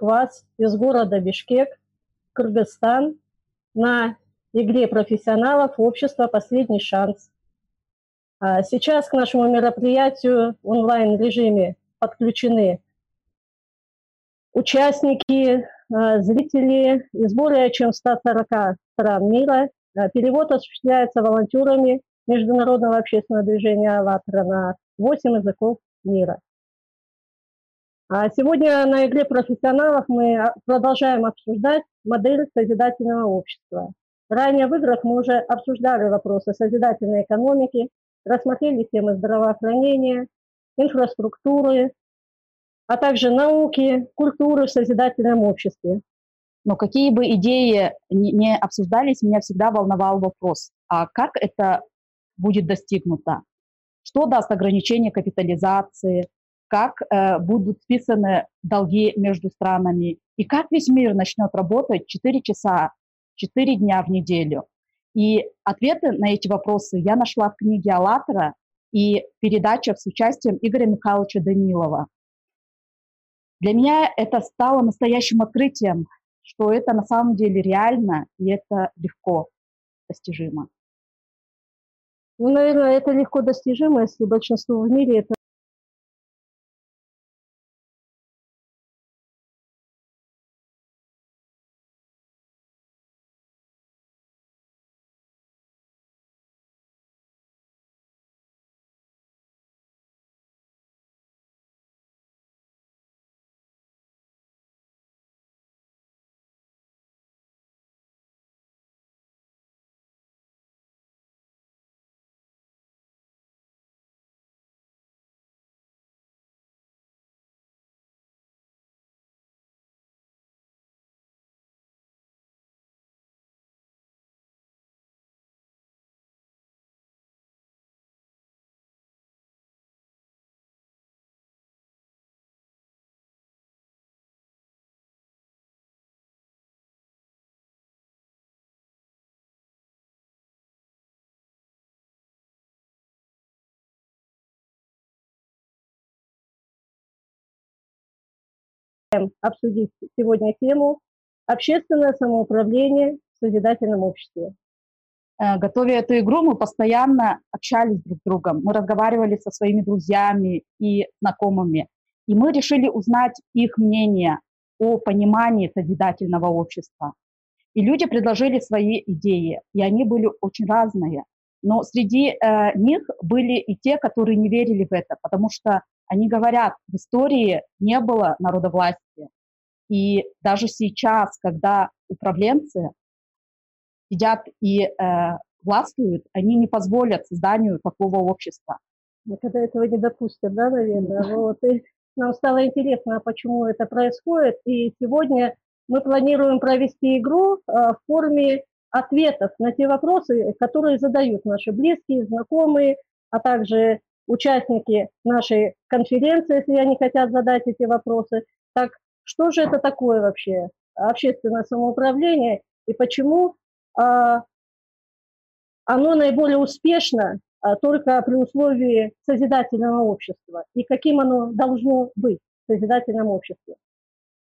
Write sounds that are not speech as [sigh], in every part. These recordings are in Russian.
вас из города Бишкек, Кыргызстан, на игре профессионалов общества «Последний шанс». А сейчас к нашему мероприятию в онлайн-режиме подключены участники, а, зрители из более чем 140 стран мира. А, перевод осуществляется волонтерами Международного общественного движения «АЛЛАТРА» на 8 языков мира. А сегодня на игре профессионалов мы продолжаем обсуждать модель созидательного общества. Ранее в играх мы уже обсуждали вопросы созидательной экономики, рассмотрели темы здравоохранения, инфраструктуры, а также науки, культуры в созидательном обществе. Но какие бы идеи не обсуждались, меня всегда волновал вопрос, а как это будет достигнуто? Что даст ограничение капитализации? Как э, будут списаны долги между странами? И как весь мир начнет работать 4 часа, 4 дня в неделю? И ответы на эти вопросы я нашла в книге «АЛЛАТРА» и передачах с участием Игоря Михайловича Данилова. Для меня это стало настоящим открытием, что это на самом деле реально и это легко достижимо. Ну, наверное, это легко достижимо, если большинство в мире это обсудить сегодня тему «Общественное самоуправление в созидательном обществе». Э, готовя эту игру, мы постоянно общались друг с другом. Мы разговаривали со своими друзьями и знакомыми. И мы решили узнать их мнение о понимании созидательного общества. И люди предложили свои идеи, и они были очень разные. Но среди э, них были и те, которые не верили в это, потому что они говорят, в истории не было народовластия. И даже сейчас, когда управленцы сидят и э, властвуют, они не позволят созданию такого общества. Никогда этого не допустят, да, наверное. Вот. И нам стало интересно, почему это происходит. И сегодня мы планируем провести игру э, в форме ответов на те вопросы, которые задают наши близкие, знакомые, а также участники нашей конференции, если они хотят задать эти вопросы. Так что же это такое вообще общественное самоуправление и почему а, оно наиболее успешно а, только при условии созидательного общества и каким оно должно быть в созидательном обществе?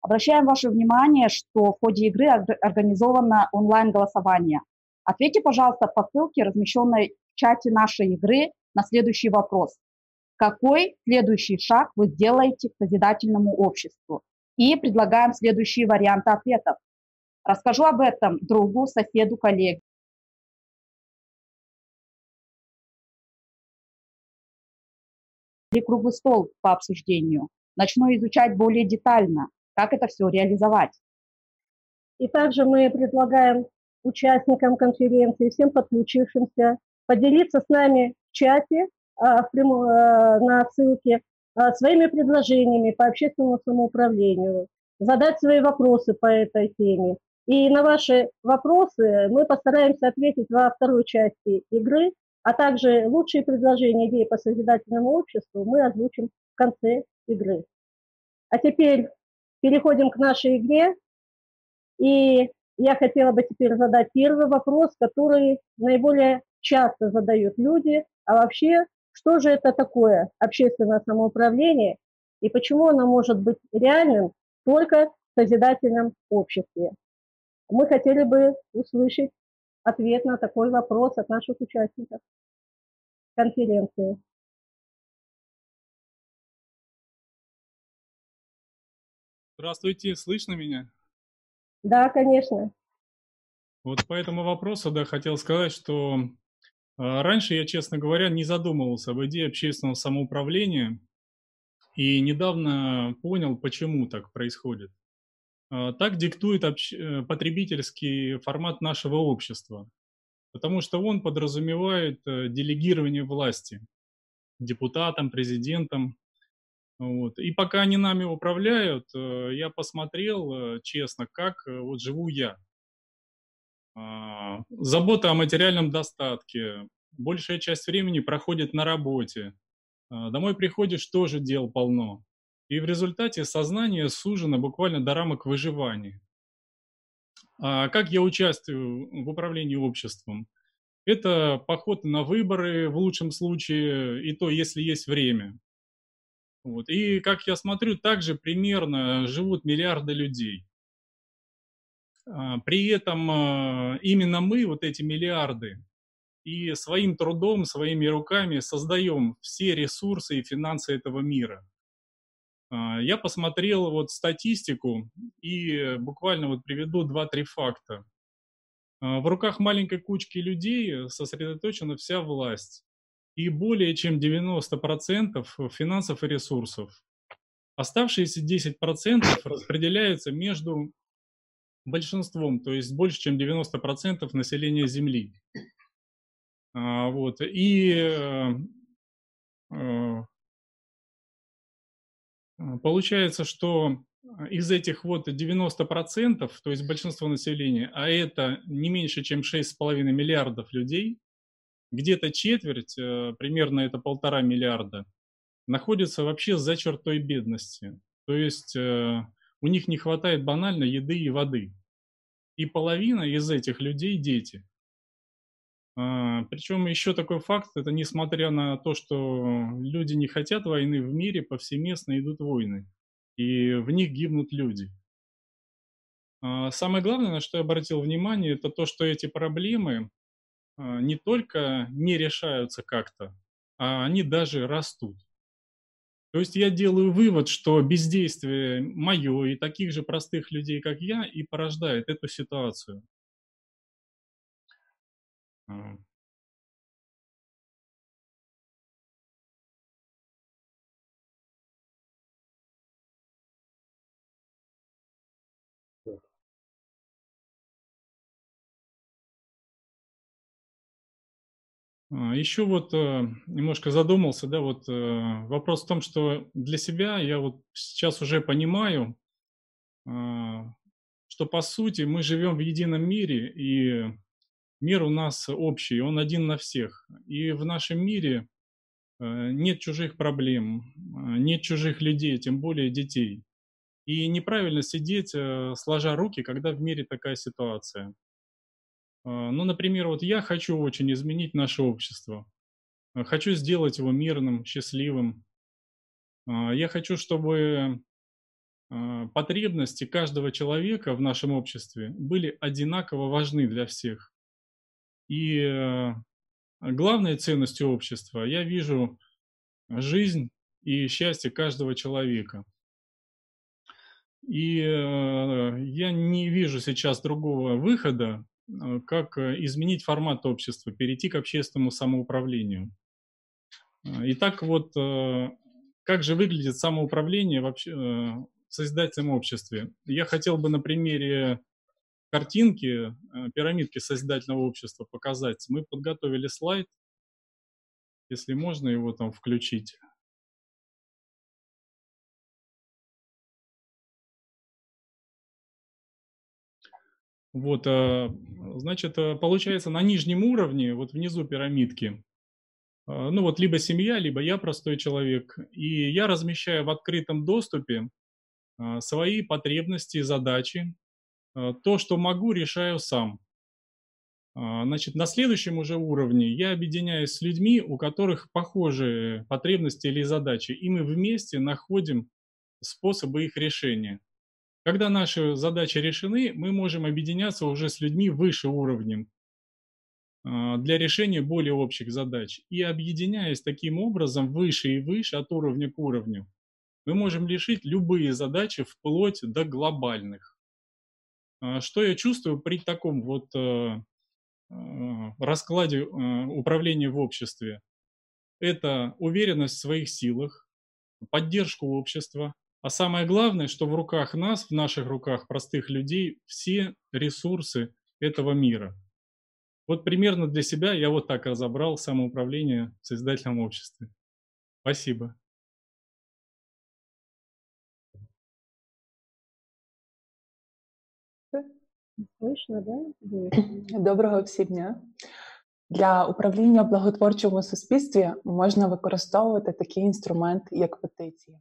Обращаем ваше внимание, что в ходе игры организовано онлайн-голосование. Ответьте, пожалуйста, по ссылке, размещенной в чате нашей игры, на следующий вопрос. Какой следующий шаг вы сделаете к созидательному обществу? И предлагаем следующие варианты ответов. Расскажу об этом другу, соседу, коллеге. Или круглый стол по обсуждению. Начну изучать более детально, как это все реализовать. И также мы предлагаем участникам конференции, всем подключившимся, поделиться с нами чате а, в прямо, а, на ссылке а, своими предложениями по общественному самоуправлению, задать свои вопросы по этой теме. И на ваши вопросы мы постараемся ответить во второй части игры, а также лучшие предложения идеи по созидательному обществу мы озвучим в конце игры. А теперь переходим к нашей игре. И я хотела бы теперь задать первый вопрос, который наиболее часто задают люди, а вообще, что же это такое общественное самоуправление и почему оно может быть реальным только в созидательном обществе. Мы хотели бы услышать ответ на такой вопрос от наших участников конференции. Здравствуйте, слышно меня? Да, конечно. Вот по этому вопросу, да, хотел сказать, что раньше я, честно говоря, не задумывался об идее общественного самоуправления и недавно понял, почему так происходит. Э, так диктует общ... Э, потребительский формат нашего общества, потому что он подразумевает делегирование власти депутатам, президентам, вот. И пока они нами управляют, э, я посмотрел э, честно, как э, вот живу я. А, забота о материальном достатке. Большая часть времени проходит на работе. А, домой приходишь, тоже дел полно. И в результате сознание сужено буквально до рамок выживания. А как я участвую в управлении обществом? Это поход на выборы в лучшем случае, и то, если есть время. Вот. И, как я смотрю, также примерно живут миллиарды людей. А, при этом а, именно мы, вот эти миллиарды, и своим трудом, своими руками создаем все ресурсы и финансы этого мира. А, я посмотрел вот статистику и буквально вот приведу 2-3 факта. В руках маленькой кучки людей сосредоточена вся власть и более чем 90% финансов и ресурсов. Оставшиеся 10% распределяются между большинством, то есть больше, чем 90% населения Земли. А, вот. И э, э, получается, что из этих вот 90%, то есть большинство населения, а это не меньше, чем 6,5 миллиардов людей, где-то четверть, э, примерно это полтора миллиарда, находится вообще за чертой бедности. То есть э, у них не хватает банально еды и воды. И половина из этих людей – дети. А, Причем еще такой факт, это несмотря на то, что люди не хотят войны в мире, повсеместно идут войны. И в них гибнут люди. А, самое главное, на что я обратил внимание, это то, что эти проблемы а, не только не решаются как-то, а они даже растут. То есть я делаю вывод, что бездействие мое и таких же простых людей, как я, и порождает эту ситуацию. Еще вот э, немножко задумался, да, вот э, вопрос в том, что для себя я вот сейчас уже понимаю, а, что по сути мы живем в едином мире, и мир у нас общий, он один на всех. И в нашем мире э, нет чужих проблем, нет чужих людей, тем более детей. И неправильно сидеть, сложа руки, когда в мире такая ситуация. А, ну, например, вот я хочу очень изменить наше общество. А, хочу сделать его мирным, счастливым. А, я хочу, чтобы потребности каждого человека в нашем обществе были одинаково важны для всех. И главной ценностью общества я вижу жизнь и счастье каждого человека. И я не вижу сейчас другого выхода, Э, как э, изменить формат общества, перейти к общественному самоуправлению. Э, итак, вот как же выглядит самоуправление вообще в созидательном обществе? Я хотел бы на примере картинки, пирамидки созидательного общества показать. Мы подготовили слайд, если можно его там включить. Вот, э, значит, э, получается, на нижнем уровне, вот внизу пирамидки, э, ну вот либо семья, либо я простой человек, и я размещаю в открытом доступе свои потребности, задачи, то, что могу, решаю сам. Значит, на следующем уже уровне я объединяюсь с людьми, у которых похожие потребности или задачи, и мы вместе находим способы их решения. Когда наши задачи решены, мы можем объединяться уже с людьми выше уровнем а, для решения более общих задач. И объединяясь таким образом выше и выше от уровня к уровню, мы можем решить любые задачи вплоть до глобальных. А, что я чувствую при таком вот э, э, раскладе управления в обществе? Это уверенность в своих силах, поддержку общества, а самое главное, что в руках нас, в наших руках, простых людей, все ресурсы этого мира. Вот примерно для себя я вот так разобрал самоуправление в создательном обществе. Спасибо. Слышно, да? Доброго [coughs] всім дня. Для управління в благотворчому суспільстві можна використовувати такий інструмент, як петиції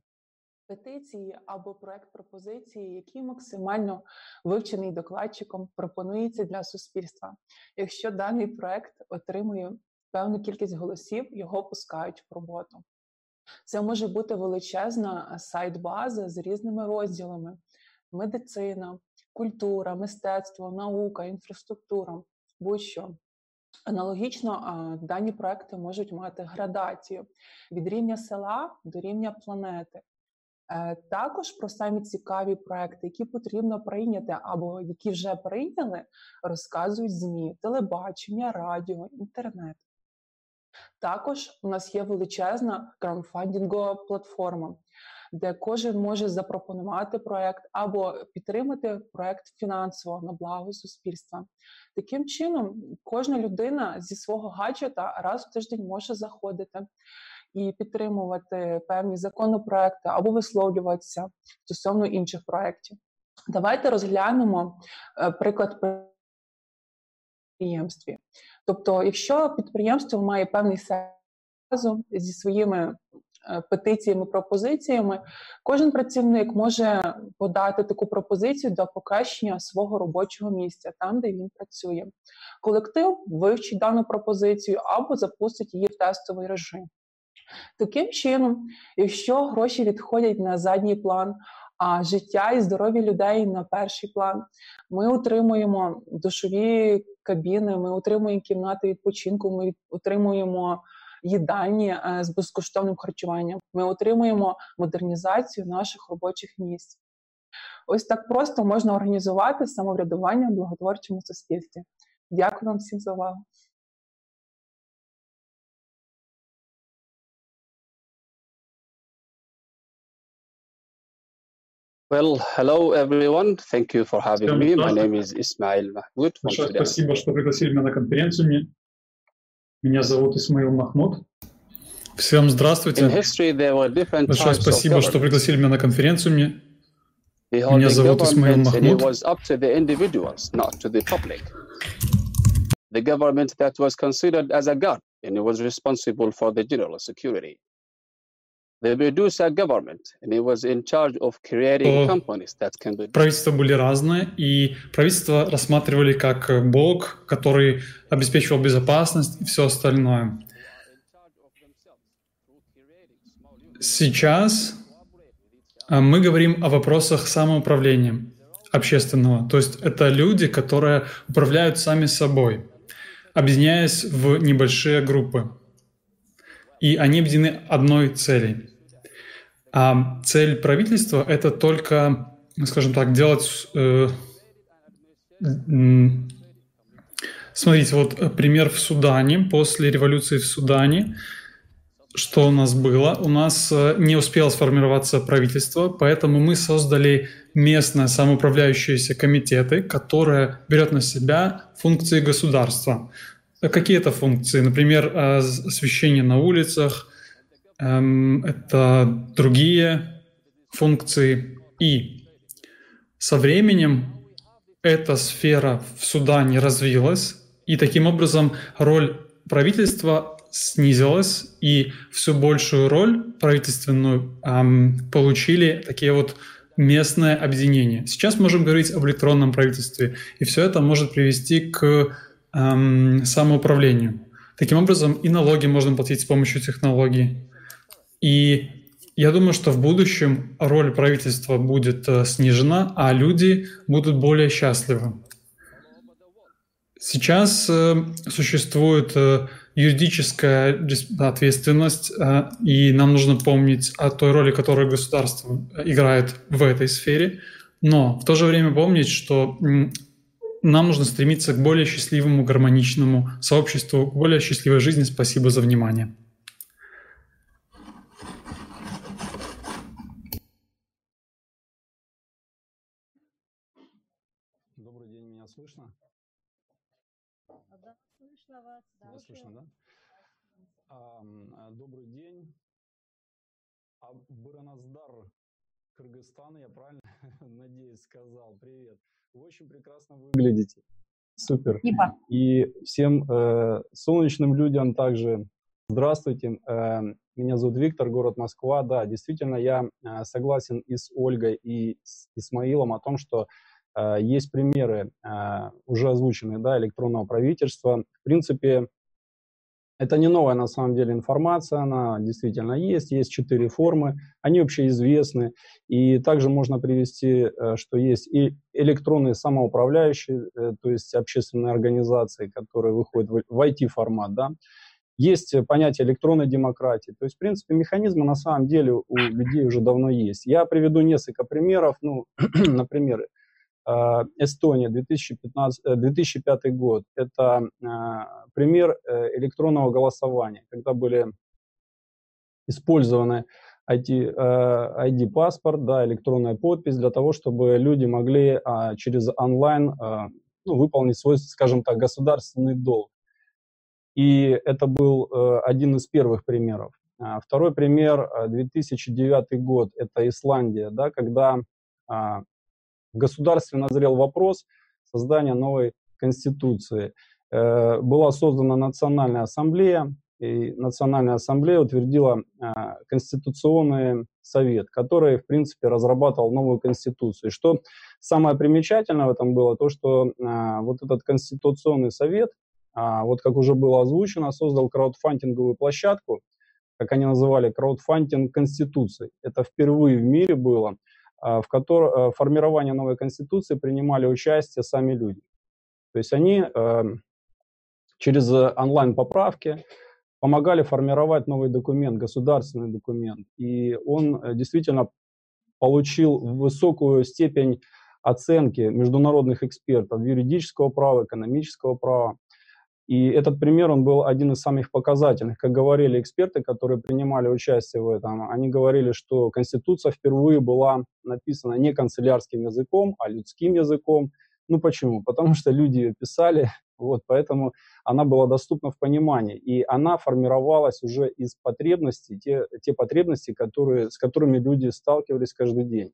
Петиції або проект пропозиції, який максимально вивчений докладчиком, пропонується для суспільства. Якщо даний проект отримує певну кількість голосів, його пускають в роботу. Це може бути величезна сайт-база з різними розділами: медицина, культура, мистецтво, наука, інфраструктура, будь-що. Аналогічно дані проекти можуть мати градацію від рівня села до рівня планети. Е, також про самі цікаві проекти, які потрібно прийняти, або які вже прийняли, розказують ЗМІ, телебачення, радіо, інтернет. Також у нас є величезна краундфандингова платформа, де кожен може запропонувати проект або підтримати проект фінансово на благо суспільства. Таким чином, кожна людина зі свого гаджета раз в тиждень може заходити і підтримувати певні законопроекти або висловлюватися стосовно інших проєктів. Давайте розглянемо е, приклад підприємстві. Тобто, якщо підприємство має певний сезон зі своїми е, петиціями, пропозиціями, кожен працівник може подати таку пропозицію до покращення свого робочого місця, там де він працює. Колектив вивчить дану пропозицію або запустить її в тестовий режим. Таким чином, якщо гроші відходять на задній план, а життя і здоров'я людей на перший план, ми отримуємо душові кабіни, ми отримуємо кімнати відпочинку, ми отримуємо їдальні е, з безкоштовним харчуванням, ми отримуємо модернізацію наших робочих місць. Ось так просто можна організувати самоврядування в благотворчому суспільстві. Дякую вам всім за увагу. Well, hello everyone. Thank you for having Всем me. My name is Ismail Mahmoud. Большое спасибо, что пригласили меня на конференцию. Меня зовут Исмаил Махмуд. Всем здравствуйте. Большое спасибо, что пригласили меня на конференцию. Меня зовут Исмаил Махмуд. The government that was considered as a god and it was responsible for the general security. Правительства были разные, и правительства рассматривали как Бог, который обеспечивал безопасность и все остальное. Сейчас а, мы говорим о вопросах самоуправления общественного. То есть это люди, которые управляют сами собой, объединяясь в небольшие группы. И они объединены одной целью. А цель правительства — это только, скажем так, делать... Э, смотрите, вот пример в Судане, после революции в Судане, что у нас было? У нас э, не успело сформироваться правительство, поэтому мы создали местные самоуправляющиеся комитеты, которые берет на себя функции государства. Какие это функции? Например, э, освещение на улицах, это другие функции. И со временем эта сфера в Судане развилась, и таким образом роль правительства снизилась, и все большую роль правительственную эм, получили такие вот местное объединение. Сейчас можем говорить об электронном правительстве, и все это может привести к эм, самоуправлению. Таким образом, и налоги можно платить с помощью технологий, и я думаю, что в будущем роль правительства будет э, снижена, а люди будут более счастливы. Сейчас э, существует э, юридическая ответственность, и нам нужно помнить о той роли, которую государство играет в этой сфере, но в то же время помнить, что нам нужно стремиться к более счастливому, гармоничному сообществу, к более счастливой жизни. Спасибо за внимание. Добрый день, меня слышно? Да, слышно вас. Да, Меня слышно, да? А, добрый день. А Бураназдар, Кыргызстан, я правильно, [laughs] надеюсь, сказал. Привет. Вы очень прекрасно выглядите. Супер. Спасибо. И всем э, солнечным людям также здравствуйте. Э, меня зовут Виктор, город Москва. Да, действительно, я э, согласен и с Ольгой, и с Исмаилом о том, что э, есть примеры, э, уже озвученные, да, электронного правительства. В принципе, это не новая на самом деле информация, она действительно есть, есть четыре формы, они общеизвестны, и также можно привести, э, что есть и электронные самоуправляющие, э, то есть общественные организации, которые выходят в IT-формат, да, есть понятие электронной демократии. То есть, в принципе, механизмы на самом деле у людей уже давно есть. Я приведу несколько примеров. Ну, [clears throat] например, Эстония, 2015, 2005 э, год. Это а, пример э, электронного голосования, когда были использованы ID, ID-паспорт, э, да, электронная подпись для того, чтобы люди могли а, через онлайн ну, выполнить свой, скажем так, государственный долг. И это был один из первых примеров. Второй пример, 2009 год, это Исландия, да, когда в государстве назрел вопрос создания новой конституции. Э, была создана Национальная ассамблея, и Национальная ассамблея утвердила э, Конституционный совет, который, в принципе, разрабатывал новую конституцию. что самое примечательное в этом было, то, что э, вот этот Конституционный совет, вот как уже было озвучено, создал краудфандинговую площадку, как они называли, краудфандинг конституции. Это впервые в мире было. А, в котором а, формирование новой конституции принимали участие сами люди. То есть они эм, через онлайн-поправки помогали формировать новый документ, государственный документ. И он э, действительно получил высокую степень оценки международных экспертов юридического права, экономического права. И этот пример, он был один из самых показательных. Как говорили эксперты, которые принимали участие в этом, они говорили, что Конституция впервые была написана не канцелярским языком, а людским языком. Ну почему? [laughs] Потому что люди ее писали, вот, поэтому она была доступна в понимании. И она формировалась уже из потребностей, те, те потребности, которые, с которыми люди сталкивались каждый день.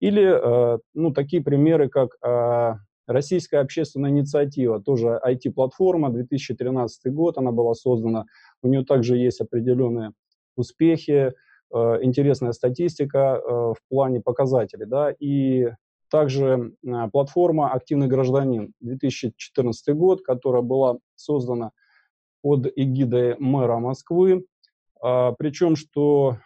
Или э, ну, такие примеры, как э, Российская общественная инициатива, тоже IT-платформа, 2013 год она была создана. У нее также есть определенные успехи, э, интересная статистика э, в плане показателей. Да, и также э, платформа «Активный гражданин» 2014 год, которая была создана под эгидой мэра Москвы. Э, причем, что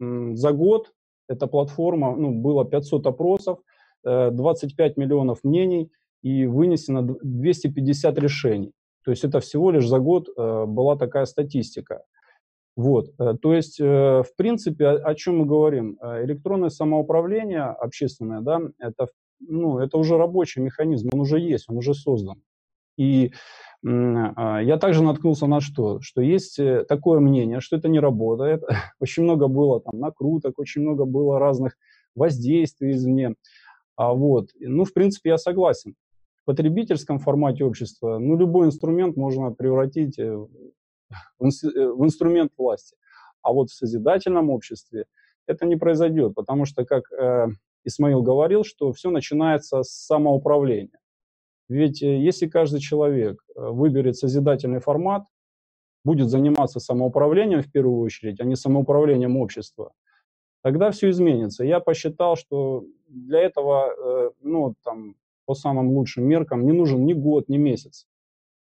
за год эта платформа, ну, было 500 опросов, 25 э, миллионов мнений и вынесено 250 решений. То есть это всего лишь за год э, была такая статистика. Вот, э, то есть, в принципе, о, чем мы говорим? Электронное самоуправление общественное, да, это, ну, это уже рабочий механизм, он уже есть, он уже создан. И а, я также наткнулся на что? Что есть такое мнение, что это не работает. [laughs] Очень много было там накруток, очень много было разных воздействий извне. А вот, ну, в принципе, я согласен. В потребительском формате общества, ну, любой инструмент можно превратить э, в, э, в инструмент власти. А вот в созидательном обществе это не произойдет, потому что, как э, Исмаил говорил, что все начинается с самоуправления. Ведь э, если каждый человек выберет созидательный формат, будет заниматься самоуправлением в первую очередь, а не самоуправлением общества, тогда все изменится. Я посчитал, что для этого, э, ну, там, по самым лучшим меркам, не нужен ни год, ни месяц.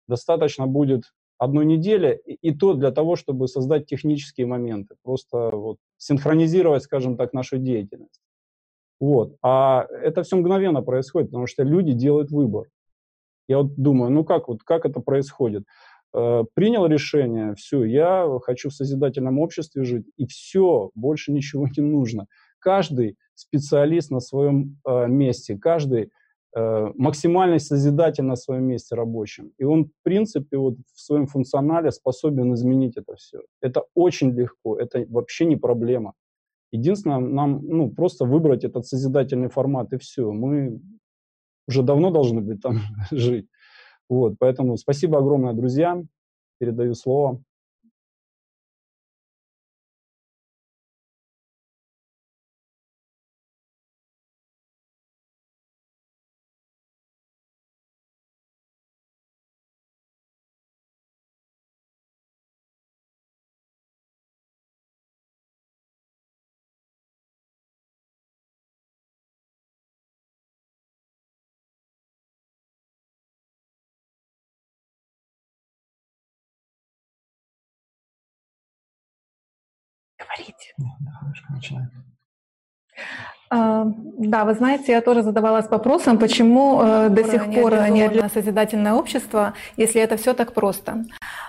Достаточно будет одной недели, и, и то для того, чтобы создать технические моменты, просто вот синхронизировать, скажем так, нашу деятельность. Вот. А это все мгновенно происходит, потому что люди делают выбор. Я вот думаю, ну как, вот, как это происходит? Э, принял решение, все, я хочу в созидательном обществе жить, и все, больше ничего не нужно. Каждый специалист на своем э, месте, каждый э, максимально созидатель на своем месте рабочем. И он, в принципе, вот в своем функционале способен изменить это все. Это очень легко, это вообще не проблема. Единственное, нам ну, просто выбрать этот созидательный формат, и все. Мы уже давно должны быть там [laughs] жить. Вот, поэтому спасибо огромное, друзья. Передаю слово. Говорить. Да, Да, вы знаете, я тоже задавалась вопросом, почему э, до сих пор не для созидательное общество, если это все так просто.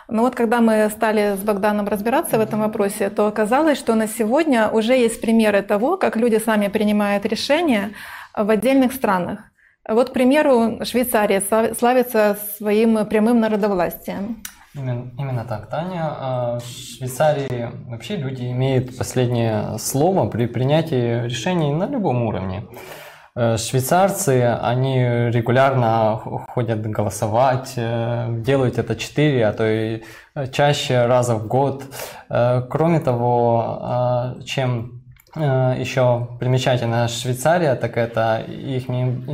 Но вот когда мы стали с Богданом разбираться в этом вопросе, то оказалось, что на сегодня уже есть примеры того, как люди сами принимают решения в отдельных странах. Вот, к примеру, Швейцария славится своим прямым народовластием. Именно, именно так, Таня. А, в Швейцарии вообще люди имеют последнее слово при принятии решений на любом уровне. Э, швейцарцы, они регулярно ходят голосовать, э, делают это 4, а то и чаще раза в год. Э, кроме того, а, чем Э, еще примечательна Швейцария, так это их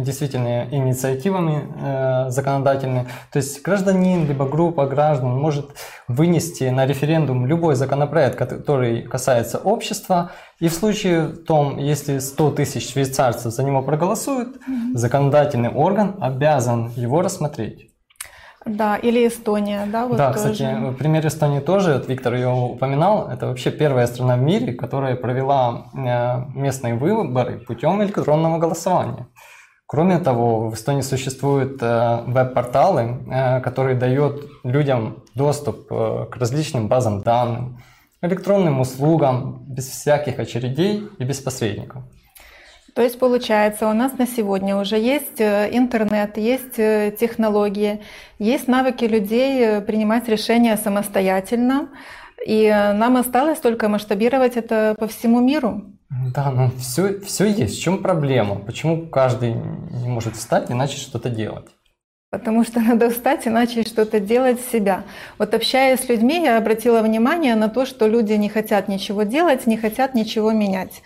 действительно инициативами э, законодательными. То есть гражданин, либо группа граждан может вынести на референдум любой законопроект, который касается общества, и в случае том, если 100 тысяч швейцарцев за него проголосуют, законодательный орган обязан его рассмотреть. Да, или Эстония, да, вот Да, тоже. кстати, пример Эстонии тоже, вот Виктор ее упоминал, это вообще первая страна в мире, которая провела э, местные выборы путем электронного голосования. Кроме того, в Эстонии существуют э, веб-порталы, э, которые дают людям доступ к различным базам данных, электронным услугам без всяких очередей и без посредников. То есть получается, у нас на сегодня уже есть э, интернет, есть э, технологии, есть навыки людей э, принимать решения самостоятельно, и нам осталось только масштабировать это по всему миру. Да, ну все, все есть. В чем проблема? Почему каждый не может встать и начать что-то делать? Потому что надо встать и начать что-то делать себя. Вот общаясь с людьми, я обратила внимание на то, что люди не хотят ничего делать, не хотят ничего менять.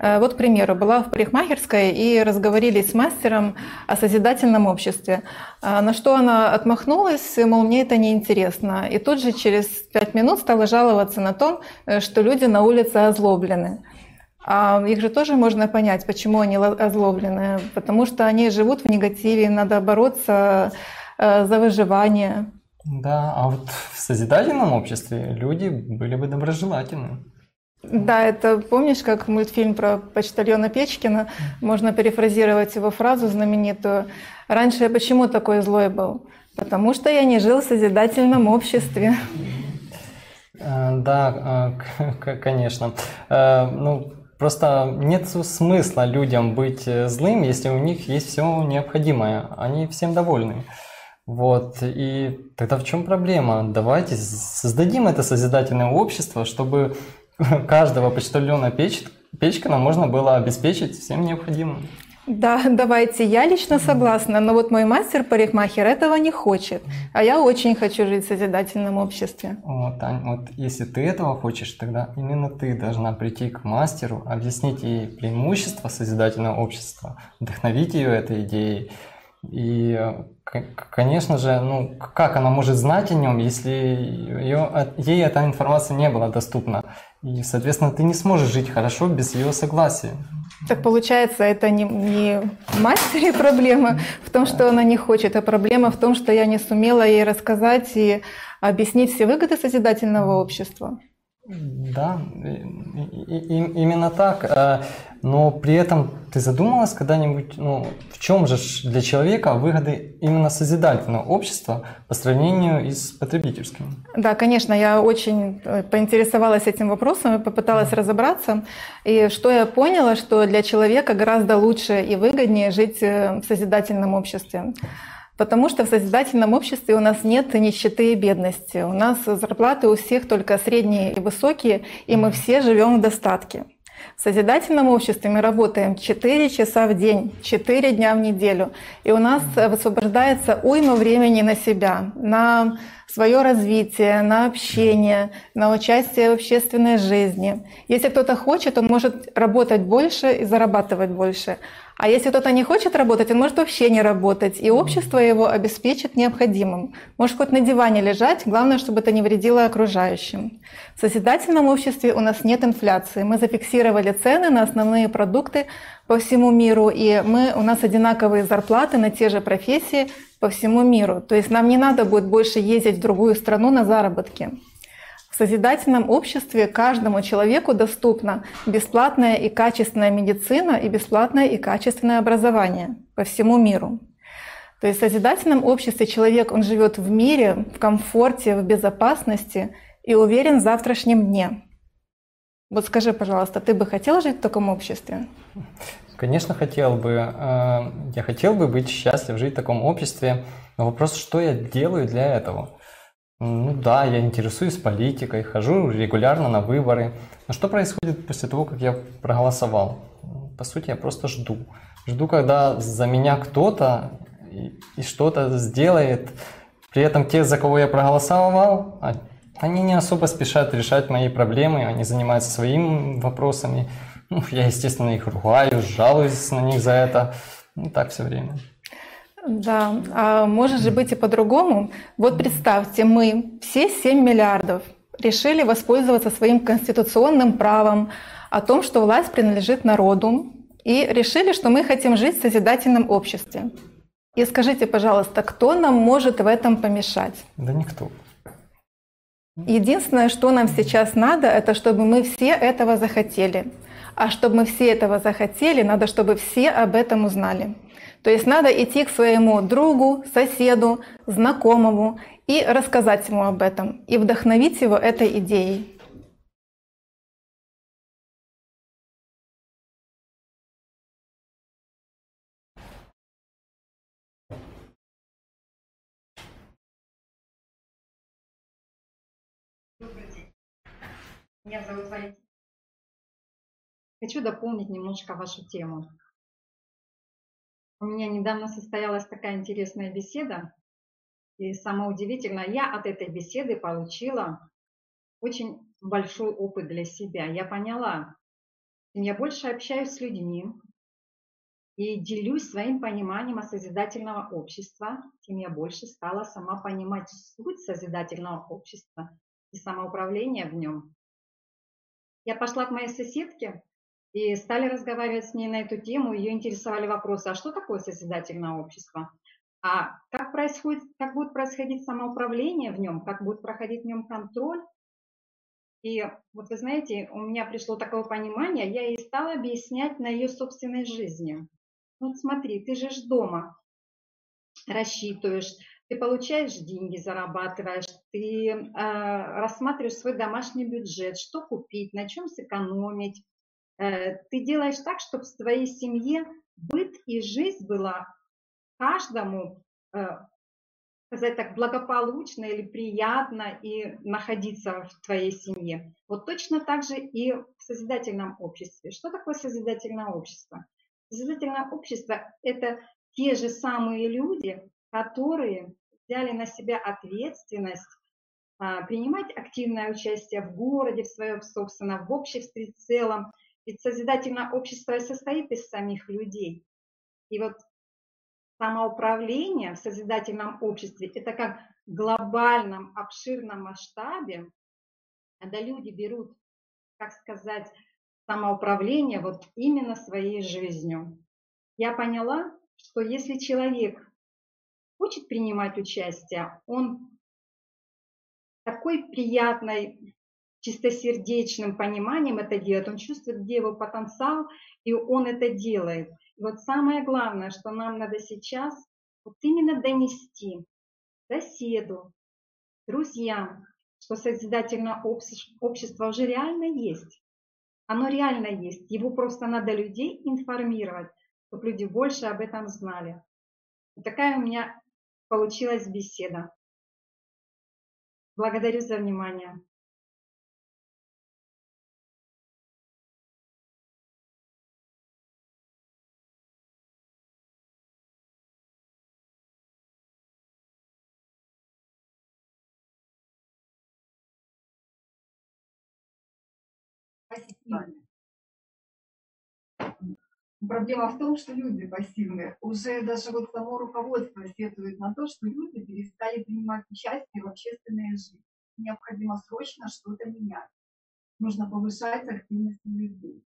Э, вот, к примеру, была в парикмахерской и разговорились с мастером о созидательном обществе. Э, на что она отмахнулась, мол, мне это неинтересно. И тут же через пять минут стала жаловаться на то, э, что люди на улице озлоблены. А их же тоже можно понять, почему они озлоблены. Потому что они живут в негативе, надо бороться за выживание. Да, а вот в созидательном обществе люди были бы доброжелательны. Да, это помнишь, как мультфильм про почтальона Печкина? Можно перефразировать его фразу знаменитую. «Раньше я почему такой злой был? Потому что я не жил в созидательном обществе». Э, да, э, [laughs] конечно. Э, ну, просто нет смысла людям быть злым, если у них есть все необходимое. Они всем довольны. Вот, и тогда в чем проблема? Давайте создадим это созидательное общество, чтобы [laughs] каждого почтальона печ, Печкина можно было обеспечить всем необходимым. Да, давайте. Я лично согласна, но вот мой мастер-парикмахер этого не хочет. А я очень хочу жить в созидательном обществе. Вот, Ань, вот если ты этого хочешь, тогда именно ты должна прийти к мастеру, объяснить ей преимущества созидательного общества, вдохновить ее этой идеей. И, конечно же, ну, как она может знать о нем, если ее, ей эта информация не была доступна? И, соответственно, ты не сможешь жить хорошо без ее согласия. Так получается, это не, не матери проблема в том, что она не хочет, а проблема в том, что я не сумела ей рассказать и объяснить все выгоды созидательного общества. Да, и, и, именно так. Э, но при этом ты задумалась когда-нибудь, ну, в чем же для человека выгоды именно созидательного общества по сравнению с потребительским? Да, конечно, я очень э, поинтересовалась этим вопросом и попыталась mm. разобраться. И что я поняла, что для человека гораздо лучше и выгоднее жить э, в созидательном обществе. Потому что в созидательном обществе у нас нет нищеты и бедности. У нас зарплаты у всех только средние и высокие, и мы все живем в достатке. В созидательном обществе мы работаем 4 часа в день, 4 дня в неделю, и у нас высвобождается уйма времени на себя, на свое развитие, на общение, на участие в общественной жизни. Если кто-то хочет, он может работать больше и зарабатывать больше. А если кто-то не хочет работать, он может вообще не работать, и общество его обеспечит необходимым. Может хоть на диване лежать, главное, чтобы это не вредило окружающим. В созидательном обществе у нас нет инфляции. Мы зафиксировали цены на основные продукты по всему миру, и мы, у нас одинаковые зарплаты на те же профессии по всему миру. То есть нам не надо будет больше ездить в другую страну на заработки. В созидательном обществе каждому человеку доступна бесплатная и качественная медицина и бесплатное и качественное образование по всему миру. То есть в созидательном обществе человек, он живет в мире, в комфорте, в безопасности и уверен в завтрашнем дне. Вот скажи, пожалуйста, ты бы хотел жить в таком обществе? Конечно, хотел бы. Э, я хотел бы быть счастлив, жить в таком обществе. Но вопрос, что я делаю для этого? Ну да, я интересуюсь политикой, хожу регулярно на выборы. Но что происходит после того, как я проголосовал? По сути, я просто жду. Жду, когда за меня кто-то и, и что-то сделает. При этом те, за кого я проголосовал, а, они не особо спешат решать мои проблемы, они занимаются своими вопросами. Ну, я, естественно, их ругаю, жалуюсь на них за это. Ну, так все время. Да, а может же быть и по-другому. Вот представьте, мы все 7 миллиардов решили воспользоваться своим конституционным правом о том, что власть принадлежит народу, и решили, что мы хотим жить в созидательном обществе. И скажите, пожалуйста, кто нам может в этом помешать? Да никто. Единственное, что нам сейчас надо, это чтобы мы все этого захотели. А чтобы мы все этого захотели, надо, чтобы все об этом узнали. То есть надо идти к своему другу, соседу, знакомому и рассказать ему об этом, и вдохновить его этой идеей. Меня зовут Валентина. Хочу дополнить немножко вашу тему. У меня недавно состоялась такая интересная беседа, и самое удивительное, я от этой беседы получила очень большой опыт для себя. Я поняла, чем я больше общаюсь с людьми и делюсь своим пониманием о созидательного общества, тем я больше стала сама понимать суть созидательного общества и самоуправления в нем. Я пошла к моей соседке, и стали разговаривать с ней на эту тему. Ее интересовали вопросы, а что такое созидательное общество? А как, происходит, как будет происходить самоуправление в нем, как будет проходить в нем контроль? И вот вы знаете, у меня пришло такое понимание, я ей стала объяснять на ее собственной жизни. Вот смотри, ты же дома рассчитываешь, ты получаешь деньги, зарабатываешь, ты э, рассматриваешь свой домашний бюджет, что купить, на чем сэкономить, ты делаешь так, чтобы в твоей семье быт и жизнь была каждому, э, сказать так, благополучно или приятно и находиться в твоей семье. Вот точно так же и в созидательном обществе. Что такое созидательное общество? Созидательное общество – это те же самые люди, которые взяли на себя ответственность а, принимать активное участие в городе, в своем собственном, в обществе в целом, ведь созидательное общество состоит из самих людей. И вот самоуправление в созидательном обществе – это как в глобальном, обширном масштабе, когда люди берут, как сказать, самоуправления вот именно своей жизнью. Я поняла, что если человек хочет принимать участие, он такой приятной, чистосердечным пониманием это делает, он чувствует, где его потенциал, и он это делает. И вот самое главное, что нам надо сейчас вот именно донести соседу, друзьям, что созидательное общество уже реально есть. Оно реально есть. Его просто надо людей информировать, чтобы люди больше об этом знали. И такая у меня получилась беседа. Благодарю за внимание. Спасибо. Проблема в том, что люди пассивные. Уже даже вот само руководство сетует на то, что люди перестали принимать участие в общественной жизни. Необходимо срочно что-то менять. Нужно повышать активность людей.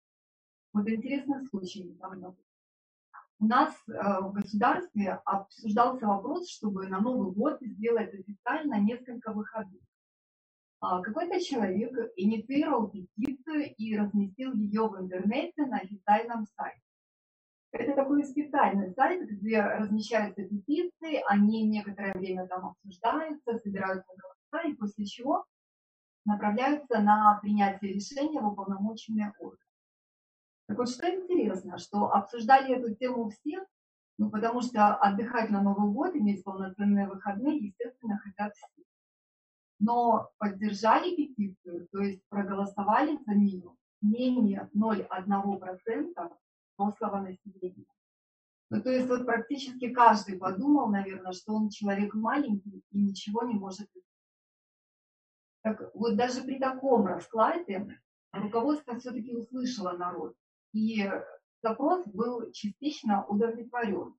Вот интересный случай недавно У нас э, в государстве обсуждался вопрос, чтобы на Новый год сделать официально несколько выходных. А какой-то человек инициировал петицию и разместил ее в интернете на официальном сайте. Это такой специальный сайт, где размещаются петиции, они некоторое время там обсуждаются, собираются голоса, и после чего направляются на принятие решения в уполномоченные органы. Так вот, что интересно, что обсуждали эту тему все, ну, потому что отдыхать на Новый год, иметь полноценные выходные, естественно, хотят все. Но поддержали петицию, то есть проголосовали за нее менее 0,1% взрослого населения. Ну, то есть вот практически каждый подумал, наверное, что он человек маленький и ничего не может Так вот даже при таком раскладе руководство все-таки услышало народ. И запрос был частично удовлетворен.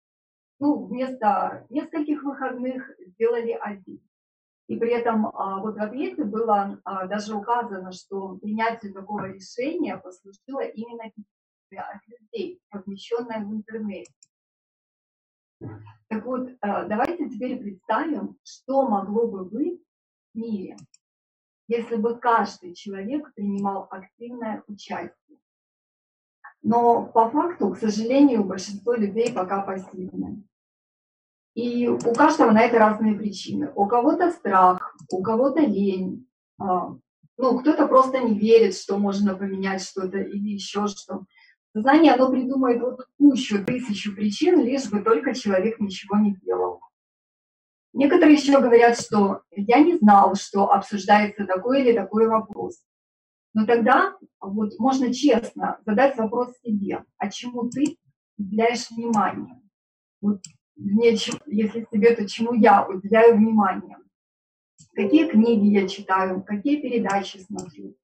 Ну, вместо нескольких выходных сделали один. И при этом а, вот в ответе было а, даже указано, что принятию такого решения послужило именно от людей, размещенная в интернете. Так вот, э, давайте теперь представим, что могло бы быть в мире, если бы каждый человек принимал активное участие. Но по факту, к сожалению, большинство людей пока пассивны. И у каждого на это разные причины. У кого-то страх, у кого-то лень, а, ну, кто-то просто не верит, что можно поменять что-то или еще что. Сознание, оно придумает вот кучу, тысячу причин, лишь бы только человек ничего не делал. Некоторые еще говорят, что я не знал, что обсуждается такой или такой вопрос. Но тогда вот можно честно задать вопрос себе, а чему ты уделяешь внимание? Вот мне, если себе, то чему я уделяю внимание? Какие книги я читаю, какие передачи смотрю,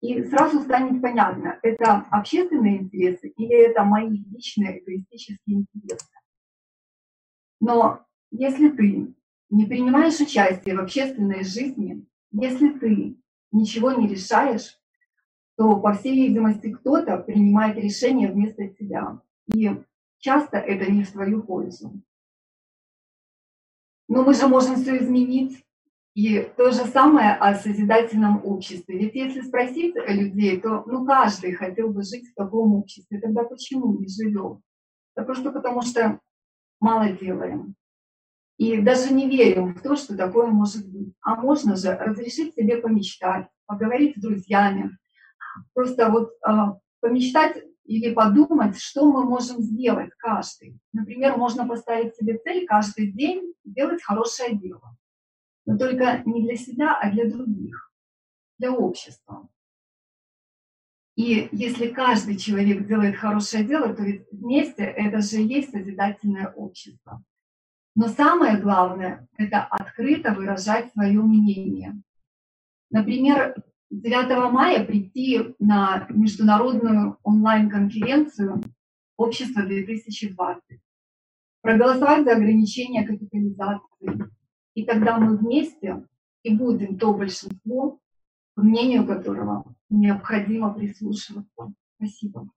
и сразу станет понятно, это общественные интересы или это мои личные эгоистические интересы. Но если ты не принимаешь участие в общественной жизни, если ты ничего не решаешь, то, по всей видимости, кто-то принимает решение вместо тебя. И часто это не в твою пользу. Но мы же можем все изменить. И то же самое о созидательном обществе. Ведь если спросить людей, то ну, каждый хотел бы жить в таком обществе. Тогда почему не живем? Да просто потому что мало делаем. И даже не верим в то, что такое может быть. А можно же разрешить себе помечтать, поговорить с друзьями, просто вот э, помечтать или подумать, что мы можем сделать каждый. Например, можно поставить себе цель каждый день сделать хорошее дело но только не для себя, а для других, для общества. И если каждый человек делает хорошее дело, то ведь вместе это же и есть созидательное общество. Но самое главное – это открыто выражать свое мнение. Например, 9 мая прийти на международную онлайн-конференцию «Общество 2020», проголосовать за ограничение капитализации, и тогда мы вместе и будем то большинство, к мнению которого необходимо прислушиваться. Спасибо.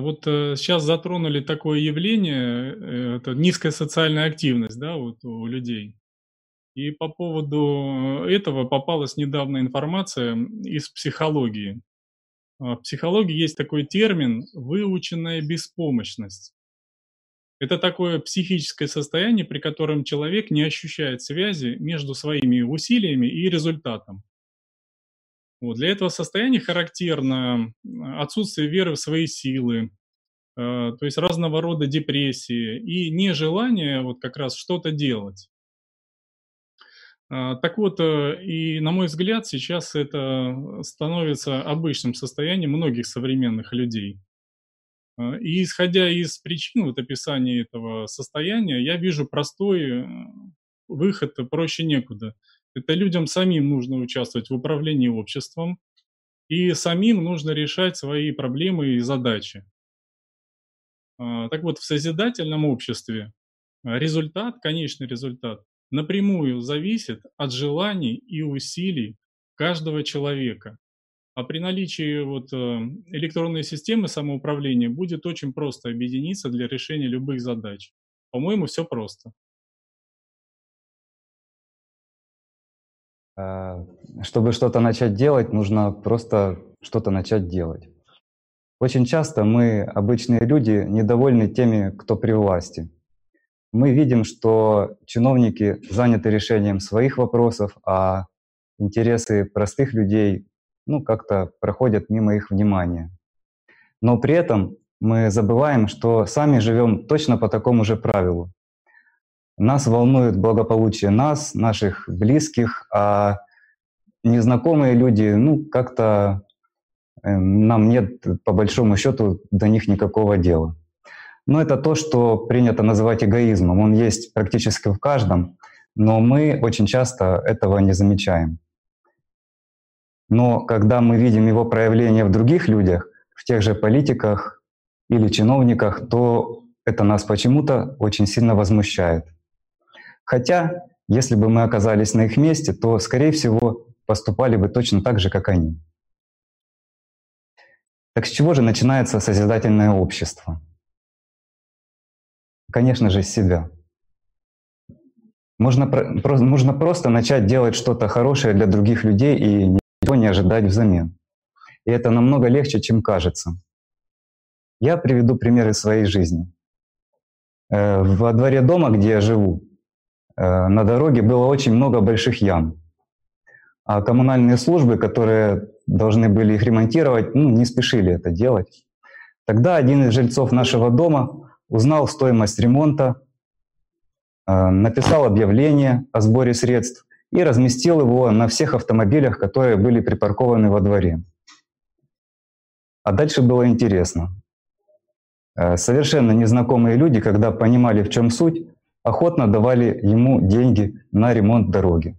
Вот э, сейчас затронули такое явление, э, это низкая социальная активность, да, вот у людей. И по поводу этого попалась недавно информация из психологии. А, в психологии есть такой термин «выученная беспомощность». Это такое психическое состояние, при котором человек не ощущает связи между своими усилиями и результатом. Вот. Для этого состояния характерно отсутствие веры в свои силы, э, то есть разного рода депрессии и нежелание вот как раз что-то делать. А, так вот, э, и на мой взгляд, сейчас это становится обычным состоянием многих современных людей. А, и исходя из причин вот описания этого состояния, я вижу простой э, выход, проще некуда. Это людям самим нужно участвовать в управлении обществом, и самим нужно решать свои проблемы и задачи. А, так вот, в созидательном обществе результат, конечный результат, напрямую зависит от желаний и усилий каждого человека. А при наличии вот э, электронной системы самоуправления будет очень просто объединиться для решения любых задач. По-моему, все просто. Чтобы что-то начать делать, нужно просто что-то начать делать. Очень часто мы, обычные люди, недовольны теми, кто при власти мы видим, что чиновники заняты решением своих вопросов, а интересы простых людей ну, как-то проходят мимо их внимания. Но при этом мы забываем, что сами живем точно по такому же правилу. Нас волнует благополучие нас, наших близких, а незнакомые люди, ну, как-то э, нам нет, по большому счету, до них никакого дела. Но это то, что принято называть эгоизмом. Он есть практически в каждом, но мы очень часто этого не замечаем. Но когда мы видим его проявление в других людях, в тех же политиках или чиновниках, то это нас почему-то очень сильно возмущает. Хотя, если бы мы оказались на их месте, то, скорее всего, поступали бы точно так же, как они. Так с чего же начинается созидательное общество? конечно же, себя. Можно, про, нужно просто начать делать что-то хорошее для других людей и ничего не ожидать взамен. И это намного легче, чем кажется. Я приведу примеры своей жизни. Э, во дворе дома, где я живу, на дороге было очень много больших ям. А коммунальные службы, которые должны были их ремонтировать, ну, не спешили это делать. Тогда один из жильцов нашего дома узнал стоимость ремонта, э, написал объявление о сборе средств и разместил его на всех автомобилях, которые были припаркованы во дворе. А дальше было интересно. Э, совершенно незнакомые люди, когда понимали, в чем суть, охотно давали ему деньги на ремонт дороги.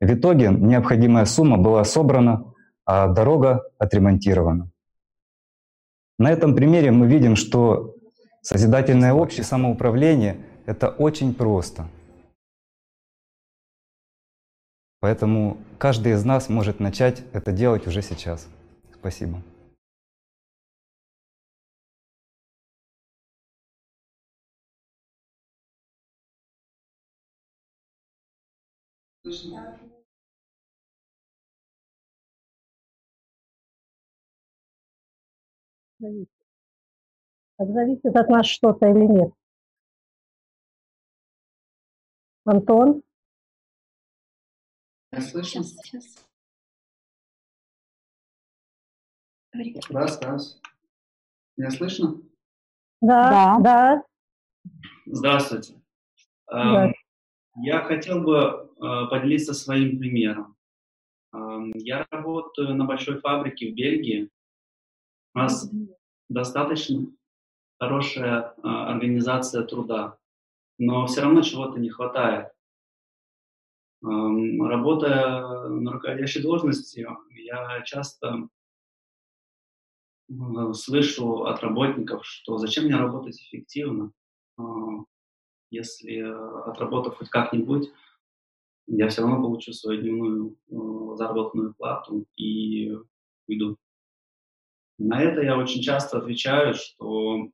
В итоге необходимая сумма была собрана, а дорога отремонтирована. На этом примере мы видим, что Созидательное общее самоуправление — это очень просто. Поэтому каждый из нас может начать это делать уже сейчас. Спасибо. Зависит. Зависит от нас что-то или нет. Антон? Я слышно? Сейчас, сейчас. Раз, раз. Меня слышно? Да, да. Здравствуйте. Да. Я хотел бы э, поделиться своим примером. Я работаю на большой фабрике в Бельгии. У нас достаточно хорошая а, организация труда, но все равно чего-то не хватает. Работая на руководящей должности, я часто слышу от работников, что зачем мне работать эффективно, а, если отработав хоть как-нибудь, я все равно получу свою дневную э, заработную плату и уйду. На это я очень часто отвечаю, что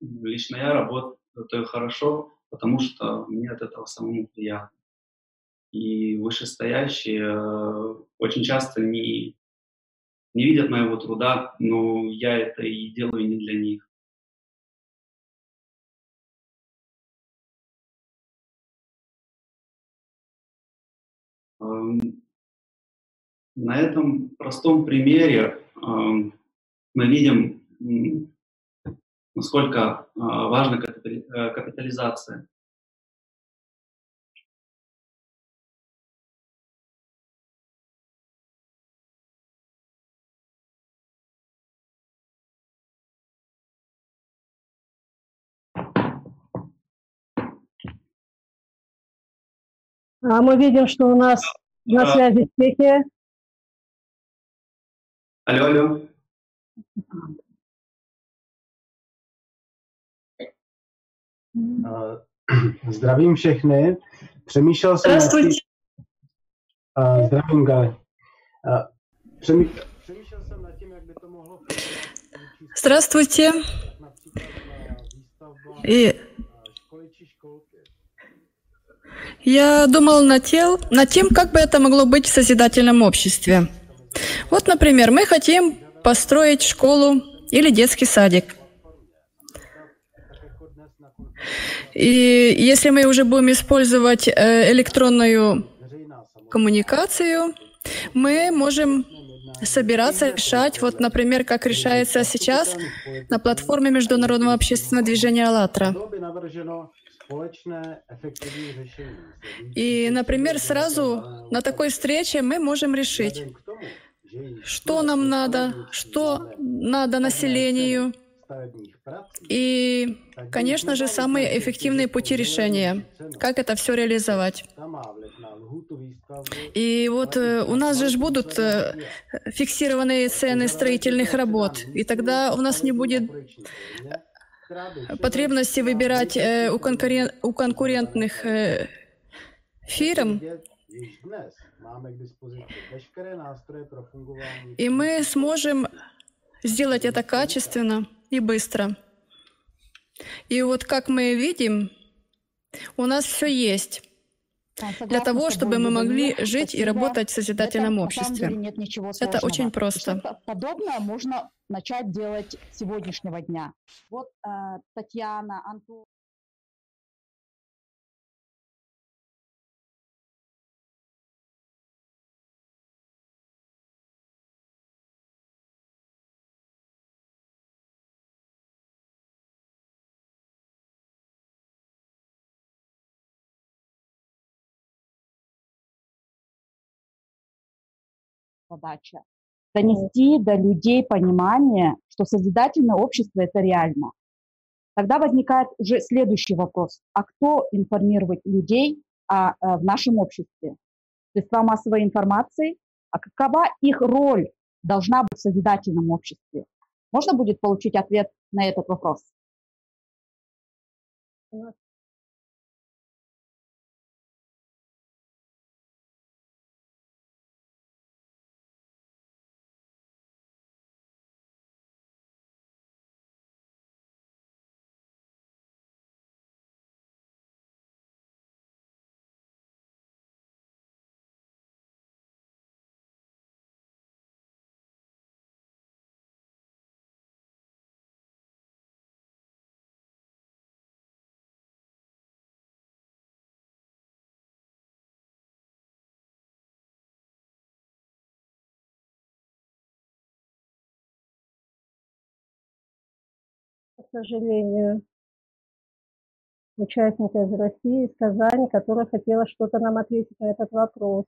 лично я работаю хорошо, потому что мне от этого самому приятно. И вышестоящие э, очень часто не, не видят моего труда, но я это и делаю не для них. На этом простом примере эм, мы видим, насколько э, важна э, капитализация. А мы видим, что у нас на связи Чехия. Алло, алло. Zdravím všechny. Přemýšlel jsem... Здравствуйте. Uh, zdravím, Gali. Uh, přemý... Přemýšlel jsem nad tím, jak by to mohlo... Здравствуйте. И я думал над тем, над тем, как бы это могло быть в созидательном обществе. Вот, например, мы хотим построить школу или детский садик. И если мы уже будем использовать э, электронную коммуникацию, мы можем собираться, решать, вот, например, как решается сейчас на платформе Международного общественного движения «АЛЛАТРА». И, например, сразу на такой встрече мы можем решить, что нам надо, что надо населению, и, конечно же, самые эффективные пути решения, как это все реализовать. И вот э, у нас же будут э, фиксированные цены строительных работ, и тогда у нас не будет потребности выбирать э, у, конкурен... у конкурентных э, фирм. И мы сможем сделать это качественно и быстро. И вот как мы видим, у нас все есть для того, чтобы мы могли жить и работать в созидательном обществе. Это очень просто. Подобное можно начать делать с сегодняшнего дня. Вот э, Татьяна, Антон. Задача донести до людей понимание, что созидательное общество это реально. Тогда возникает уже следующий вопрос. А кто информирует людей о, о, в нашем обществе? Средства массовой информации? А какова их роль должна быть в созидательном обществе? Можно будет получить ответ на этот вопрос? Сожалению, участника из России, из Казани, которая хотела что-то нам ответить на этот вопрос.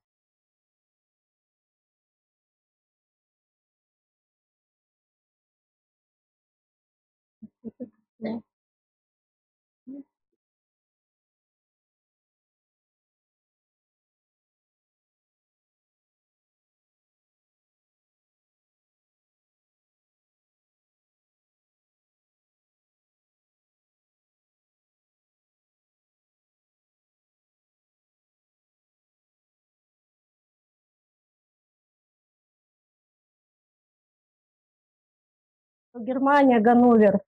Германия, Ганновер.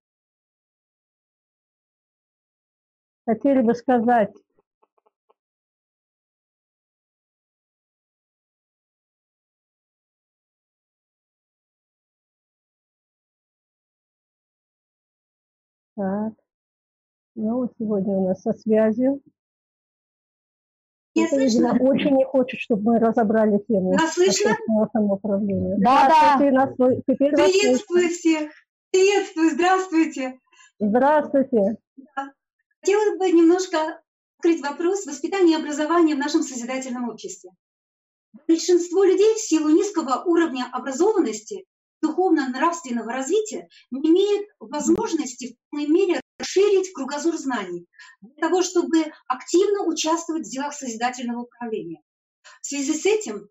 Хотели бы сказать. Так. Ну, сегодня у нас со связью. Не слышно? Очень не хочет, чтобы мы разобрали тему. Нас слышно? Самоуправления. Да, да. Нас, теперь Приветствую слышно. всех. Приветствую, здравствуйте. Здравствуйте. Да. Хотела бы немножко открыть вопрос воспитания и образования в нашем созидательном обществе. Большинство людей в силу низкого уровня образованности, духовно-нравственного развития не имеют возможности в полной мере расширить кругозор знаний для того, чтобы активно участвовать в делах созидательного управления. В связи с этим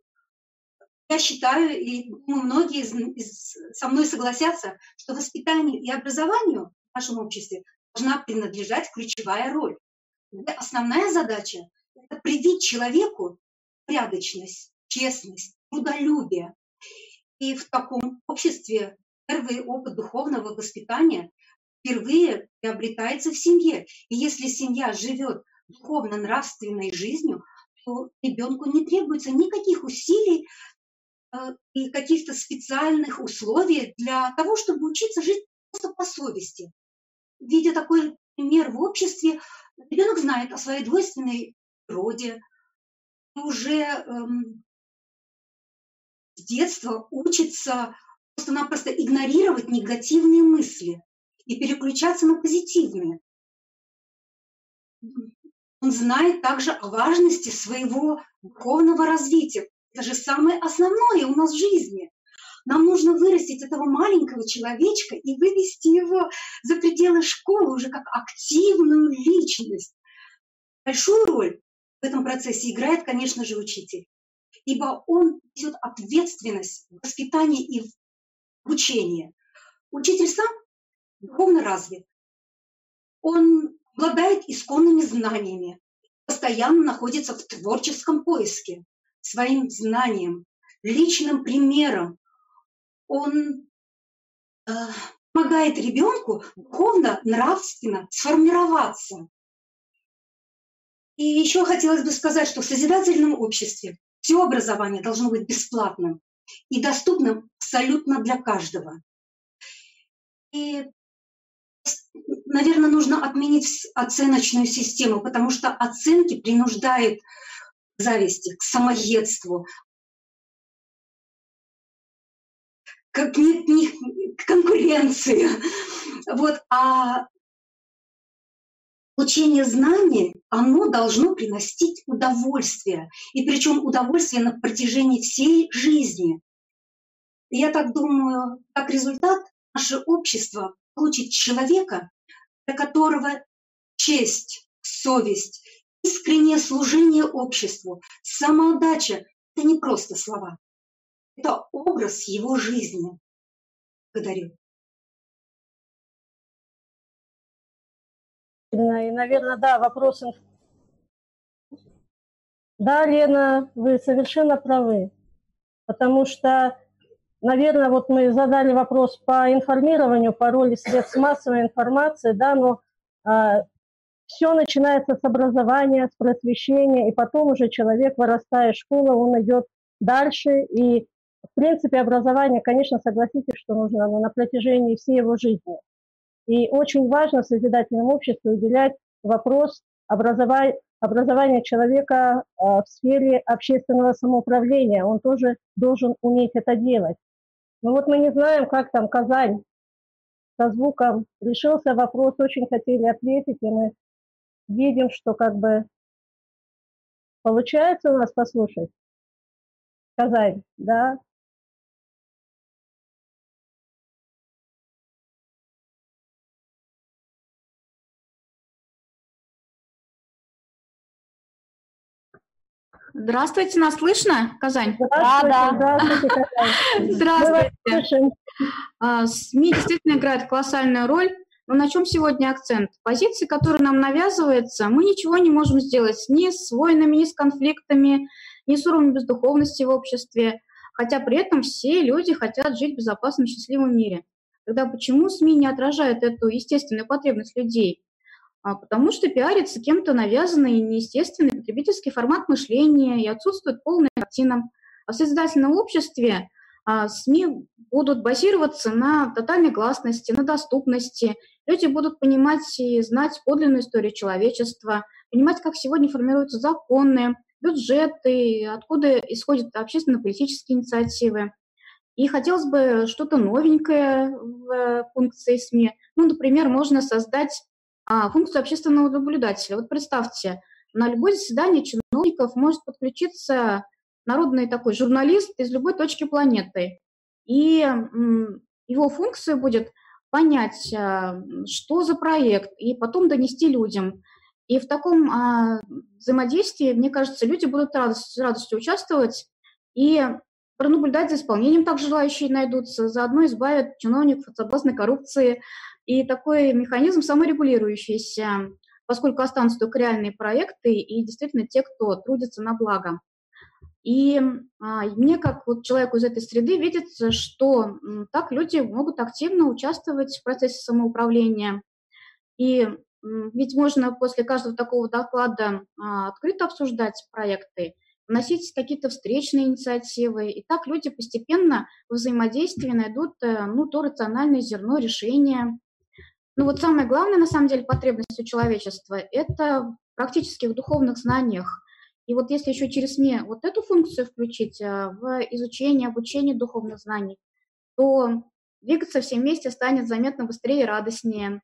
я считаю, и думаю, многие из, из, со мной согласятся, что воспитанию и образованию в нашем обществе должна принадлежать ключевая роль. Где основная задача – это привить человеку порядочность, честность, трудолюбие. И в таком обществе первый опыт духовного воспитания впервые приобретается в семье. И если семья живет духовно-нравственной жизнью, то ребенку не требуется никаких усилий э, и каких-то специальных условий для того, чтобы учиться жить просто по совести. Видя такой пример в обществе, ребенок знает о своей двойственной природе и уже эм, с детства учится просто-напросто игнорировать негативные мысли и переключаться на позитивные. Он знает также о важности своего духовного развития. Это же самое основное у нас в жизни. Нам нужно вырастить этого маленького человечка и вывести его за пределы школы уже как активную личность. Большую роль в этом процессе играет, конечно же, учитель, ибо он несет ответственность в воспитании и в обучении. Учитель сам духовно развит. Он обладает исконными знаниями, постоянно находится в творческом поиске, своим знанием, личным примером. Он э, помогает ребенку духовно, нравственно сформироваться. И еще хотелось бы сказать, что в созидательном обществе все образование должно быть бесплатным и доступным абсолютно для каждого. И наверное, нужно отменить оценочную систему, потому что оценки принуждают к зависти, к самоедству, к, к, к конкуренции. [laughs] Вот, а Получение знаний, оно должно приносить удовольствие. И причем удовольствие на протяжении всей жизни. Я так думаю, как результат наше общество получит человека, для которого честь, совесть, искреннее служение обществу, самоотдача – это не просто слова. Это образ его жизни. Благодарю. И, наверное, да, вопрос... Да, Лена, вы совершенно правы. Потому что, наверное, вот мы задали вопрос по информированию, по роли средств массовой информации, да, но а, все начинается с образования, с просвещения, и потом уже человек, вырастая из школы, он идет дальше. И, в принципе, образование, конечно, согласитесь, что нужно на протяжении всей его жизни. И очень важно в созидательном обществе уделять вопрос образования, образования человека а, в сфере общественного самоуправления. Он тоже должен уметь это делать. Но вот мы не знаем, как там Казань со звуком решился вопрос, очень хотели ответить, и мы видим, что как бы получается у нас послушать. Казань, да, Здравствуйте, нас слышно, Казань? Здравствуйте, да, да. Здравствуйте, Казань. Здравствуйте. А, СМИ действительно играют колоссальную роль. Но на чем сегодня акцент? Позиции, которые нам навязываются, мы ничего не можем сделать ни с войнами, ни с конфликтами, ни с уровнем бездуховности в обществе, хотя при этом все люди хотят жить в безопасном, счастливом мире. Тогда почему СМИ не отражают эту естественную потребность людей? А потому что пиарится кем-то навязанный неестественный потребительский формат мышления и отсутствует полная картина. А в созидательном обществе а, СМИ будут базироваться на тотальной гласности, на доступности. Люди будут понимать и знать подлинную историю человечества, понимать, как сегодня формируются законы, бюджеты, откуда исходят общественно-политические инициативы. И хотелось бы что-то новенькое в функции СМИ. Ну, например, можно создать а, функцию общественного наблюдателя. Вот представьте, на любое заседание чиновников может подключиться народный такой журналист из любой точки планеты. И его функция будет понять, а, что за проект, и потом донести людям. И в таком а, взаимодействии, мне кажется, люди будут радость, с радостью участвовать и пронаблюдать за исполнением также желающие найдутся, заодно избавят чиновников от соблазна коррупции. И такой механизм саморегулирующийся, поскольку останутся только реальные проекты и действительно те, кто трудится на благо. И а, мне, как вот человеку из этой среды, видится, что так люди могут активно участвовать в процессе самоуправления. И ведь можно после каждого такого доклада а, открыто обсуждать проекты, вносить какие-то встречные инициативы. И так люди постепенно в взаимодействии найдут э, ну, то рациональное зерно решения. Ну вот самое главное, на самом деле, потребность у человечества – это практических духовных знаниях. И вот если еще через СМИ вот эту функцию включить э, в изучение, обучение духовных знаний, то двигаться все вместе станет заметно быстрее и радостнее.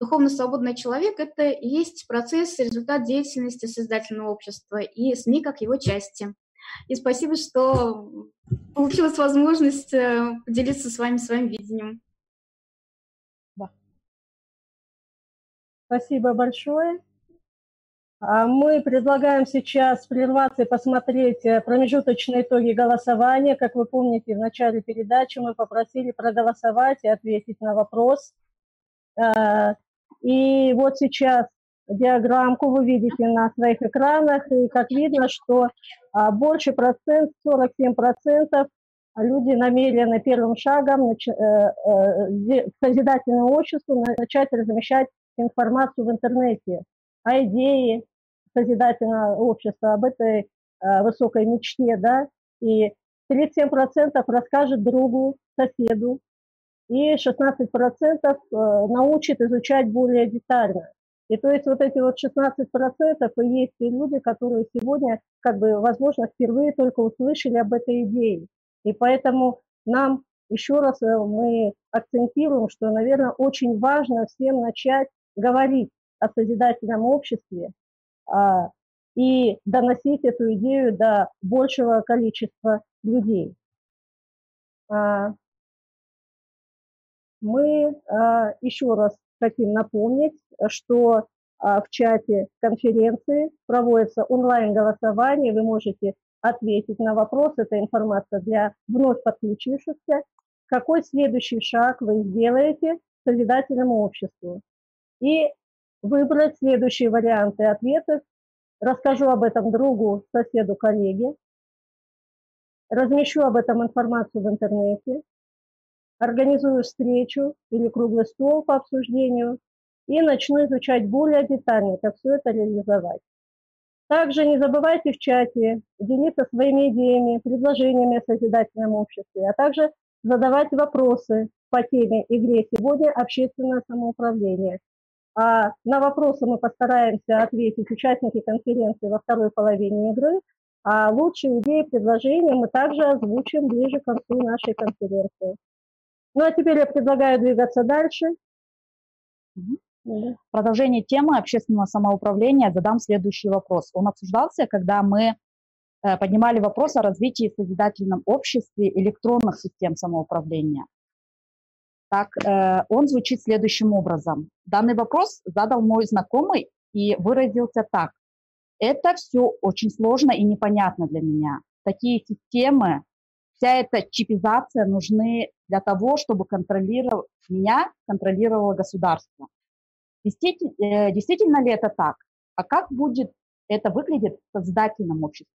Духовно свободный человек – это и есть процесс, результат деятельности создательного общества и СМИ как его части. И спасибо, что получилась возможность э, поделиться с вами своим видением. Спасибо большое. А мы предлагаем сейчас прерваться и посмотреть э, промежуточные итоги голосования. Как вы помните, в начале передачи мы попросили проголосовать и ответить на вопрос. Э, и вот сейчас диаграммку вы видите на своих экранах, и как видно, что а, больше процент, 47 процентов люди намерены первым шагом. Э, э, созидательному обществу начать размещать информацию в интернете о идее созидательного общества, об этой э, высокой мечте, да, и 37% расскажет другу, соседу, и 16% э, научит изучать более детально. И то есть вот эти вот 16% и есть те люди, которые сегодня, как бы, возможно, впервые только услышали об этой идее. И поэтому нам еще раз э, мы акцентируем, что, наверное, очень важно всем начать говорить о созидательном обществе а, и доносить эту идею до большего количества людей. А, мы а, еще раз хотим напомнить, что а, в чате конференции проводится онлайн-голосование, вы можете ответить на вопрос, это информация для вновь подключившихся, какой следующий шаг вы сделаете созидательному обществу. И выбрать следующие варианты ответов. Расскажу об этом другу, соседу, коллеге. Размещу об этом информацию в интернете организую встречу или круглый стол по обсуждению и начну изучать более детально, как все это реализовать. Также не забывайте в чате делиться своими идеями, предложениями о созидательном обществе, а также задавать вопросы по теме игре сегодня «Общественное самоуправление». А на вопросы мы постараемся ответить участники конференции во второй половине игры, а лучшие идеи и предложения мы также озвучим ближе к концу нашей конференции. Ну а теперь я предлагаю двигаться дальше. В продолжение темы общественного самоуправления задам следующий вопрос. Он обсуждался, когда мы э, поднимали вопрос о развитии в созидательном обществе электронных систем самоуправления. Так, э, он звучит следующим образом. Данный вопрос задал мой знакомый и выразился так. Это все очень сложно и непонятно для меня. Такие системы вся эта чипизация нужны для того, чтобы контролировать меня, контролировало государство. Действительно, э, действительно ли это так? А как будет это выглядит в создательном обществе?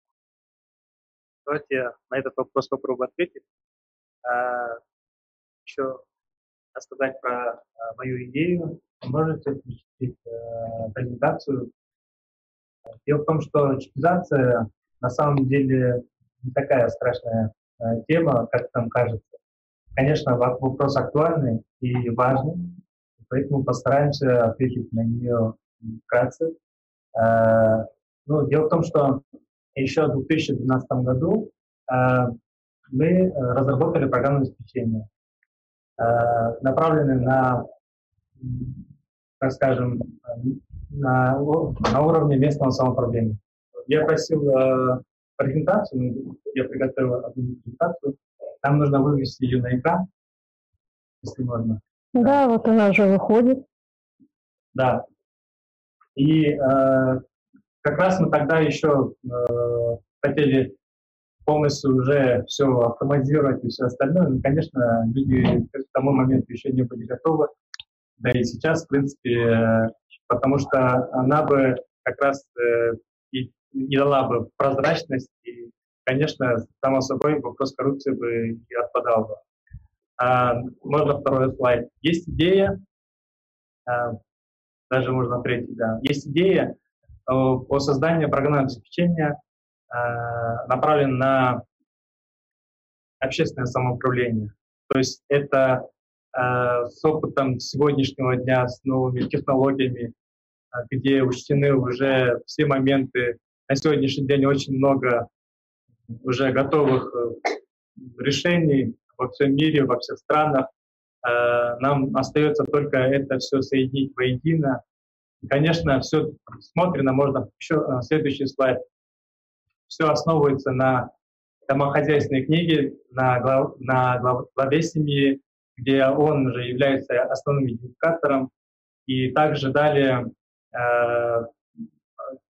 Давайте на этот вопрос попробую ответить. А, еще рассказать про мою идею. Можете включить презентацию. Дело в том, что чипизация на самом деле не такая страшная тема, как там кажется. Конечно, вопрос актуальный и важный, поэтому постараемся ответить на нее вкратце. Ну, дело в том, что еще в 2012 году мы разработали программное обеспечение, направленное на, так скажем, на, на уровне местного самоуправления. Я просил э, презентацию, я приготовил одну презентацию, там нужно вывести ее на экран, если можно. Да, вот она уже выходит. Да. И э, как раз мы тогда еще э, хотели полностью уже все автоматизировать и все остальное. Но, конечно, люди к тому моменту еще не были готовы. Да и сейчас, в принципе, э, потому что она бы как раз э, и не дала бы прозрачность и конечно, само собой вопрос коррупции бы и отпадал бы. А, можно второй слайд. Есть идея, а, даже можно третий, да. Есть идея о, о создании программного обеспечения, а, направленного на общественное самоуправление. То есть это а, с опытом сегодняшнего дня, с новыми технологиями, а, где учтены уже все моменты. На сегодняшний день очень много уже готовых э, решений во всем мире, во всех странах. Э, нам остается только это все соединить воедино. Конечно, все смотрено можно. Еще э, следующий слайд. Все основывается на домохозяйственной книге, на, глав, на главе семьи, где он уже является основным идентификатором. И также далее э,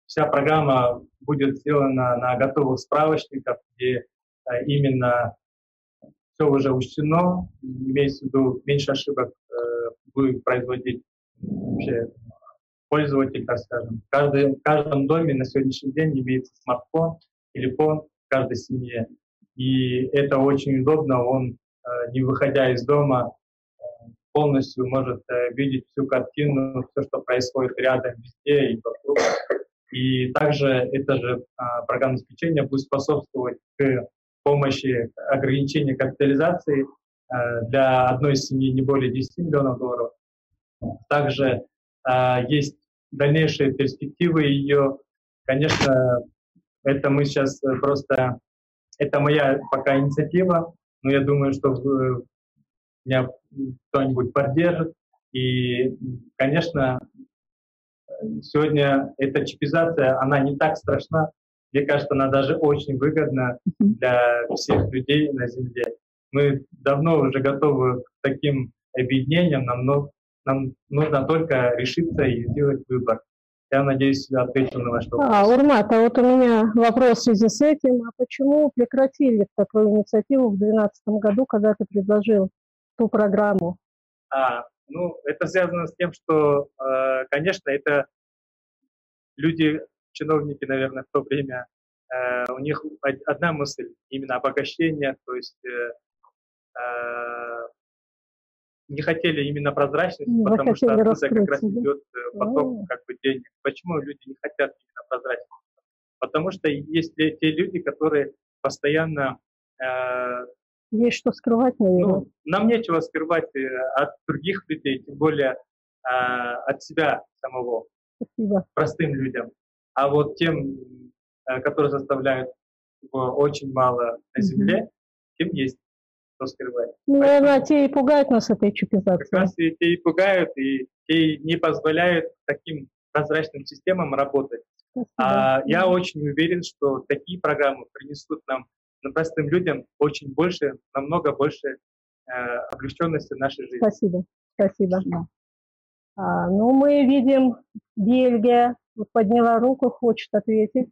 вся программа будет сделана на готовых справочниках, где а, именно все уже учтено, имеется в виду меньше ошибок э, будет производить вообще пользователь, так скажем. В, в каждом доме на сегодняшний день имеется смартфон, телефон в каждой семье. И это очень удобно, он, э, не выходя из дома, э, полностью может э, видеть всю картину, все, что происходит рядом, везде и вокруг. И также это же а, программное обеспечение будет способствовать к помощи ограничения капитализации для одной семьи не более 10 миллионов долларов. Также а, есть дальнейшие перспективы ее. Конечно, это мы сейчас просто... Это моя пока инициатива, но я думаю, что меня кто-нибудь поддержит. И, конечно, сегодня эта чипизация, она не так страшна. Мне кажется, она даже очень выгодна для всех людей на Земле. Мы давно уже готовы к таким объединениям, нам, нам нужно только решиться и сделать выбор. Я надеюсь, я ответил на ваш вопрос. А, Урмат, а вот у меня вопрос в связи с этим. А почему прекратили такую инициативу в 2012 году, когда ты предложил ту программу? А, ну, это связано с тем, что, э, конечно, это люди, чиновники, наверное, в то время, э, у них одна мысль, именно обогащение, то есть э, не хотели именно прозрачности, не потому что оттуда как раз идет поток как бы денег. Почему люди не хотят именно прозрачности? Потому что есть те люди, которые постоянно есть что скрывать, наверное. Ну, нам нечего скрывать э, от других людей, тем более э, от себя самого, Спасибо. простым людям. А вот тем, э, которые составляют очень мало на Земле, угу. тем есть что скрывать. Ну, наверное, те и пугают нас этой чипизацией. Как раз и те и пугают, и те не позволяют таким прозрачным системам работать. Спасибо. А я очень уверен, что такие программы принесут нам простым людям очень больше, намного больше э, облегченности в нашей жизни. Спасибо, спасибо. А, ну, мы видим, Бельгия вот подняла руку, хочет ответить.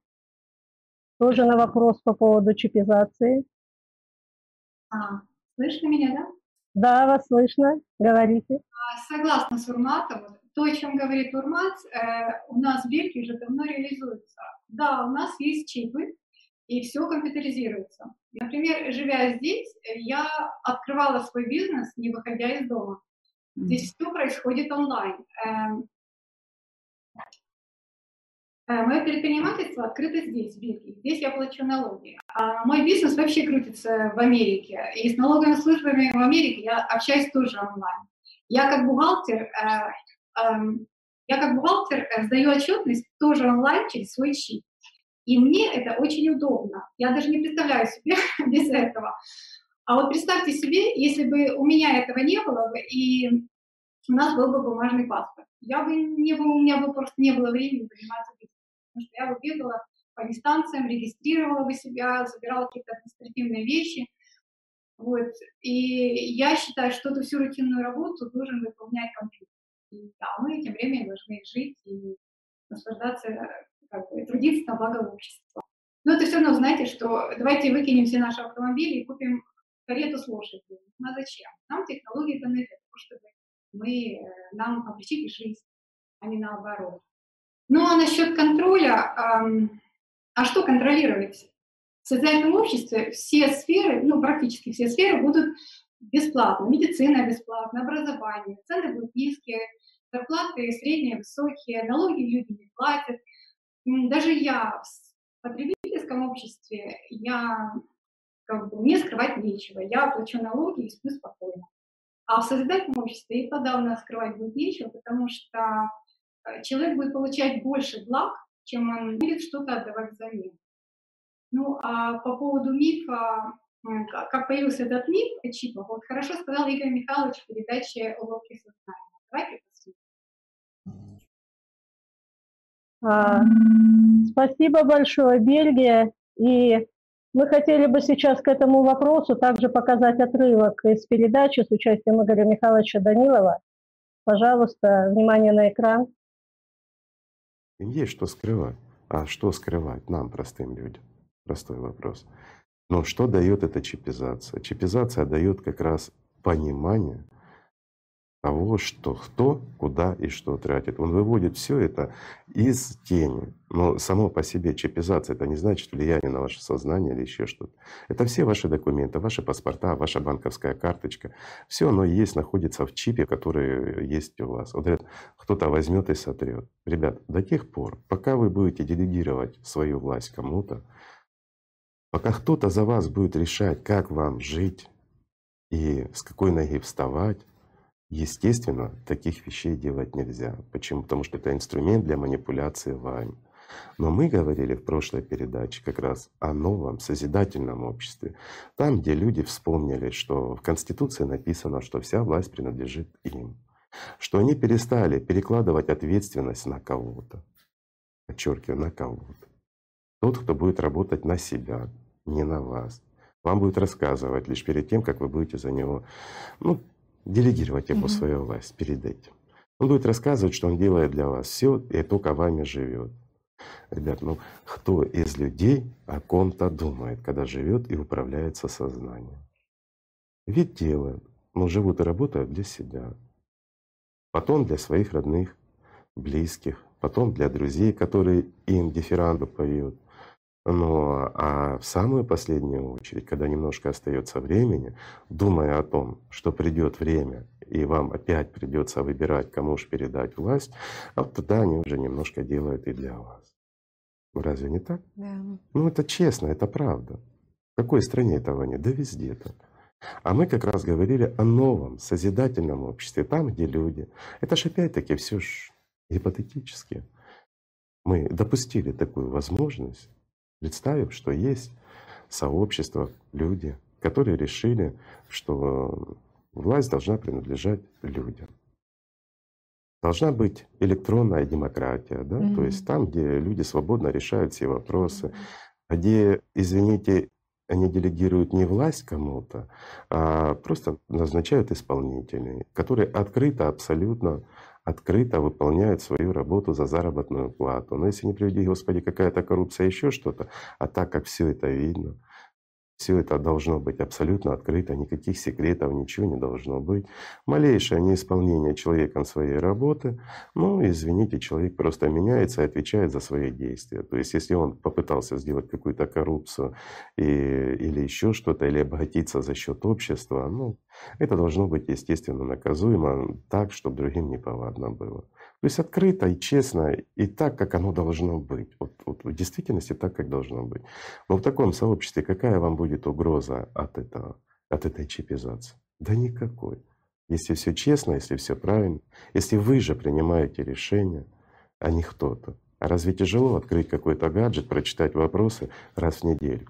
Тоже на вопрос по поводу чипизации. А, слышно меня, да? Да, вас слышно. Говорите. А, согласна с Урматом. То, о чем говорит Урмат, э, у нас в Бельгии уже давно реализуется. Да, у нас есть чипы, и все компьютеризируется. Например, живя здесь, я открывала свой бизнес, не выходя из дома. Здесь все происходит онлайн. Эм, э, Мое предпринимательство открыто здесь, в Бельгии. Здесь я плачу налоги. А мой бизнес вообще крутится в Америке. И с налоговыми службами в Америке я общаюсь тоже онлайн. Я как бухгалтер, э, эм, я как бухгалтер э, сдаю отчетность тоже онлайн через свой чип. И мне это очень удобно. Я даже не представляю себе [laughs] без этого. А вот представьте себе, если бы у меня этого не было бы, и у нас был бы бумажный паспорт. Я бы не было, у меня бы просто не было времени заниматься бизнесом, потому что я бы бегала по инстанциям, регистрировала бы себя, забирала какие-то административные вещи. Вот. И я считаю, что эту всю рутинную работу должен выполнять компьютер. И да, мы тем временем должны жить и наслаждаться, как бы, трудиться на благо общества. Но это все равно, знаете, что давайте выкинем все наши автомобили и купим карету с лошадью. Ну а зачем? Нам технологии даны для того, чтобы мы, э, нам облегчили жизнь, а не наоборот. Ну а насчет контроля, а что контролировать? В социальном обществе все сферы, ну практически все сферы будут бесплатно. Медицина бесплатна, образование, цены будут низкие, зарплаты средние, высокие, налоги люди не платят. Даже я в потребительском обществе, я как бы мне скрывать нечего. Я плачу налоги и сплю спокойно. А в созидательном обществе и подавно скрывать будет нечего, потому что э, человек будет получать больше благ, чем он будет что-то отдавать взамен. Ну, а по поводу мифа, как появился этот миф о чипах, вот хорошо сказал Игорь Михайлович в передаче «Уловки сознания». Давайте посмотрим. А, спасибо большое, Бельгия. И мы хотели бы сейчас к этому вопросу также показать отрывок из передачи с участием Игоря Михайловича Данилова. Пожалуйста, внимание на экран. Есть что скрывать. А что скрывать нам, простым людям? Простой вопрос. Но что дает эта чипизация? Чипизация дает как раз понимание того, что кто, куда и что тратит. Он выводит все это из тени. Но само по себе чипизация это не значит влияние на ваше сознание или еще что-то. Это все ваши документы, ваши паспорта, ваша банковская карточка. Все оно есть, находится в чипе, который есть у вас. Вот говорят, кто-то возьмет и сотрет. Ребят, до тех пор, пока вы будете делегировать свою власть кому-то, пока кто-то за вас будет решать, как вам жить и с какой ноги вставать, Естественно, таких вещей делать нельзя. Почему? Потому что это инструмент для манипуляции вами. Но мы говорили в прошлой передаче как раз о новом созидательном обществе. Там, где люди вспомнили, что в Конституции написано, что вся власть принадлежит им. Что они перестали перекладывать ответственность на кого-то. Подчеркиваю, на кого-то. Тот, кто будет работать на себя, не на вас. Вам будет рассказывать лишь перед тем, как вы будете за него ну, делегировать ему mm-hmm. свою власть перед этим. Он будет рассказывать, что он делает для вас все, и только вами живет. Ребят, ну кто из людей о ком-то думает, когда живет и управляется сознанием? Ведь делают, но живут и работают для себя. Потом для своих родных, близких, потом для друзей, которые им дифиранду поют, ну, а в самую последнюю очередь, когда немножко остается времени, думая о том, что придет время, и вам опять придется выбирать, кому же передать власть, а вот тогда они уже немножко делают и для вас. Разве не так? Да. Ну, это честно, это правда. В какой стране этого нет? Да везде так. А мы как раз говорили о новом созидательном обществе, там, где люди. Это же опять-таки все ж гипотетически. Мы допустили такую возможность, представив, что есть сообщество, люди, которые решили, что власть должна принадлежать людям. Должна быть электронная демократия, да? Mm-hmm. то есть там, где люди свободно решают все вопросы, где, извините, они делегируют не власть кому-то, а просто назначают исполнителей, которые открыто абсолютно открыто выполняют свою работу за заработную плату. Но если не приведи, Господи, какая-то коррупция, еще что-то, а так как все это видно, Все это должно быть абсолютно открыто, никаких секретов, ничего не должно быть. Малейшее неисполнение человеком своей работы, ну, извините, человек просто меняется и отвечает за свои действия. То есть если он попытался сделать какую-то коррупцию и, или еще что-то, или обогатиться за счет общества, ну, это должно быть естественно наказуемо так, чтобы другим неповадно было. То есть открыто и честно, и так, как оно должно быть. Вот, вот в действительности так, как должно быть. Но в таком сообществе какая вам будет угроза от этого, от этой чипизации? Да никакой. Если все честно, если все правильно, если вы же принимаете решения, а не кто-то. А разве тяжело открыть какой-то гаджет, прочитать вопросы раз в неделю?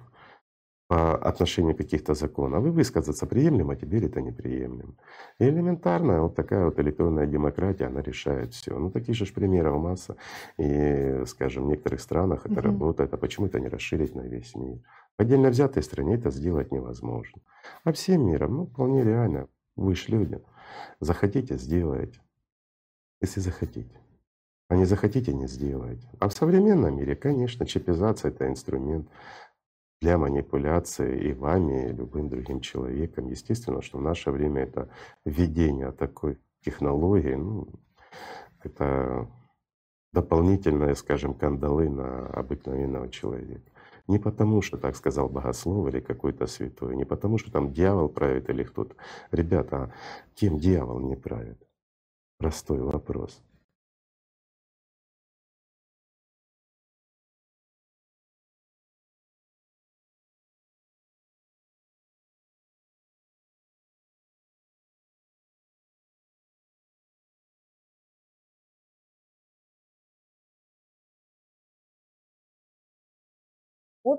По отношению каких-то законов, а вы высказаться приемлемо, а теперь это неприемлемо. И элементарно вот такая вот электронная демократия, она решает все. Ну таких же примеров масса. И, скажем, в некоторых странах это угу. работает, а почему это не расширить на весь мир? В отдельно взятой стране это сделать невозможно. А всем миром, ну, вполне реально. Вы ж люди. Захотите — сделаете. Если захотите. А не захотите — не сделаете. А в современном мире, конечно, чипизация — это инструмент для манипуляции и вами, и любым другим человеком. Естественно, что в наше время это введение такой технологии, ну, это дополнительные, скажем, кандалы на обыкновенного человека. Не потому, что так сказал богослов или какой-то святой, не потому, что там дьявол правит или кто-то. Ребята, а кем дьявол не правит? Простой вопрос.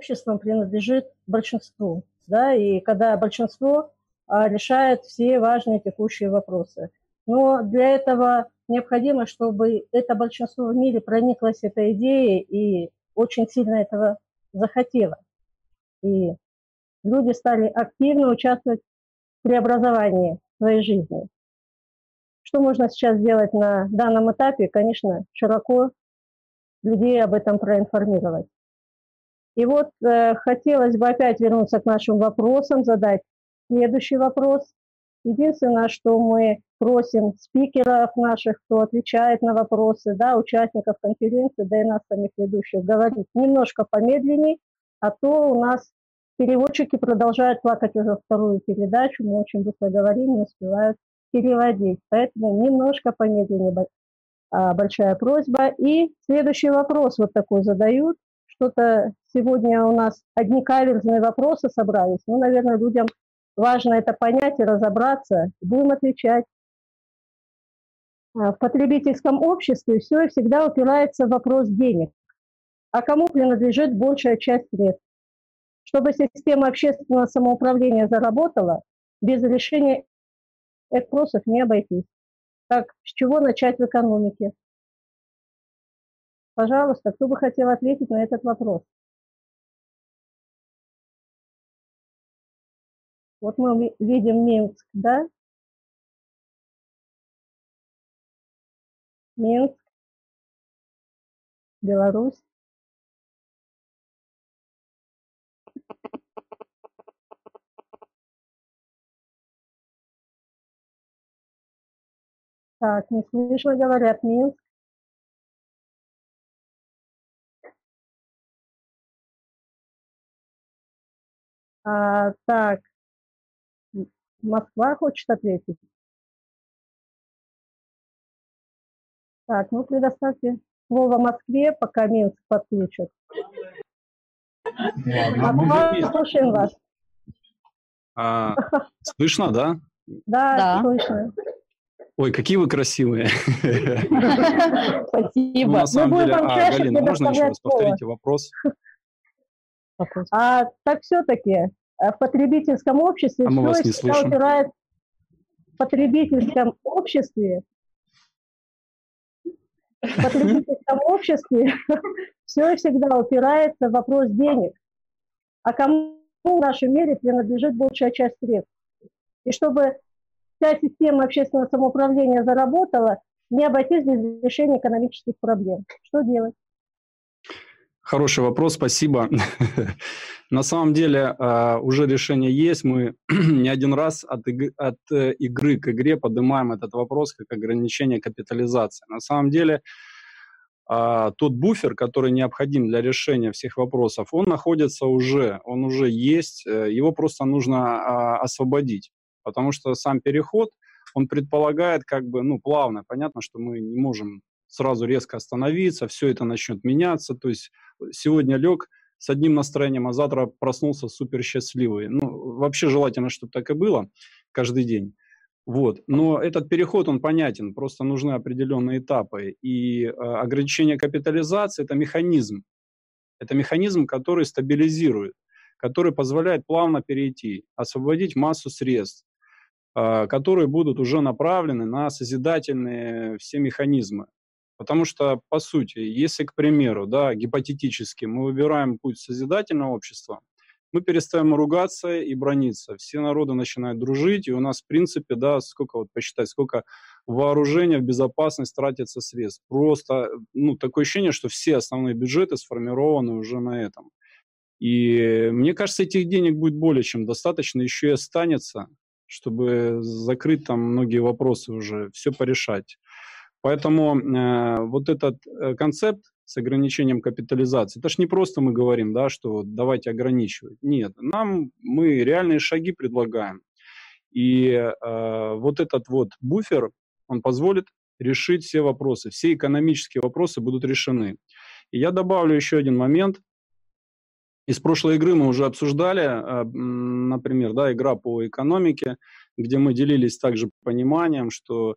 Обществом принадлежит большинству, да, и когда большинство а, решает все важные текущие вопросы. Но для этого необходимо, чтобы это большинство в мире прониклось этой идеей и очень сильно этого захотело. И люди стали активно участвовать в преобразовании своей жизни. Что можно сейчас сделать на данном этапе? Конечно, широко людей об этом проинформировать. И вот э, хотелось бы опять вернуться к нашим вопросам, задать следующий вопрос. Единственное, что мы просим спикеров наших, кто отвечает на вопросы, да, участников конференции, да и нас самих ведущих, говорить немножко помедленнее, а то у нас переводчики продолжают плакать уже вторую передачу, мы очень быстро говорим, не успевают переводить. Поэтому немножко помедленнее а, большая просьба. И следующий вопрос вот такой задают что-то сегодня у нас одни каверзные вопросы собрались. Ну, наверное, людям важно это понять и разобраться. Будем отвечать. А, в потребительском обществе все и всегда упирается в вопрос денег. А кому принадлежит большая часть средств? Чтобы система общественного самоуправления заработала, без решения этих вопросов не обойтись. Так, с чего начать в экономике? Пожалуйста, кто бы хотел ответить на этот вопрос? Вот мы видим Минск, да? Минск, Беларусь. Так, не слышно, говорят, Минск. А, так, Москва хочет ответить. Так, ну предоставьте слово Москве, пока Минск подключат. Москва, слушаем вас. А, слышно, да? Да, да, слышно. Ой, какие вы красивые. Спасибо. Ну, на самом деле, а, Галина, можно еще раз повторите вопрос? А так все-таки в потребительском обществе а все всегда упирает в потребительском обществе в потребительском обществе [laughs] все всегда упирается в вопрос денег. А кому в нашем мире принадлежит большая часть средств? И чтобы вся система общественного самоуправления заработала, не обойтись без решения экономических проблем. Что делать? Хороший вопрос, спасибо. [laughs] На самом деле а, уже решение есть. Мы [clears throat] не один раз от, от э, игры к игре поднимаем этот вопрос как ограничение капитализации. На самом деле а, тот буфер, который необходим для решения всех вопросов, он находится уже, он уже есть, э, его просто нужно а, освободить, потому что сам переход, он предполагает как бы, ну, плавно, понятно, что мы не можем сразу резко остановиться, все это начнет меняться, то есть сегодня лег с одним настроением, а завтра проснулся супер счастливый. Ну, вообще желательно, чтобы так и было каждый день. Вот. Но этот переход, он понятен, просто нужны определенные этапы. И э, ограничение капитализации – это механизм. Это механизм, который стабилизирует, который позволяет плавно перейти, освободить массу средств, э, которые будут уже направлены на созидательные все механизмы. Потому что, по сути, если, к примеру, да, гипотетически мы выбираем путь созидательного общества, мы перестаем ругаться и брониться. Все народы начинают дружить, и у нас, в принципе, да, сколько вот посчитать, сколько вооружения в безопасность тратится средств. Просто, ну, такое ощущение, что все основные бюджеты сформированы уже на этом. И мне кажется, этих денег будет более чем достаточно, еще и останется, чтобы закрыть там многие вопросы уже, все порешать. Поэтому э, вот этот э, концепт с ограничением капитализации. Это ж не просто мы говорим, да, что давайте ограничивать. Нет, нам мы реальные шаги предлагаем. И э, вот этот вот буфер, он позволит решить все вопросы, все экономические вопросы будут решены. И я добавлю еще один момент. Из прошлой игры мы уже обсуждали, э, например, да, игра по экономике, где мы делились также пониманием, что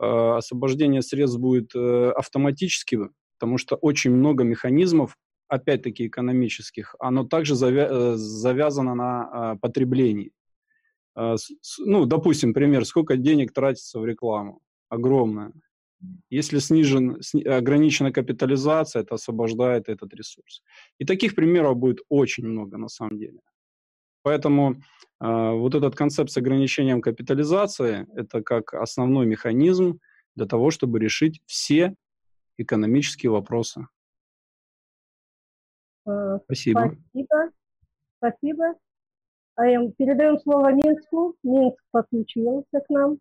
освобождение средств будет э, автоматически потому что очень много механизмов, опять-таки экономических, оно также э, завязано на потреблении. Ну, допустим, пример, сколько денег тратится в рекламу? Огромное. Если снижен, ограничена капитализация, это освобождает этот ресурс. И таких примеров будет очень много на самом деле. Поэтому э, вот этот концепт с ограничением капитализации – это как основной механизм для того, чтобы решить все экономические вопросы. Э, спасибо. Спасибо. Спасибо. А передаем слово Минску. Минск подключился к нам.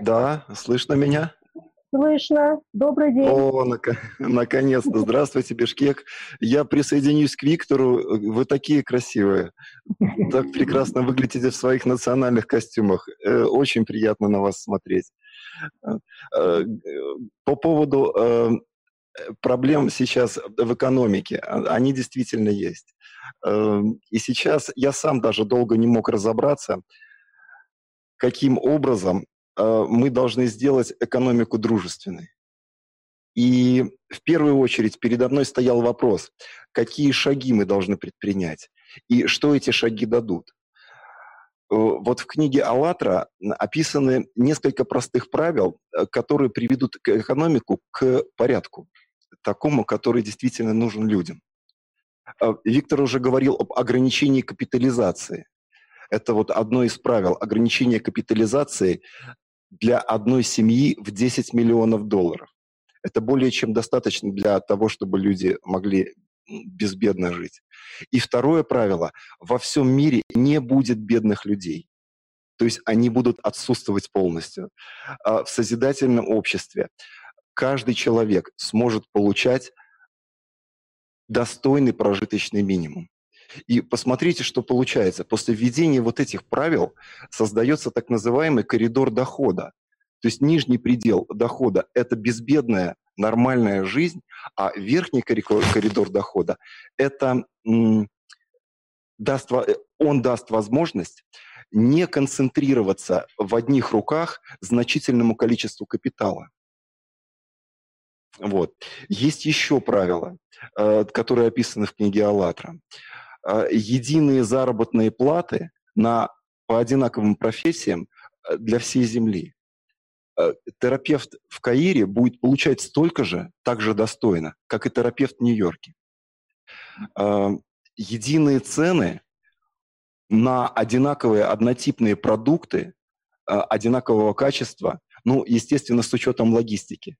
Да, слышно меня? Слышно. Добрый день. О, нак- наконец-то. Здравствуйте, Бишкек. Я присоединюсь к Виктору. Вы такие красивые. Так прекрасно выглядите в своих национальных костюмах. Э, очень приятно на вас смотреть. Э, по поводу э, проблем сейчас в экономике, а, они действительно есть. Э, и сейчас я сам даже долго не мог разобраться, каким образом мы должны сделать экономику дружественной. И в первую очередь передо мной стоял вопрос, какие шаги мы должны предпринять и что эти шаги дадут. Э, вот в книге «АЛЛАТРА» описаны несколько простых правил, э, которые приведут экономику к порядку, такому, который действительно нужен людям. Э, Виктор уже говорил об ограничении капитализации. Это вот одно из правил. Ограничение капитализации для одной семьи в 10 миллионов долларов. Это более чем достаточно для того, чтобы люди могли безбедно жить. И второе правило, во всем мире не будет бедных людей. То есть они будут отсутствовать полностью. А в созидательном обществе каждый человек сможет получать достойный прожиточный минимум. И посмотрите, что получается. После введения вот этих правил создается так называемый коридор дохода. То есть нижний предел дохода – это безбедная нормальная жизнь, а верхний коридор дохода – это даст, он даст возможность не концентрироваться в одних руках значительному количеству капитала. Вот. Есть еще правила, э, которые описаны в книге «АЛЛАТРА». Э, единые заработные платы на, по одинаковым профессиям э, для всей земли. Э, терапевт в Каире будет получать столько же, так же достойно, как и терапевт в Нью-Йорке. Единые цены на одинаковые однотипные продукты одинакового качества, ну, естественно, с учетом логистики.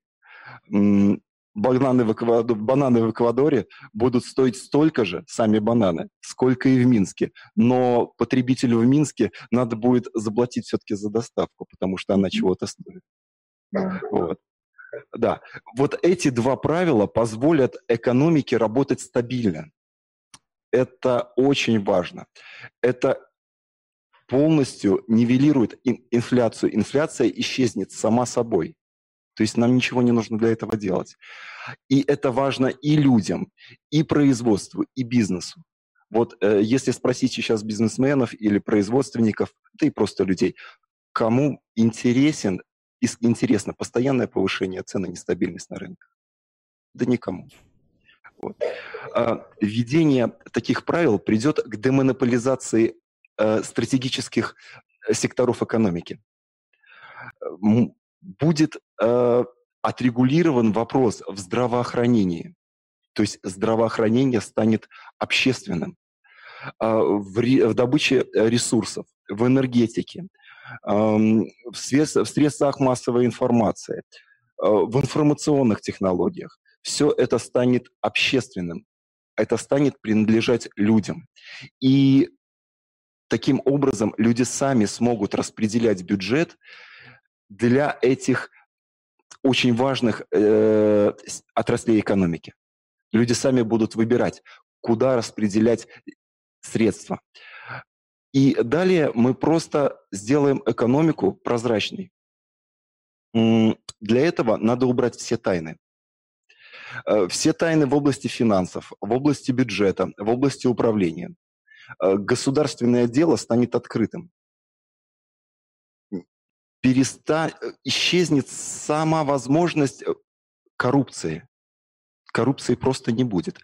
Бананы в, Эквадоре, бананы в Эквадоре будут стоить столько же, сами бананы, сколько и в Минске. Но потребителю в Минске надо будет заплатить все-таки за доставку, потому что она чего-то стоит. Вот. Да, вот эти два правила позволят экономике работать стабильно. Это очень важно. Это полностью нивелирует инфляцию. Инфляция исчезнет сама собой. То есть нам ничего не нужно для этого делать. И это важно и людям, и производству, и бизнесу. Вот э, если спросить сейчас бизнесменов или производственников, да и просто людей, кому интересен, интересно постоянное повышение цен и нестабильность на рынках? Да никому. Вот. А, введение таких правил придет к демонополизации э, стратегических э, секторов экономики будет э, отрегулирован вопрос в здравоохранении. То есть здравоохранение станет общественным. Э, в, в добыче ресурсов, в энергетике, э, в, сред, в средствах массовой информации, э, в информационных технологиях. Все это станет общественным. Это станет принадлежать людям. И таким образом люди сами смогут распределять бюджет для этих очень важных э, отраслей экономики. Люди сами будут выбирать, куда распределять средства. И далее мы просто сделаем экономику прозрачной. Для этого надо убрать все тайны. Э, все тайны в области финансов, в области бюджета, в области управления. Э, государственное дело станет открытым переста... Э, исчезнет сама возможность э, коррупции. Коррупции просто не будет.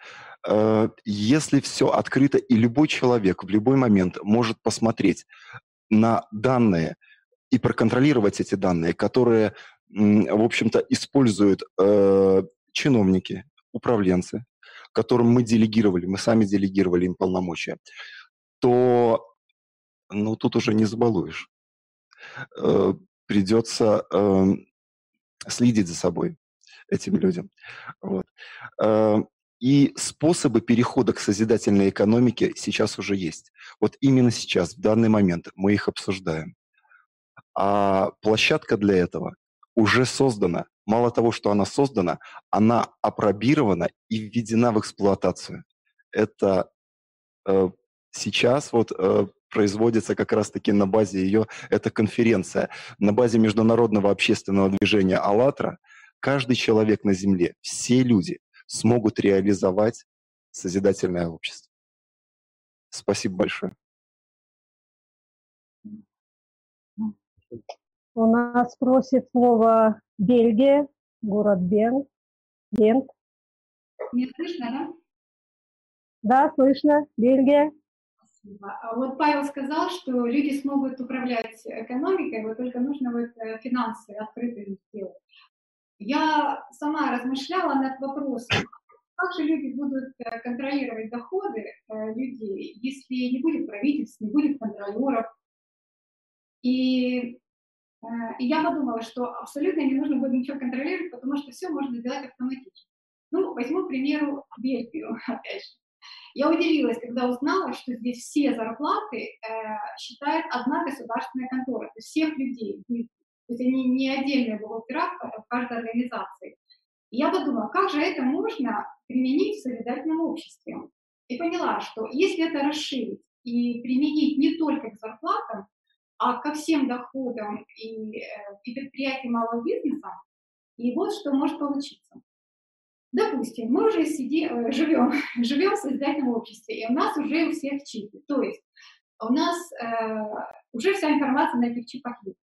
Э, если все открыто, и любой человек в любой момент может посмотреть на данные и проконтролировать эти данные, которые, в общем-то, используют чиновники, управленцы, которым мы делегировали, мы сами делегировали им полномочия, то ну, тут уже не забалуешь придется э, следить за собой этим людям. Вот. Э, и способы перехода к созидательной экономике сейчас уже есть. Вот именно сейчас, в данный момент, мы их обсуждаем. А площадка для этого уже создана. Мало того, что она создана, она опробирована и введена в эксплуатацию. Это э, сейчас вот э, производится как раз-таки на базе ее, это конференция, на базе международного общественного движения «АЛЛАТРА», каждый человек на Земле, все люди смогут реализовать созидательное общество. Спасибо большое. У нас просит слово Бельгия, город Бен, Бент. Не слышно, да? Да, слышно. Бельгия. А вот Павел сказал, что люди смогут управлять экономикой, вот только нужно вот э, финансы открытые сделать. Я сама размышляла над вопросом, как же люди будут э, контролировать доходы э, людей, если не будет правительств, не будет контролеров. И, и я подумала, что абсолютно не нужно будет ничего контролировать, потому что все можно сделать автоматически. Ну, возьму, к примеру, Бельгию, [laughs] опять же. Я удивилась, когда узнала, что здесь все зарплаты э, считает одна государственная контора, то есть всех людей. То есть они не отдельные бухгалтера в каждой организации. И я подумала, как же это можно применить в солидарном обществе? И поняла, что если это расширить и применить не только к зарплатам, а ко всем доходам и, э, и предприятиям малого бизнеса, и вот что может получиться. Допустим, мы уже сидим, э, живем, [laughs] живем в созидательном обществе, и у нас уже у всех чипы. То есть у нас э, уже вся информация на этих чипах есть.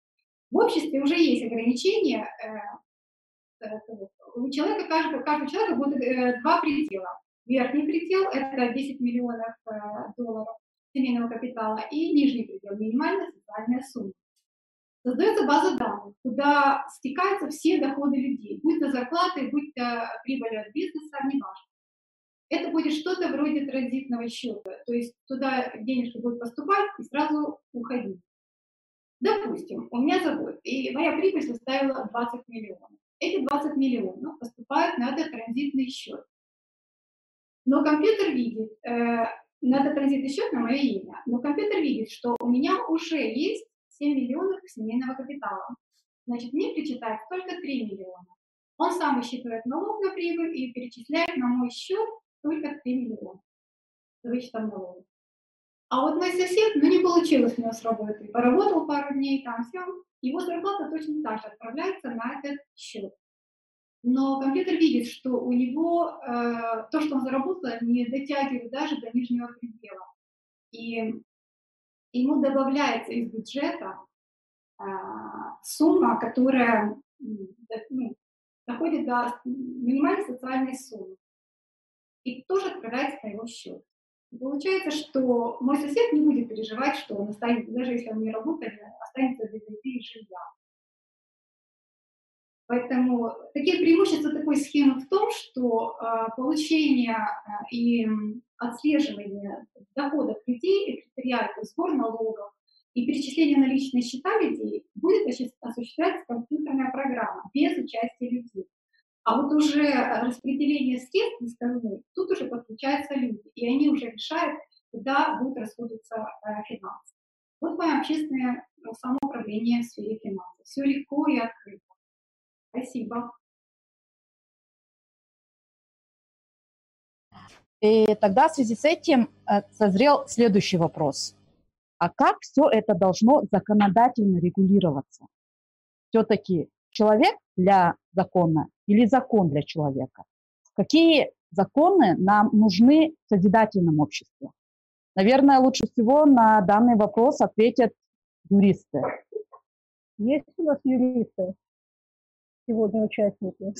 В обществе уже есть ограничения. Э, э, у человека, каждого, каждого человека будет э, два предела. Верхний предел – это 10 миллионов э, долларов семейного капитала, и нижний предел – минимальная социальная сумма. Создается база данных, куда стекаются все доходы людей, будь то зарплаты, будь то прибыль от бизнеса, неважно. Это будет что-то вроде транзитного счета, то есть туда денежки будут поступать и сразу уходить. Допустим, у меня завод, и моя прибыль составила 20 миллионов. эти 20 миллионов поступают на этот транзитный счет. Но компьютер видит, э, на этот транзитный счет на мое имя, но компьютер видит, что у меня уже есть 7 миллионов семейного капитала. Значит, мне причитают только 3 миллиона. Он сам высчитывает налог на прибыль и перечисляет на мой счет только 3 миллиона с налогов. А вот мой сосед, ну не получилось у него с работой, поработал пару дней там, все, его зарплата точно так же отправляется на этот счет. Но компьютер видит, что у него э, то, что он заработал, не дотягивает даже до нижнего предела. И ему добавляется из бюджета э, сумма, которая ну, доходит до минимальной социальной суммы. И тоже отправляется на его счет. И получается, что мой сосед не будет переживать, что он останется, даже если он не работает, останется без еды и жилья. Поэтому такие преимущества такой схемы в том, что э, получение э, и отслеживание доходов людей, экваториальный сбор налогов и перечисление на личные счета людей будет осуществляться компьютерная программа без участия людей. А вот уже распределение средств из казны, тут уже подключаются люди, и они уже решают, куда будут расходоваться э, финансы. Вот мое общественное самоуправление в сфере финансов. Все легко и открыто. Спасибо. И тогда в связи с этим э, созрел следующий вопрос. А как все это должно законодательно регулироваться? Все-таки человек для закона или закон для человека? Какие законы нам нужны в созидательном обществе? Наверное, лучше всего на данный вопрос ответят юристы. Есть у нас юристы? Сегодня участники?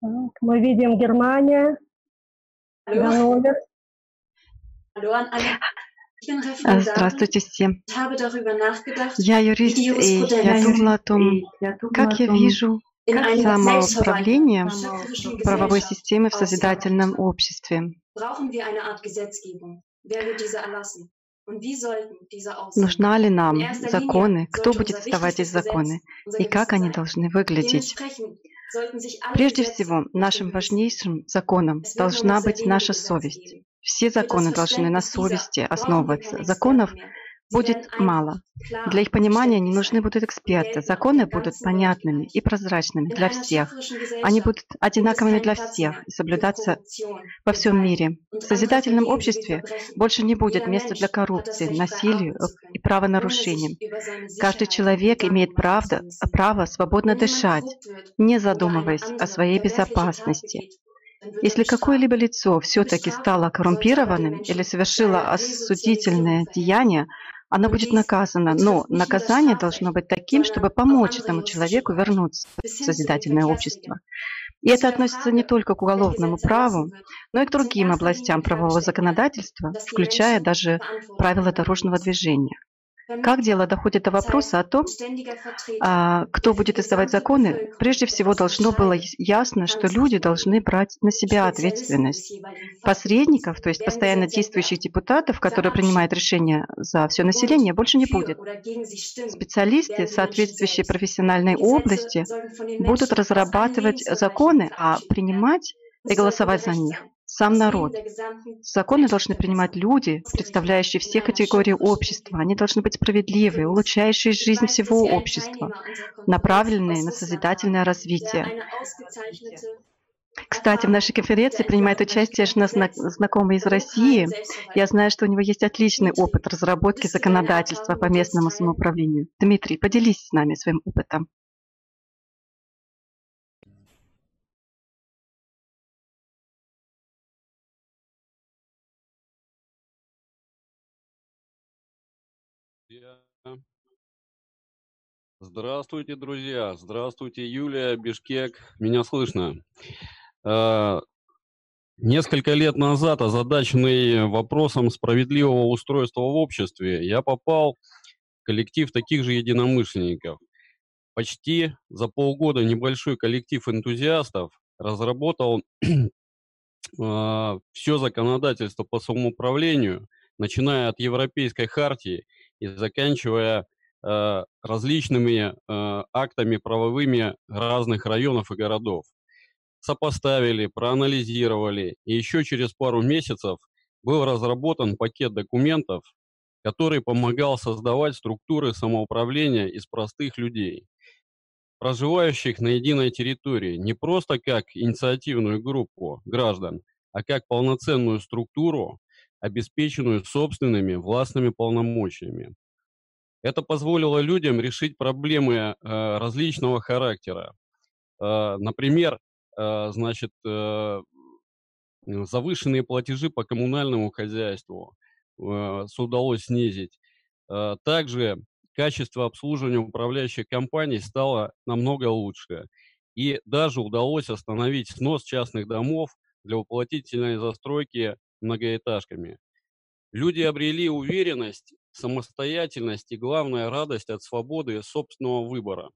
Так, мы видим Германия, Ганновер. Здравствуйте всем. Я юрист, и я думала о том, как я вижу самоуправление правовой системы в созидательном обществе. Нужна ли нам законы? Кто будет создавать эти законы? И как они должны выглядеть? Прежде всего, нашим важнейшим законом должна быть наша совесть. Все законы должны на совести основываться. Законов будет мало. Для их понимания не нужны будут эксперты. Законы будут понятными и прозрачными для всех. Они будут одинаковыми для всех и соблюдаться во всем мире. В созидательном обществе больше не будет места для коррупции, насилию и правонарушениям. Каждый человек имеет правда, право свободно дышать, не задумываясь о своей безопасности. Если какое-либо лицо все-таки стало коррумпированным или совершило осудительное деяние, оно будет наказано, но наказание должно быть таким, чтобы помочь этому человеку вернуться в созидательное общество. И это относится не только к уголовному праву, но и к другим областям правового законодательства, включая даже правила дорожного движения. Как дело доходит до вопроса о том, а, кто будет издавать законы, прежде всего должно было ясно, что люди должны брать на себя ответственность. Посредников, то есть постоянно действующих депутатов, которые принимают решения за все население, больше не будет. Специалисты, соответствующие профессиональной области, будут разрабатывать законы, а принимать и голосовать за них сам народ. Законы должны принимать люди, представляющие все категории общества. Они должны быть справедливые, улучшающие жизнь всего общества, направленные на созидательное развитие. Кстати, в нашей конференции принимает участие наш знакомый из России. Я знаю, что у него есть отличный опыт разработки законодательства по местному самоуправлению. Дмитрий, поделись с нами своим опытом. Здравствуйте, друзья! Здравствуйте, Юлия, Бишкек. Меня слышно? Э, несколько лет назад, озадаченный вопросом справедливого устройства в обществе, я попал в коллектив таких же единомышленников. Почти за полгода небольшой коллектив энтузиастов разработал [clears throat] э, все законодательство по самоуправлению, начиная от Европейской хартии и заканчивая э, различными э, актами правовыми разных районов и городов. Сопоставили, проанализировали, и еще через пару месяцев был разработан пакет документов, который помогал создавать структуры самоуправления из простых людей, проживающих на единой территории, не просто как инициативную группу граждан, а как полноценную структуру, обеспеченную собственными властными полномочиями. Это позволило людям решить проблемы э, различного характера. Э, например, э, значит, э, завышенные платежи по коммунальному хозяйству э, удалось снизить. Э, также качество обслуживания управляющих компаний стало намного лучше. И даже удалось остановить снос частных домов для уплотнительной застройки многоэтажками. Люди обрели уверенность, самостоятельность и, главное, радость от свободы собственного выбора.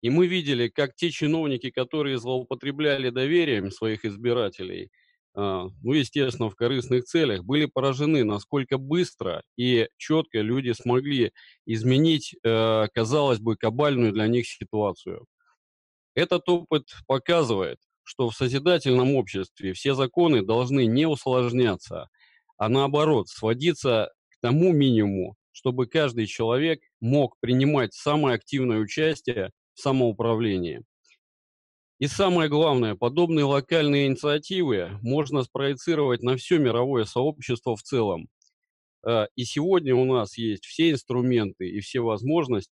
И мы видели, как те чиновники, которые злоупотребляли доверием своих избирателей, а, ну, естественно, в корыстных целях, были поражены, насколько быстро и четко люди смогли изменить, э, казалось бы, кабальную для них ситуацию. Этот опыт показывает, что в созидательном обществе все законы должны не усложняться, а наоборот сводиться к тому минимуму, чтобы каждый человек мог принимать самое активное участие в самоуправлении. И самое главное, подобные локальные инициативы можно спроецировать на все мировое сообщество в целом. А, и сегодня у нас есть все инструменты и все возможности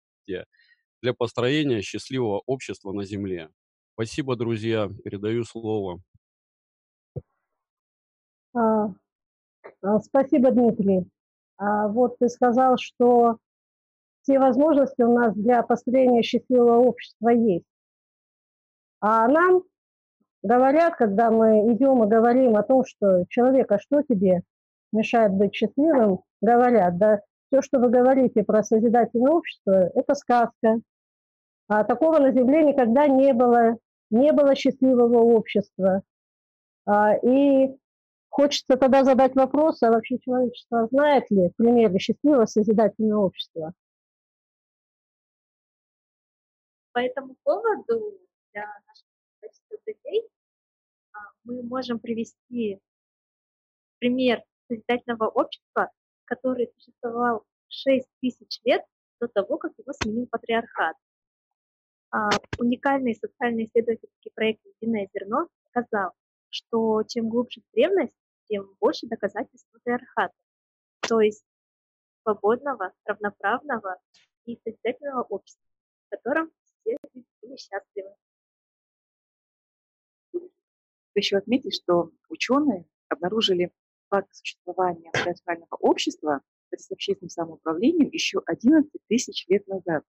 для построения счастливого общества на Земле. Спасибо, друзья. Передаю слово. А, спасибо, Дмитрий. А, вот ты сказал, что все возможности у нас для построения счастливого общества есть. А нам говорят, когда мы идем и говорим о том, что человек, а что тебе мешает быть счастливым, говорят, да все, что вы говорите про созидательное общество, это сказка. А такого на Земле никогда не было не было счастливого общества. А, и хочется тогда задать вопрос, а вообще человечество знает ли примеры счастливого созидательного общества? По этому поводу для наших количества людей а, мы можем привести пример созидательного общества, который существовал 6 тысяч лет до того, как его сменил патриархат. А, уникальный социальный исследовательский проект «Единое зерно» показал, что чем глубже древность, тем больше доказательств патриархата, то есть свободного, равноправного и созидательного общества, в котором все были счастливы. Еще отметить, что ученые обнаружили факт существования патриархального общества с общественным самоуправлением еще 11 тысяч лет назад.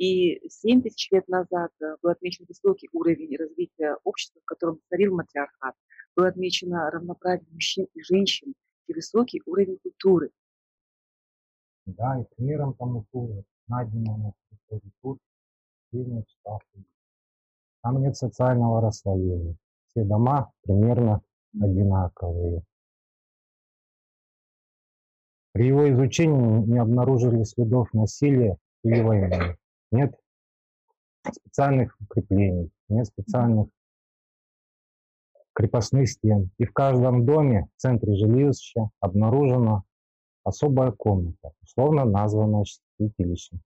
И 7 тысяч лет назад э, был отмечен высокий уровень развития общества, в котором царил матриархат. Было отмечено равноправие мужчин и женщин и высокий уровень культуры. Да, и примером тому служит найденный на территории Турции средний штат. Там нет социального расслоения. Все дома примерно одинаковые. При его изучении не обнаружили следов насилия или войны. Нет специальных укреплений, нет специальных крепостных стен. И в каждом доме в центре жилища обнаружена особая комната, условно названная святилищем.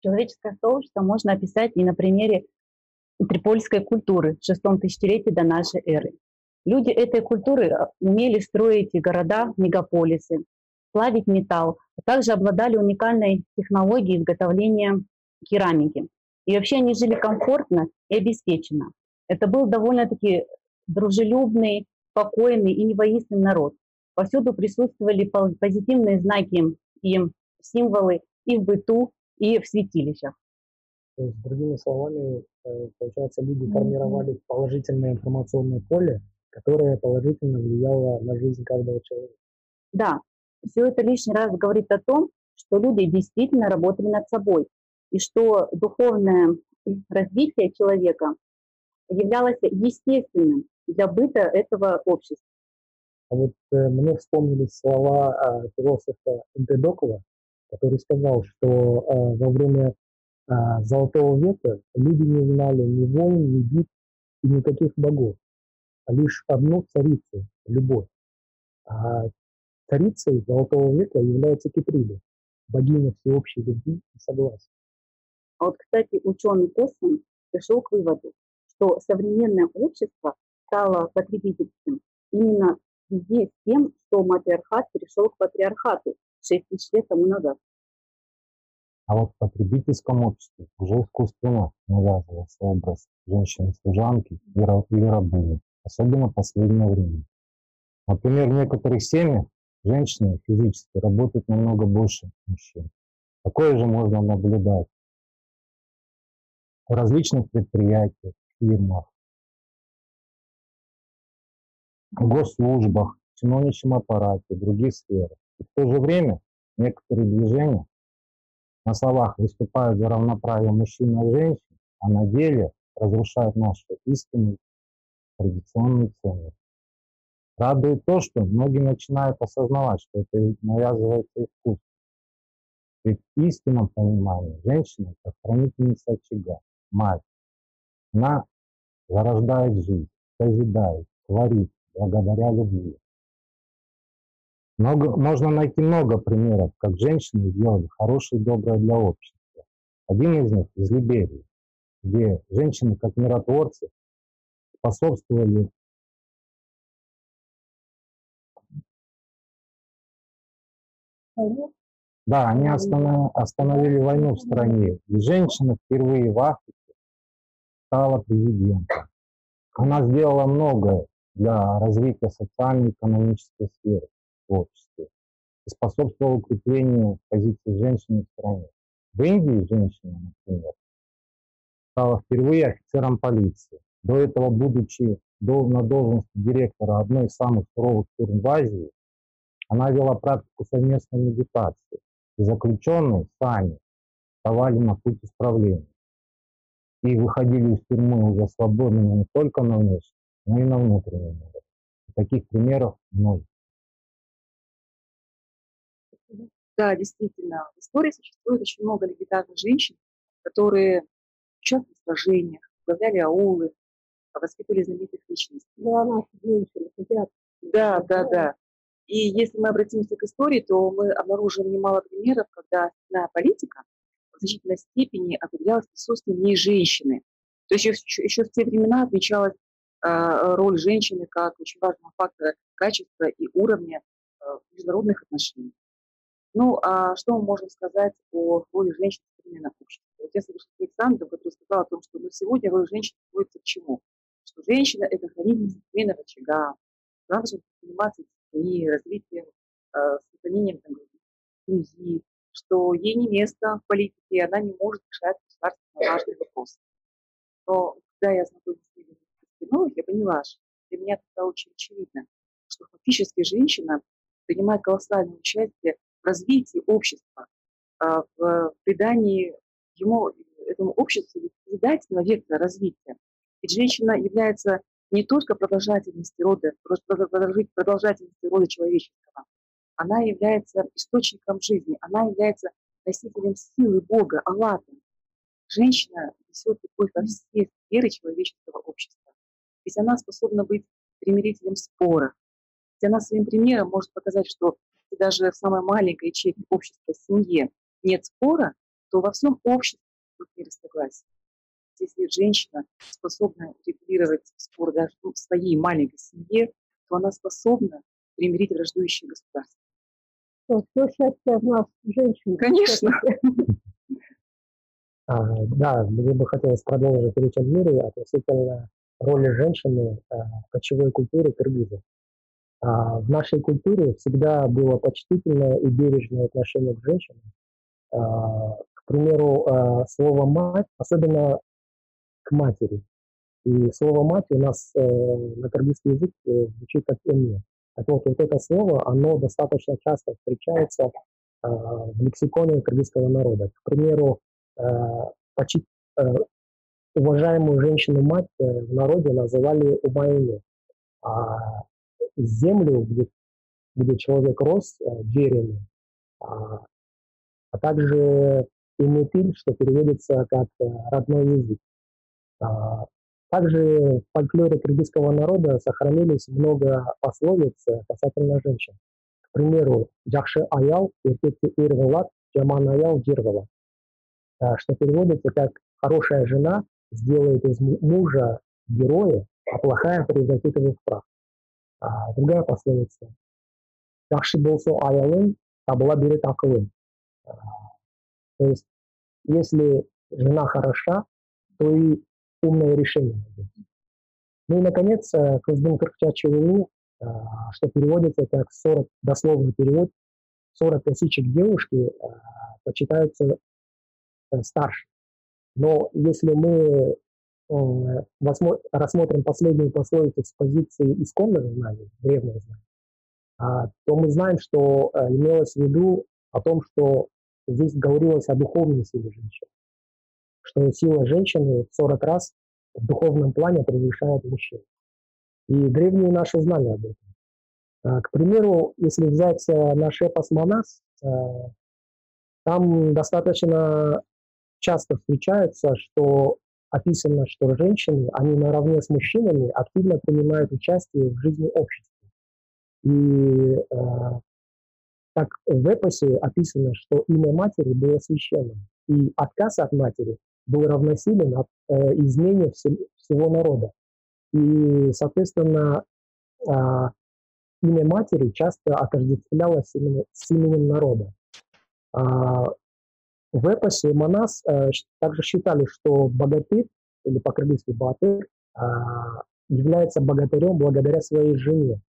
Человеческое сообщество можно описать и на примере трипольской культуры в шестом тысячелетии до нашей эры. Люди этой культуры умели строить города, мегаполисы, плавить металл, а также обладали уникальной технологией изготовления керамики. И вообще они жили комфортно и обеспеченно. Это был довольно-таки дружелюбный, спокойный и невоинственный народ. Повсюду присутствовали позитивные знаки и символы и в быту, и в святилищах. То есть, другими словами, э, получается, люди формировали положительное информационное поле, которое положительно влияло на жизнь каждого человека. Да, все это лишний раз говорит о том, что люди действительно работали над собой, и что духовное развитие человека являлось естественным для быта этого общества. А вот э, мне вспомнились слова э, философа Эмпедокла, который сказал, что э, во время э, Золотого века люди не знали ни войн, ни битв и никаких богов, а лишь одну царицу – любовь. А царицей Золотого века является Киприда, богиня всеобщей любви и согласия. А вот, кстати, ученый Косман пришел к выводу, что современное общество стало потребительским именно в связи с тем, что матриархат перешел к патриархату 6 тысяч лет тому назад. А вот в потребительском обществе уже искусственно навязывался образ женщины-служанки или рабыни, особенно в последнее время. Например, в некоторых семьях женщины физически работают намного больше мужчин. Такое же можно наблюдать в различных предприятиях, фирмах, в госслужбах, в чиновничьем аппарате, в других сферах. И в то же время некоторые движения на словах выступают за равноправие мужчин и женщин, а на деле разрушают наши истинные традиционные ценности. Радует то, что многие начинают осознавать, что это навязывается искусство. Ведь в истинном понимании женщина – это хранительница очага, мать. Она зарождает жизнь, созидает, творит благодаря любви. Много, можно найти много примеров, как женщины сделали хорошее и доброе для общества. Один из них из Либерии, где женщины как миротворцы способствовали Да, они остановили войну в стране. И женщина впервые в Африке стала президентом. Она сделала многое для развития социально-экономической сферы в обществе и способствовала укреплению позиции женщины в стране. В Индии женщина, например, стала впервые офицером полиции. До этого, будучи на должности директора одной из самых суровых тюрьм в Азии, она вела практику совместной медитации, и заключенные сами вставали на путь исправления и выходили из тюрьмы уже свободными не только на внешнем, но и на внутреннем уровне. Таких примеров множество. Да, действительно, в истории существует очень много легендарных женщин, которые участвовали в сражениях, возглавляли аулы, воспитывали знаменитых личностей. Да, наши женщины хотят. Да, да, да. И если мы обратимся к истории, то мы обнаружим немало примеров, когда на политика в значительной степени определялась присутствием не женщины. То есть еще, еще в те времена отмечалась э, роль женщины как очень важного фактора качества и уровня э, международных отношений. Ну, а что мы можем сказать о роли женщин в современном обществе? Вот я соглашусь с Александром, который сказал о том, что ну, сегодня роль женщин сводится к чему? Что женщина – это хранительница семейного очага, она должна заниматься детьми, развитием, э, сохранением там, семьи, что ей не место в политике, она не может решать государственно важные вопросы. Но когда я знакомилась с Еленой Костяновой, я поняла, что для меня это очень очевидно, что фактически женщина принимает колоссальное участие развитии общества, а, в придании ему, этому обществу созидательного вектора развития. Ведь женщина является не только продолжательностью рода, продолжательностью рода человеческого, она является источником жизни, она является носителем силы Бога, Аллаха. Женщина несет любовь во все сферы человеческого общества. Ведь она способна быть примирителем спора. Ведь она своим примером может показать, что даже в самой маленькой ячейке общества, семье нет спора, то во всем обществе будет мир согласия. Если женщина способна регулировать спор даже в своей маленькой семье, то она способна примирить враждующие государства. Что, все счастье в нас, женщин. Конечно. А, да, мне бы хотелось продолжить речь о Юрии относительно роли женщины а, в кочевой культуре кыргызов. А, в нашей культуре всегда было почтительное и бережное отношение к женщинам. А, к примеру, а, слово «мать», особенно к матери. И слово «мать» у нас э, на кыргызский язык э, звучит как «эмне». Так вот, вот это слово, оно достаточно часто встречается в лексиконе кыргызского народа. К примеру, почти, уважаемую женщину-мать э, в народе называли «умайне», а землю, где, где человек рос, э, веренный, а, а также имитиль, что переводится как э, родной язык. Также в фольклоре кыргызского народа сохранились много пословиц касательно женщин. К примеру, «Джахши аял, иртекти ирвелат, джаман аял дирвелат», что переводится как «хорошая жена сделает из мужа героя, а плохая превратит его в прах». А, другая пословица «Джахши болсо аялын, табла берет акылын». А, то есть, если жена хороша, то и умное решение. Ну и, наконец, Кыздым Кыркчачеву, что переводится как 40, дословный перевод, 40 тысячек девушки почитаются э, старше. Но если мы э, рассмотрим последнюю пословицу с позиции исконных знаний, древних знаний, то мы знаем, что э, имелось в виду о том, что здесь говорилось о духовной силе женщины что сила женщины в 40 раз в духовном плане превышает мужчин. И древние наши знали об этом. А, к примеру, если взять э, наш эпос «Манас», э, там достаточно часто встречается, что описано, что женщины, они наравне с мужчинами активно принимают участие в жизни общества. И э, так в эпосе описано, что имя матери было священным, и отказ от матери был равносилен от, э, измене все, всего народа. И, соответственно, э, имя матери часто отождествлялось именно с именем народа. А, в эпосе Манас э, также считали, что богатырь, или по-крыльски батыр, э, является богатырем благодаря своей жене.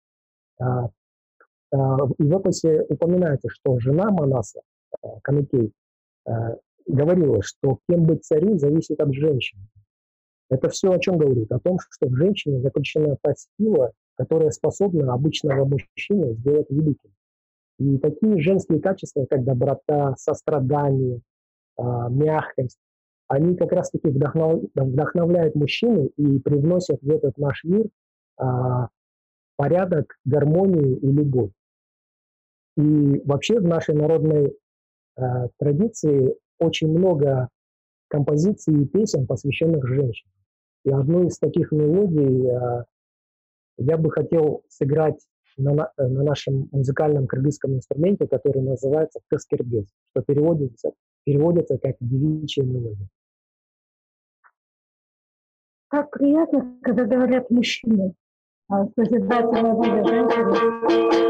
И в эпосе упоминается, что жена Манаса, э, Камикей, говорила, что кем быть царю зависит от женщины. Это все о чем говорит? О том, что в женщине заключена та сила, которая способна обычного мужчину сделать великим. И такие женские качества, как доброта, сострадание, а, мягкость, они как раз-таки вдохновляют мужчину и привносят в этот наш мир а, порядок, гармонию и любовь. И вообще в нашей народной а, традиции очень много композиций и песен, посвященных женщинам. И одну из таких мелодий э, я бы хотел сыграть на, на нашем музыкальном кыргызском инструменте, который называется «Каскербез», что переводится, переводится как «девичья мелодия». Как приятно, когда говорят мужчины, а созидательная воля женщины.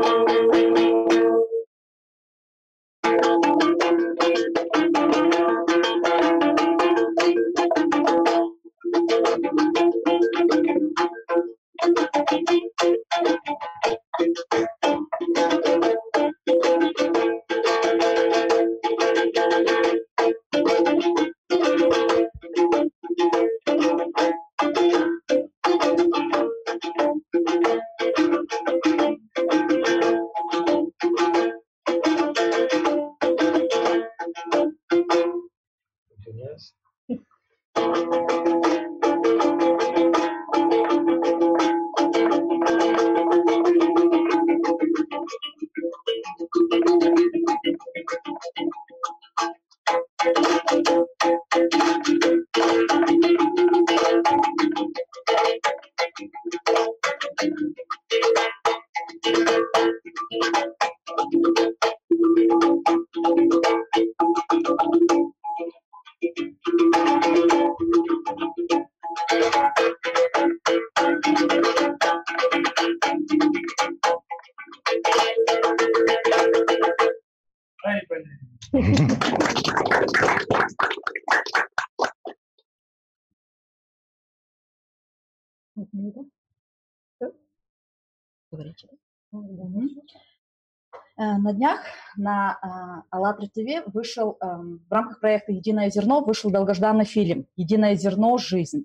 На э, АЛЛАТРА ТВ вышел, эм, в рамках проекта «Единое зерно» вышел долгожданный фильм «Единое зерно. Жизнь».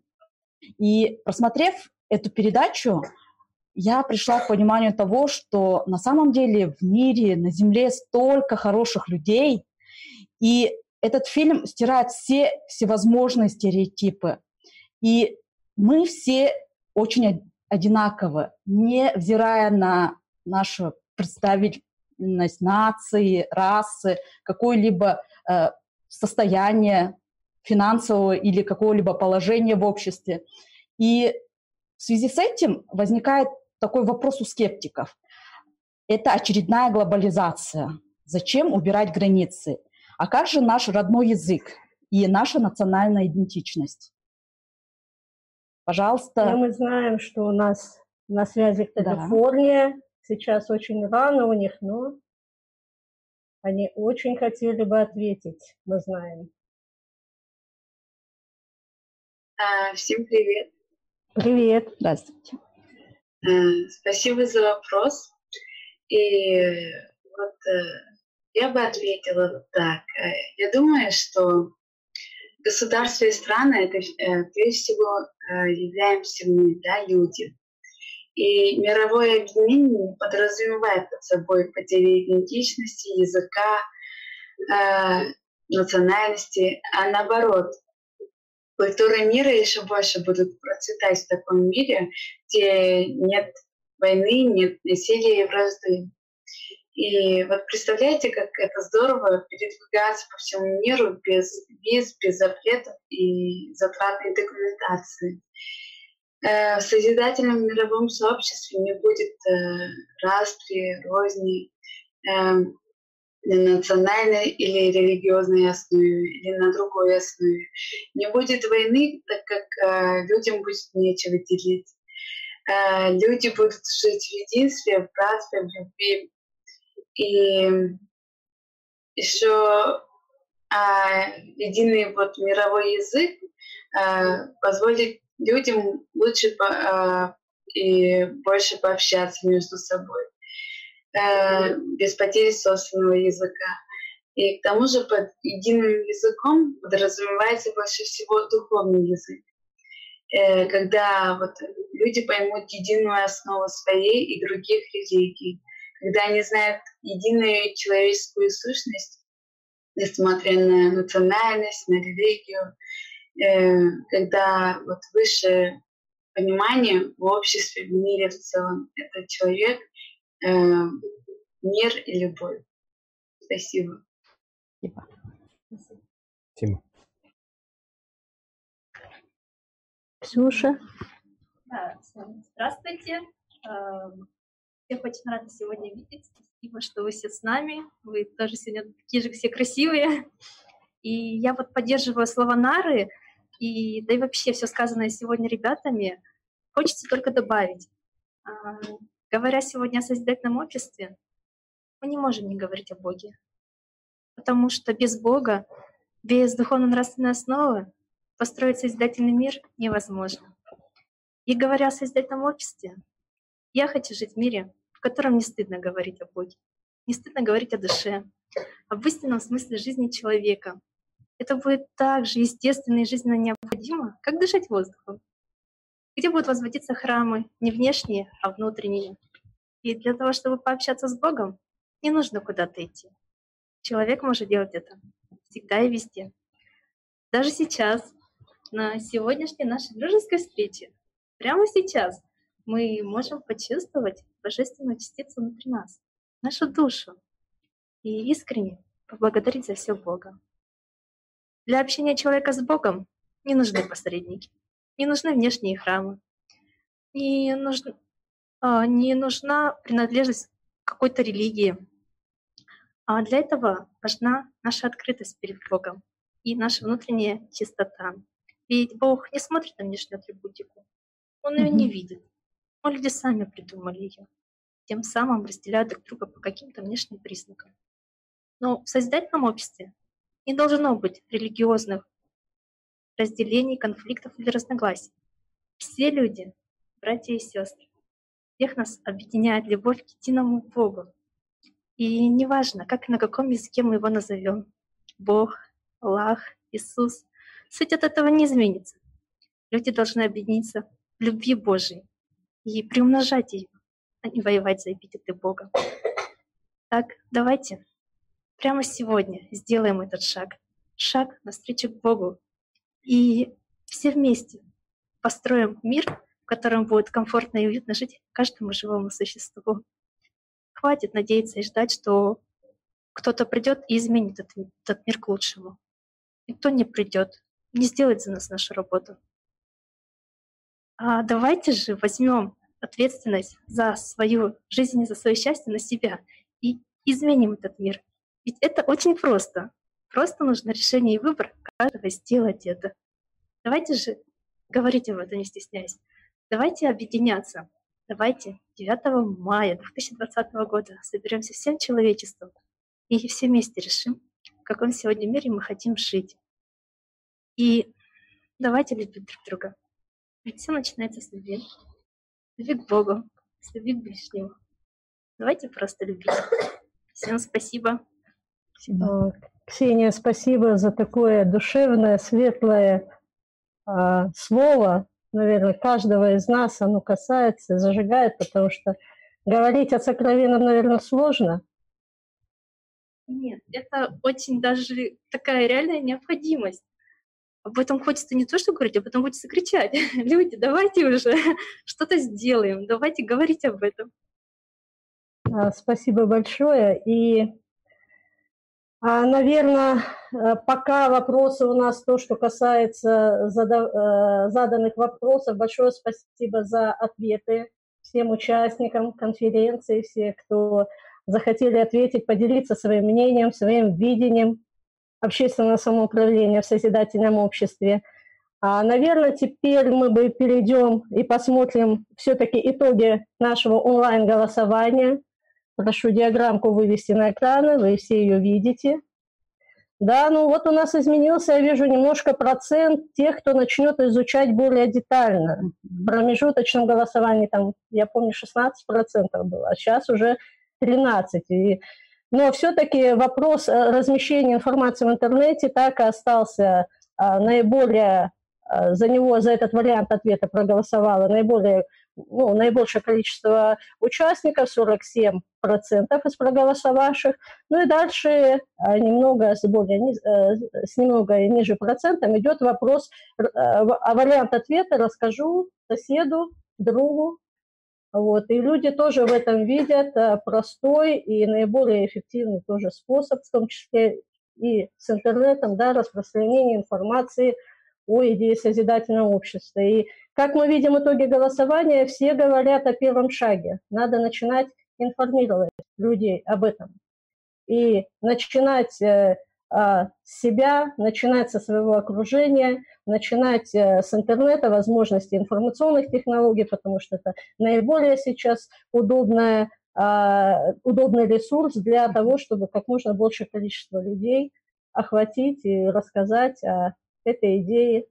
И просмотрев эту передачу, я пришла к пониманию того, что на самом деле в мире, на Земле столько хороших людей, и этот фильм стирает все всевозможные стереотипы. И мы все очень одинаковы, невзирая на нашу представитель, национальность, нации, расы, какое-либо э, состояние финансового или какого-либо положения в обществе. И в связи с этим возникает такой вопрос у скептиков. Это очередная глобализация. Зачем убирать границы? А как же наш родной язык и наша национальная идентичность? Пожалуйста. Но мы знаем, что у нас на связи Калифорния. Да. Сейчас очень рано у них, но они очень хотели бы ответить, мы знаем. А, всем привет. Привет. Здравствуйте. А, спасибо за вопрос. И вот э, я бы ответила так. Э, я думаю, что государства и страны это э, прежде всего являемся мы, да, люди. И мировое объединение подразумевает под собой потерю идентичности, языка, э, национальности, а наоборот, культуры мира еще больше будут процветать в таком мире, где нет войны, нет насилия и вражды. И вот представляете, как это здорово передвигаться по всему миру без виз, без запретов и затратной документации. Э, в созидательном мировом сообществе не будет э, распри, розни э, на национальной или религиозной основе, или на другой основе. Не будет войны, так как людям будет нечего делить. Люди будут жить в единстве, в братстве, в любви. И еще а, единый вот мировой язык позволит людям лучше по, э, и больше пообщаться между собой э, без потери собственного языка. И к тому же под единым языком подразумевается больше всего духовный язык. Э, когда вот люди поймут единую основу своей и других религий, когда они знают единую человеческую сущность, несмотря на национальность, на религию, когда вот высшее понимание в обществе, в мире в целом, это человек, э, мир и любовь. Спасибо. Спасибо. Тима. Ксюша. Да, здравствуйте. Эм, всех очень рада сегодня видеть. Спасибо, что вы все с нами. Вы тоже сегодня такие же все красивые. И я вот поддерживаю слова Нары, и да и вообще все сказанное сегодня ребятами, хочется только добавить. А, говоря сегодня о созидательном обществе, мы не можем не говорить о Боге. Потому что без Бога, без духовно-нравственной основы построить созидательный мир невозможно. И говоря о созидательном обществе, я хочу жить в мире, в котором не стыдно говорить о Боге, не стыдно говорить о душе, об истинном смысле жизни человека, это будет так же естественно и жизненно необходимо, как дышать воздухом. Где будут возводиться храмы не внешние, а внутренние. И для того, чтобы пообщаться с Богом, не нужно куда-то идти. Человек может делать это всегда и везде. Даже сейчас, на сегодняшней нашей дружеской встрече, прямо сейчас мы можем почувствовать божественную частицу внутри нас, нашу душу, и искренне поблагодарить за все Бога. Для общения человека с Богом не нужны посредники, не нужны внешние храмы, не, нужна, не нужна принадлежность к какой-то религии. А для этого важна наша открытость перед Богом и наша внутренняя чистота. Ведь Бог не смотрит на внешнюю атрибутику, Он ее не видит. Но люди сами придумали ее, тем самым разделяют друг друга по каким-то внешним признакам. Но в созидательном обществе не должно быть религиозных разделений, конфликтов или разногласий. Все люди — братья и сестры. Всех нас объединяет любовь к единому Богу. И неважно, как и на каком языке мы его назовем — Бог, Аллах, Иисус — суть от этого не изменится. Люди должны объединиться в любви Божией и приумножать ее, а не воевать за эпитеты Бога. Так, давайте прямо сегодня сделаем этот шаг. Шаг навстречу к Богу. И все вместе построим мир, в котором будет комфортно и уютно жить каждому живому существу. хватит надеяться и ждать, что кто-то придет и изменит этот, этот мир к лучшему. Никто не придет, не сделает за нас нашу работу. А давайте же возьмем ответственность за свою жизнь и за свое счастье на себя и изменим этот мир. Ведь это очень просто. Просто нужно решение и выбор каждого сделать это. Давайте же говорить об этом, не стесняясь. Давайте объединяться. Давайте 9 мая 2020 года соберемся всем человечеством и все вместе решим, в каком сегодня мире мы хотим жить. И давайте любить друг друга. Ведь все начинается с любви. Любви к Богу, с любви к ближнему. Давайте просто любить. Всем спасибо. Спасибо. Ксения, спасибо за такое душевное, светлое э, слово. Наверное, каждого из нас оно касается, зажигает, потому что говорить о сокровенном, наверное, сложно. Нет, это очень даже такая реальная необходимость. Об этом хочется не то, что говорить, а потом хочется кричать. [laughs] Люди, давайте уже [laughs] что-то сделаем, давайте говорить об этом. Спасибо большое. И Наверное, э, пока вопросы у нас то, что касается э, заданных вопросов. Большое спасибо за ответы всем участникам конференции, все, кто захотели ответить, поделиться своим мнением, своим видением общественного самоуправления в созидательном обществе. А, наверное, теперь мы бы перейдем и посмотрим все-таки итоги нашего онлайн-голосования. Прошу диаграммку вывести на экраны, вы все ее видите. Да, ну вот у нас изменился, я вижу, немножко процент тех, кто начнет изучать более детально. В промежуточном голосовании там, я помню, 16% было, а сейчас уже 13%. И, но все-таки вопрос э, размещения информации в интернете так и остался а, наиболее, а, за него, за этот вариант ответа проголосовало наиболее ну, наибольшее количество участников, 47% из проголосовавших. Ну и дальше а, немного с, более, э, с немного ниже процентом идет вопрос, э, а вариант ответа расскажу соседу, другу. Вот. И люди тоже в этом видят э, простой и наиболее эффективный тоже способ, в том числе и с интернетом, да, распространение информации о идее созидательного общества. И как мы видим в итоге голосования, все говорят о первом шаге. Надо начинать информировать людей об этом. И начинать э, э, с себя, начинать со своего окружения, начинать э, с интернета, возможностей информационных технологий, потому что это наиболее сейчас удобная, э, удобный ресурс для того, чтобы как можно больше количество людей охватить и рассказать о этой идее,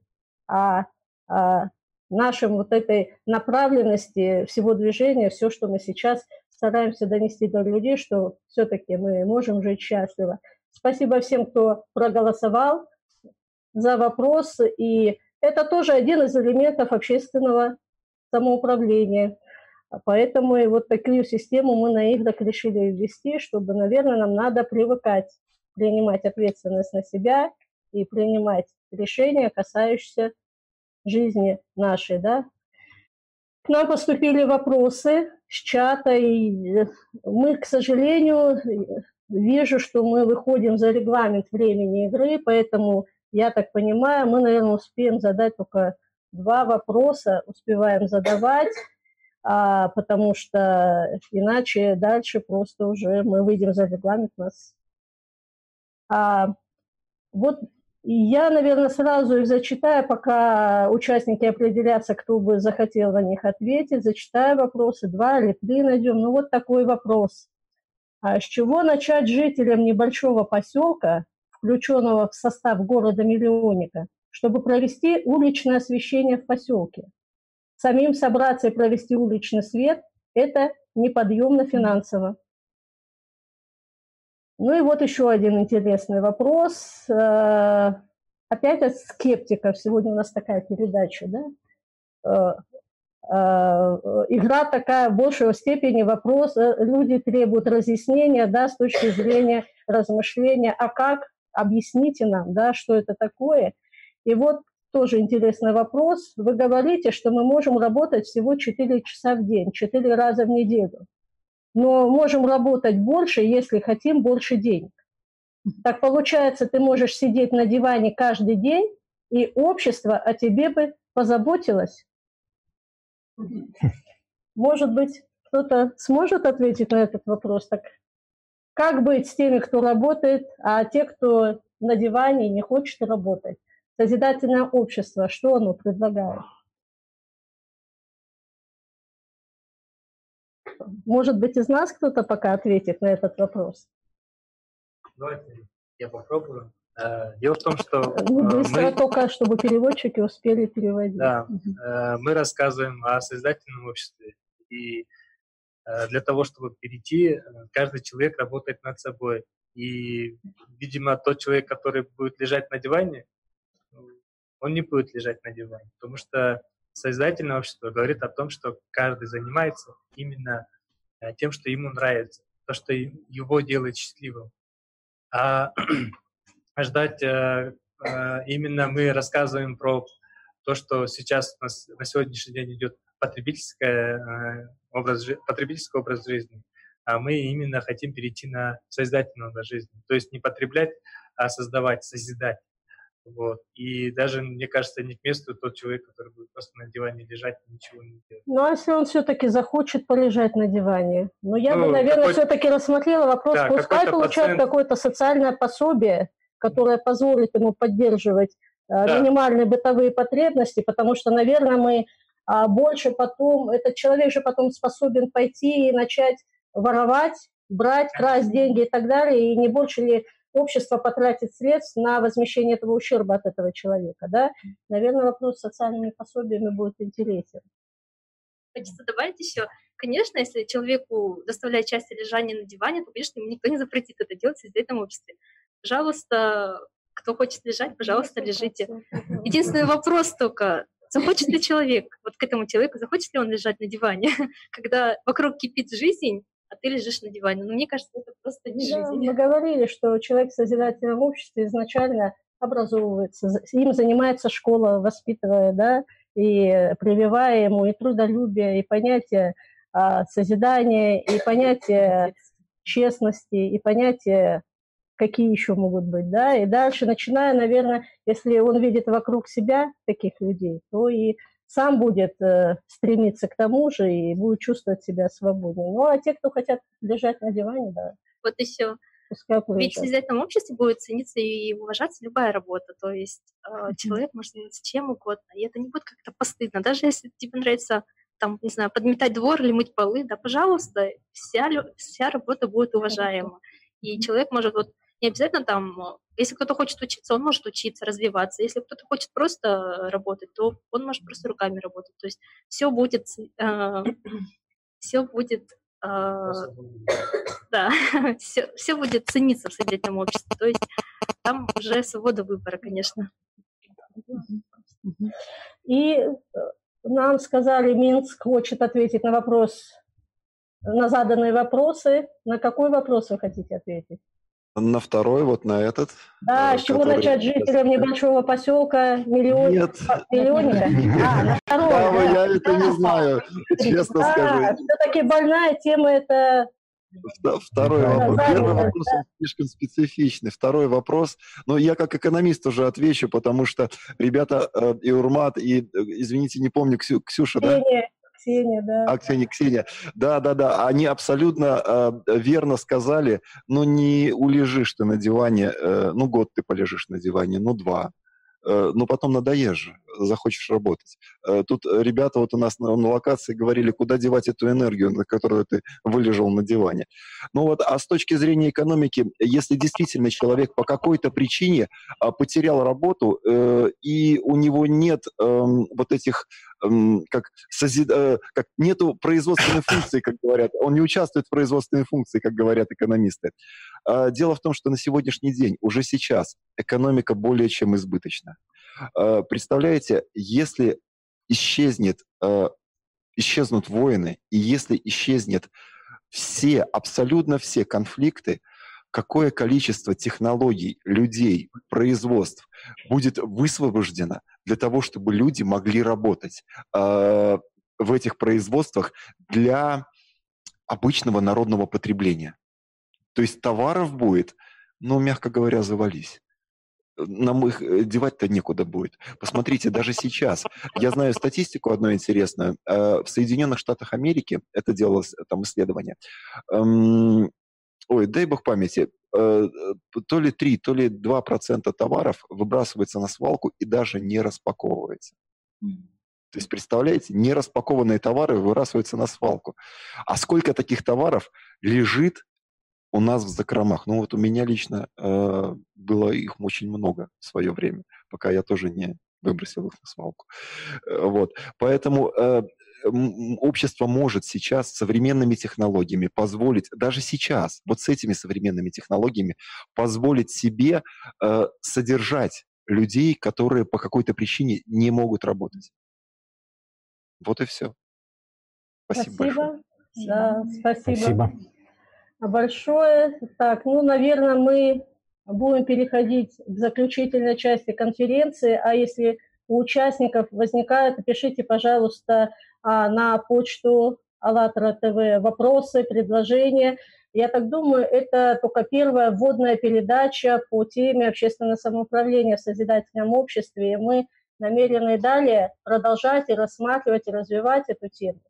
о, о нашем вот этой направленности всего движения, все, что мы сейчас стараемся донести до людей, что все-таки мы можем жить счастливо. Спасибо всем, кто проголосовал за вопрос. И это тоже один из элементов общественного самоуправления. Поэтому и вот такую систему мы на играх решили ввести, чтобы, наверное, нам надо привыкать принимать ответственность на себя и принимать решения, касающиеся жизни нашей, да. К нам поступили вопросы с чата, и мы, к сожалению, вижу, что мы выходим за регламент времени игры, поэтому, я так понимаю, мы, наверное, успеем задать только два вопроса, успеваем задавать, а, потому что иначе дальше просто уже мы выйдем за регламент нас. А, вот и я, наверное, сразу их зачитаю, пока участники определятся, кто бы захотел на них ответить. Зачитаю вопросы, два или три найдем. Ну вот такой вопрос. А с чего начать жителям небольшого поселка, включенного в состав города-миллионника, чтобы провести уличное освещение в поселке? Самим собраться и провести уличный свет – это неподъемно финансово. Ну и вот еще один интересный вопрос. Э, опять от скептиков. Сегодня у нас такая передача, да? Э, э, игра такая в большей степени вопрос. Люди требуют разъяснения, да, с точки зрения размышления. А как? Объясните нам, да, что это такое. И вот тоже интересный вопрос. Вы говорите, что мы можем работать всего 4 часа в день, 4 раза в неделю. Но можем работать больше, если хотим больше денег. Так получается, ты можешь сидеть на диване каждый день, и общество о тебе бы позаботилось. Может быть, кто-то сможет ответить на этот вопрос? Так как быть с теми, кто работает, а те, кто на диване не хочет работать? Созидательное общество, что оно предлагает? Может быть, из нас кто-то пока ответит на этот вопрос? Давайте я попробую. Э, дело в том, что... Ну, быстро мы... только, чтобы переводчики успели переводить. Да, э, мы рассказываем о созидательном обществе. И э, для того, чтобы перейти, каждый человек работает над собой. И, видимо, тот человек, который будет лежать на диване, он не будет лежать на диване, потому что созидательное общество говорит о том, что каждый занимается именно тем, что ему нравится, то, что его делает счастливым. А [clears throat] ждать э, э, именно мы рассказываем про то, что сейчас у нас на сегодняшний день идет потребительская, э, образ, потребительский образ жизни, а мы именно хотим перейти на созидательный образ жизни. То есть не потреблять, а создавать, созидать. Вот. И даже, мне кажется, не к месту тот человек, который будет просто на диване лежать и ничего не делать. Ну, а если он все-таки захочет полежать на диване? Ну, я ну, бы, наверное, все-таки рассмотрела вопрос, да, пускай получает пациент... какое-то социальное пособие, которая позволит ему поддерживать э, да. минимальные бытовые потребности, потому что, наверное, мы а, больше потом, этот человек же потом способен пойти и начать воровать, брать, красть деньги и так далее, и не больше ли общество потратит средств на возмещение этого ущерба от этого человека, да? Наверное, вопрос с социальными пособиями будет интересен. Хочется добавить еще, конечно, если человеку доставляет счастье лежания на диване, то, конечно, ему никто не запретит это делать в этом обществе. Пожалуйста, кто хочет лежать, пожалуйста, лежите. Единственный вопрос только, захочет ли человек, вот к этому человеку, захочет ли он лежать на диване, [laughs] когда вокруг кипит жизнь, а ты лежишь на диване. Но ну, мне кажется, это просто не да, жизнь. Мы говорили, что человек в созидательном обществе изначально образовывается, им занимается школа, воспитывая, да, и прививая ему и трудолюбие, и понятие а, созидания, и понятие честности, и понятие какие еще могут быть, да, и дальше, начиная, наверное, если он видит вокруг себя таких людей, то и сам будет э, стремиться к тому же и будет чувствовать себя свободнее. Ну, а те, кто хотят лежать на диване, да. Вот и все. Ведь в созидательном обществе будет цениться и уважаться любая работа. То есть э, человек может заниматься чем угодно, и это не будет как-то постыдно. Даже если тебе нравится там, не знаю, подметать двор или мыть полы, да, пожалуйста, вся, вся работа будет уважаема. И человек может вот не обязательно там, если кто-то хочет учиться, он может учиться, развиваться. Если кто-то хочет просто работать, то он может просто руками работать. То есть все [coughs] будет, э, все будет, э, да, [laughs] все, все будет цениться в содержательном обществе. То есть там уже свобода выбора, конечно. И э, нам сказали, Минск хочет ответить на вопрос, на заданные вопросы. На какой вопрос вы хотите ответить? На второй, вот на этот. Да, с чего начать жителям небольшого поселка миллион... Нет. миллионника? А, на второй, да, да. Я это не знаю, честно а, скажу. Все-таки больная тема это Второй вопрос. Первый вопрос он слишком специфичный. Второй вопрос, ну, я как экономист уже отвечу, потому что ребята э, и Урмат, и, э, извините, не помню, Ксю, Ксюша, да? Ксения, да. А, Ксения, Ксения. Да, да, да. Они абсолютно э, верно сказали, ну не улежишь ты на диване, э, ну год ты полежишь на диване, ну два. Э, но потом надоешь захочешь работать. Э, тут ребята вот у нас на, на локации говорили, куда девать эту энергию, на которую ты вылежал на диване. Ну вот, а с точки зрения экономики, если действительно человек по какой-то причине а, потерял работу, э, и у него нет эм, вот этих как, созид... как нету производственной [laughs] функции, как говорят, он не участвует в производственной функции, как говорят экономисты. А, дело в том, что на сегодняшний день, уже сейчас, экономика более чем избыточна. А, представляете, если исчезнет, а, исчезнут войны, и если исчезнет все, абсолютно все конфликты, какое количество технологий, людей, производств будет высвобождено для того, чтобы люди могли работать э, в этих производствах для обычного народного потребления. То есть товаров будет, ну, мягко говоря, завались нам их э, девать-то некуда будет. Посмотрите, даже сейчас. Я знаю статистику одну интересную. Э, в Соединенных Штатах Америки, это делалось там исследование, эм, ой, дай бог памяти, э, то ли 3, то ли 2 процента товаров выбрасывается на свалку и даже не распаковывается. То есть, представляете, нераспакованные товары выбрасываются на свалку. А сколько таких товаров лежит у нас в закромах. Ну вот у меня лично э, было их очень много в свое время, пока я тоже не выбросил их на свалку. Э, вот. Поэтому э, общество может сейчас современными технологиями позволить, даже сейчас, вот с этими современными технологиями, позволить себе э, содержать людей, которые по какой-то причине не могут работать. Вот и все. Спасибо, спасибо. большое. Да, спасибо. спасибо большое. Так, ну, наверное, мы будем переходить к заключительной части конференции, а если у участников возникают, пишите, пожалуйста, на почту АЛЛАТРА ТВ вопросы, предложения. Я так думаю, это только первая вводная передача по теме общественного самоуправления в созидательном обществе, и мы намерены далее продолжать и рассматривать и развивать эту тему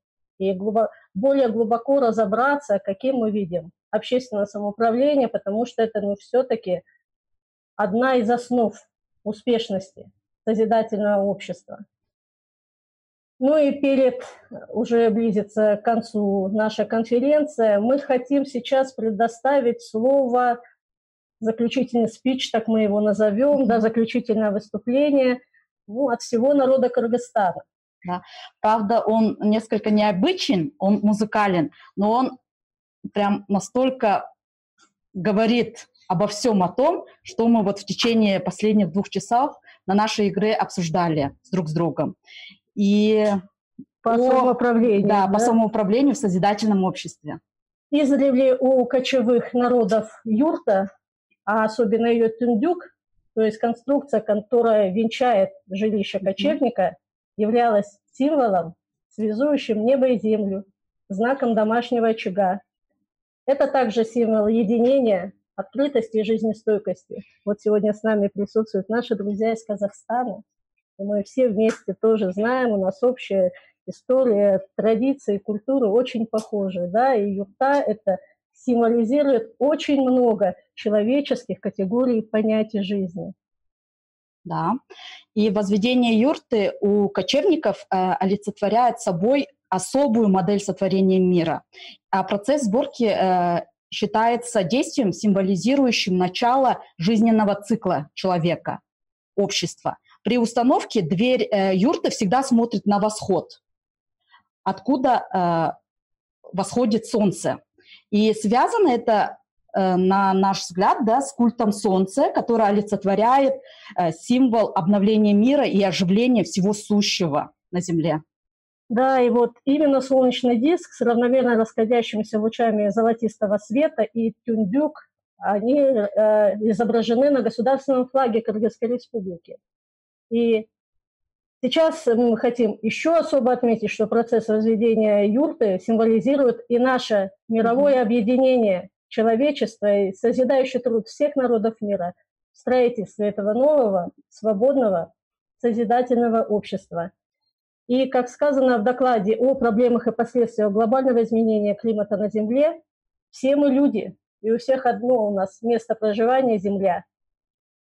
и глубоко, более глубоко разобраться, каким мы видим общественного самоуправления, потому что это ну, все-таки одна из основ успешности созидательного общества. Ну и перед уже близится к концу наша конференция, мы хотим сейчас предоставить слово заключительный спич, так мы его назовем, да, заключительное выступление ну, от всего народа Кыргызстана. Да. Правда, он несколько необычен, он музыкален, но он прям настолько говорит обо всем о том, что мы вот в течение последних двух часов на нашей игре обсуждали друг с другом. И по, по самоуправлению. Да, да, по самоуправлению в созидательном обществе. Издревле у кочевых народов юрта, а особенно ее тюндюк, то есть конструкция, которая венчает жилище кочевника, являлась символом, связующим небо и землю, знаком домашнего очага, это также символ единения, открытости и жизнестойкости. Вот сегодня с нами присутствуют наши друзья из Казахстана. Мы все вместе тоже знаем, у нас общая история, традиции, культура очень похожи. Да? И юрта – это символизирует очень много человеческих категорий и понятий жизни. Да. И возведение юрты у кочевников э, олицетворяет собой особую модель сотворения мира. А процесс сборки э, считается действием, символизирующим начало жизненного цикла человека, общества. При установке дверь э, юрты всегда смотрит на восход, откуда э, восходит солнце. И связано это э, на наш взгляд, да, с культом Солнца, который олицетворяет э, символ обновления мира и оживления всего сущего на Земле. Да, и вот именно солнечный диск с равномерно расходящимися лучами золотистого света и тюндюк, они э, изображены на государственном флаге Кыргызской республики. И сейчас мы хотим еще особо отметить, что процесс разведения юрты символизирует и наше мировое mm-hmm. объединение человечества и созидающий труд всех народов мира в строительстве этого нового, свободного, созидательного общества – и, как сказано в докладе о проблемах и последствиях глобального изменения климата на Земле, все мы люди, и у всех одно у нас место проживания – Земля.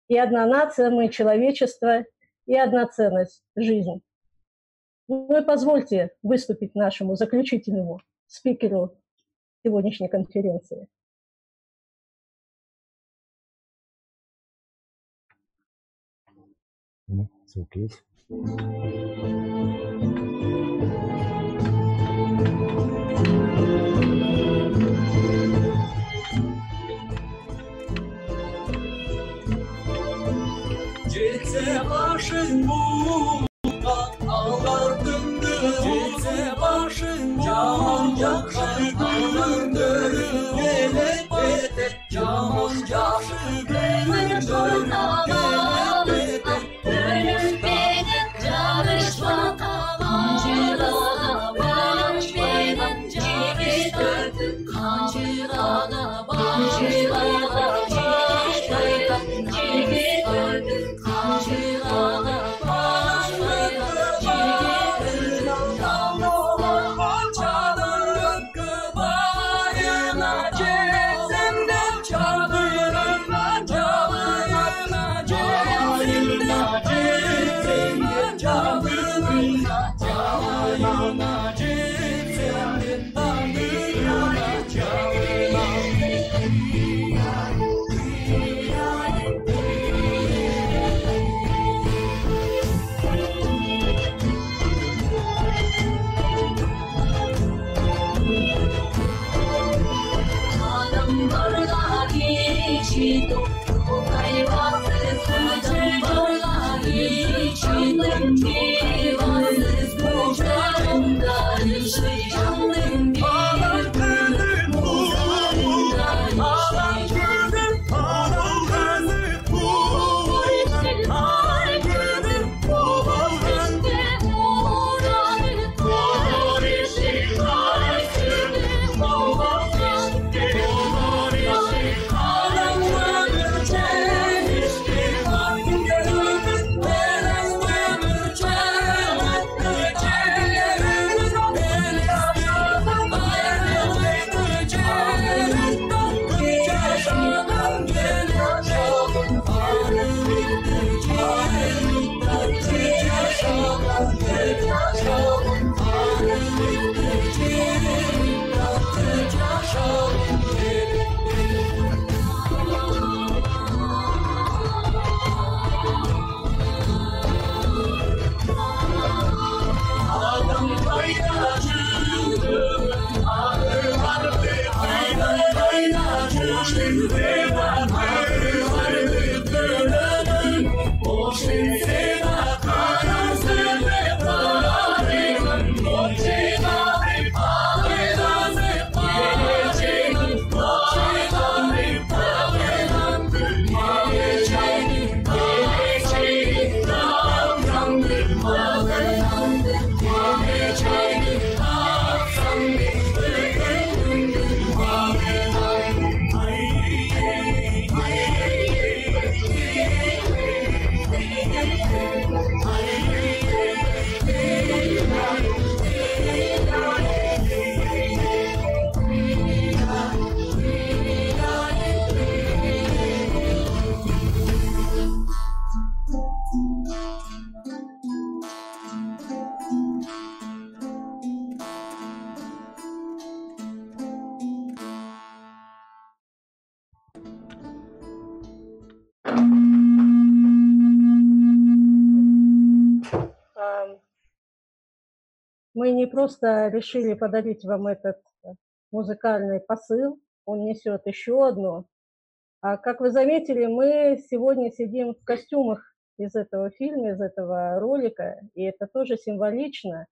И одна нация мы – человечество, и одна ценность – жизнь. Ну и позвольте выступить нашему заключительному спикеру сегодняшней конференции. Звук есть. and. Просто решили подарить вам этот э, музыкальный посыл, он несет еще одно. А как вы заметили, мы сегодня сидим в костюмах из этого фильма, из этого ролика, и это тоже символично.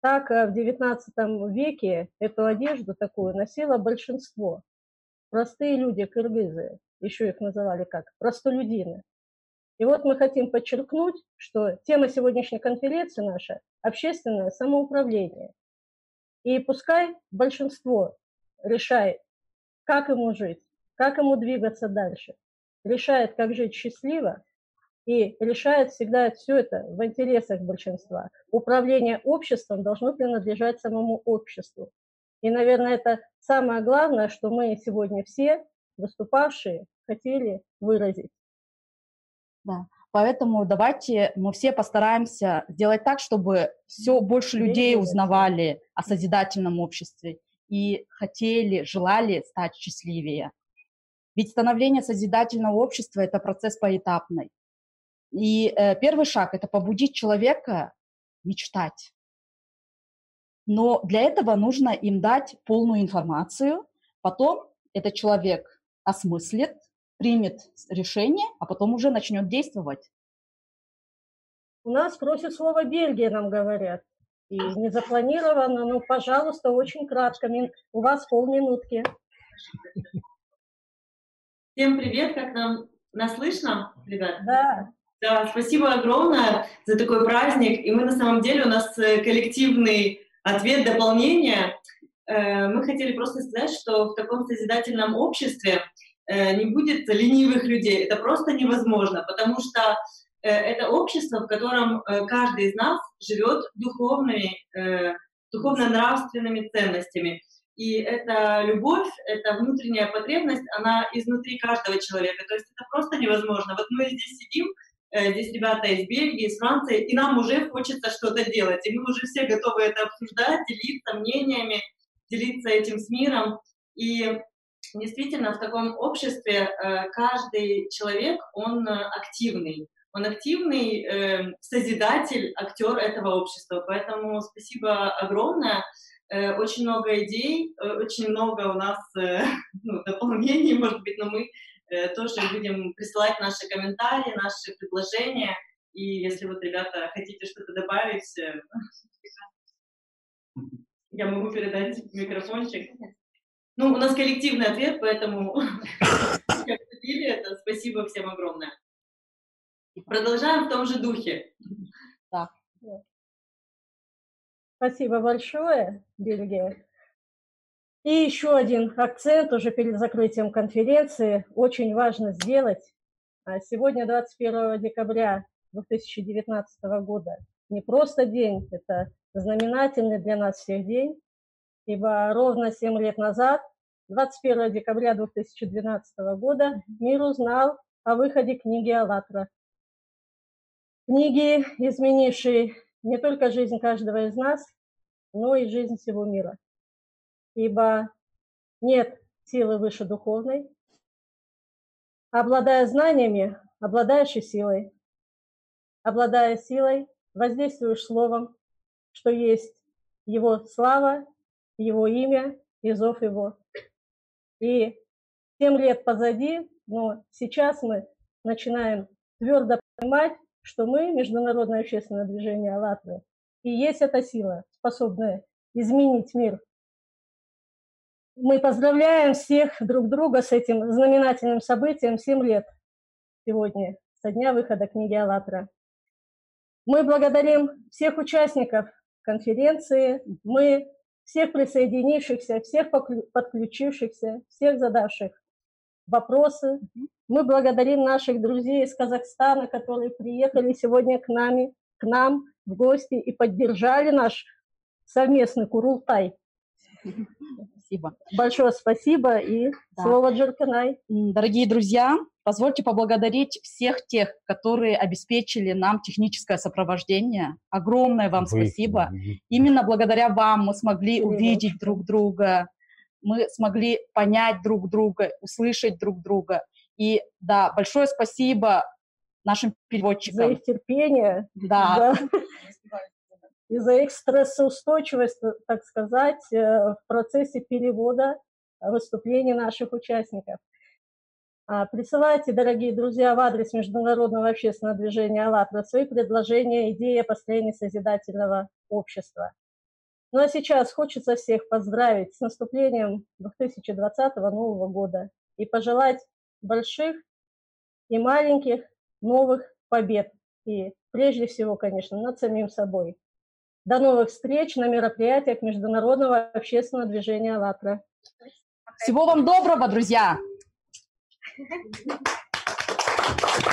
Так э, в XIX веке эту одежду такую носило большинство. Простые люди, кыргызы, еще их называли как, простолюдины. И вот мы хотим подчеркнуть, что тема сегодняшней конференции наша – общественное самоуправление. И пускай большинство решает, как ему жить, как ему двигаться дальше, решает, как жить счастливо, и решает всегда все это в интересах большинства. Управление обществом должно принадлежать самому обществу. И, наверное, это самое главное, что мы сегодня все, выступавшие, хотели выразить. Да. Поэтому давайте мы все постараемся сделать так, чтобы все больше людей узнавали о созидательном обществе и хотели, желали стать счастливее. Ведь становление созидательного общества – это процесс поэтапный. И э, первый шаг – это побудить человека мечтать. Но для этого нужно им дать полную информацию. Потом этот человек осмыслит, примет решение, а потом уже начнет действовать. У нас просит слово Бельгия, нам говорят. И не запланировано, но, пожалуйста, очень кратко. У вас полминутки. Всем привет, как нам нас слышно, ребят? Да. Да, спасибо огромное за такой праздник. И мы на самом деле, у нас э, коллективный ответ, дополнение. Э, мы хотели просто сказать, что в таком созидательном обществе не будет ленивых людей. Это просто невозможно, потому что э, это общество, в котором э, каждый из нас живет духовными, духовно-нравственными ценностями. И эта любовь, эта внутренняя потребность, она изнутри каждого человека. То есть это просто невозможно. Вот мы здесь сидим, здесь ребята из Бельгии, из Франции, и нам уже хочется что-то делать. И мы уже все готовы это обсуждать, делиться мнениями, делиться этим с миром. И действительно в таком обществе э, каждый человек, он э, активный. Он активный э, созидатель, актер этого общества. Поэтому спасибо огромное. Очень много идей, очень много у нас [laughs] ну, дополнений, может быть, но мы э, тоже будем присылать наши комментарии, наши предложения. И если вот, ребята, хотите что-то добавить, [laughs] я могу передать микрофончик. Ну, у нас коллективный ответ, поэтому [laughs] это, спасибо всем огромное. Продолжаем в том же духе. Да. Спасибо большое, Бельгия. И еще один акцент уже перед закрытием конференции. Очень важно сделать. А Сегодня, 21 декабря 2019 года, не просто день, это знаменательный для нас всех день, ибо ровно 7 лет назад, 21 декабря 2012 года, мир узнал о выходе книги «АЛЛАТРА». Книги, изменившей не только жизнь каждого из нас, но и жизнь всего мира. Ибо нет силы выше духовной. Обладая знаниями, обладаешь и силой. Обладая силой, воздействуешь словом, что есть его слава, его имя и зов его. И семь лет позади, но сейчас мы начинаем твердо понимать, что мы, Международное общественное движение «АЛЛАТРА», и есть эта сила, способная изменить мир. Мы поздравляем всех друг друга с этим знаменательным событием 7 лет сегодня, со дня выхода книги «АЛЛАТРА». Мы благодарим всех участников конференции, мы всех присоединившихся, всех подключившихся, всех задавших вопросы. Мы благодарим наших друзей из Казахстана, которые приехали сегодня к, нами, к нам в гости и поддержали наш совместный Курултай. Спасибо. Большое спасибо и да. слово Джерканай. Дорогие друзья, позвольте поблагодарить всех тех, которые обеспечили нам техническое сопровождение. Огромное вам Вы, спасибо. Именно благодаря вам мы смогли увидеть друг друга, мы смогли понять друг друга, услышать друг друга. И да, большое спасибо нашим переводчикам. За их терпение. Да. [laughs] И за их стрессоустойчивость, так сказать, э, в процессе перевода выступлений наших участников. А, присылайте, дорогие друзья, в адрес Международного общественного движения «АЛЛАТРА» свои предложения, идеи о построении созидательного общества. Ну а сейчас хочется всех поздравить с наступлением 2020 Нового года и пожелать больших и маленьких новых побед. И прежде всего, конечно, над самим собой. До новых встреч на мероприятиях Международного общественного движения «АЛЛАТРА». Всего вам доброго, друзья! Thank [laughs] you.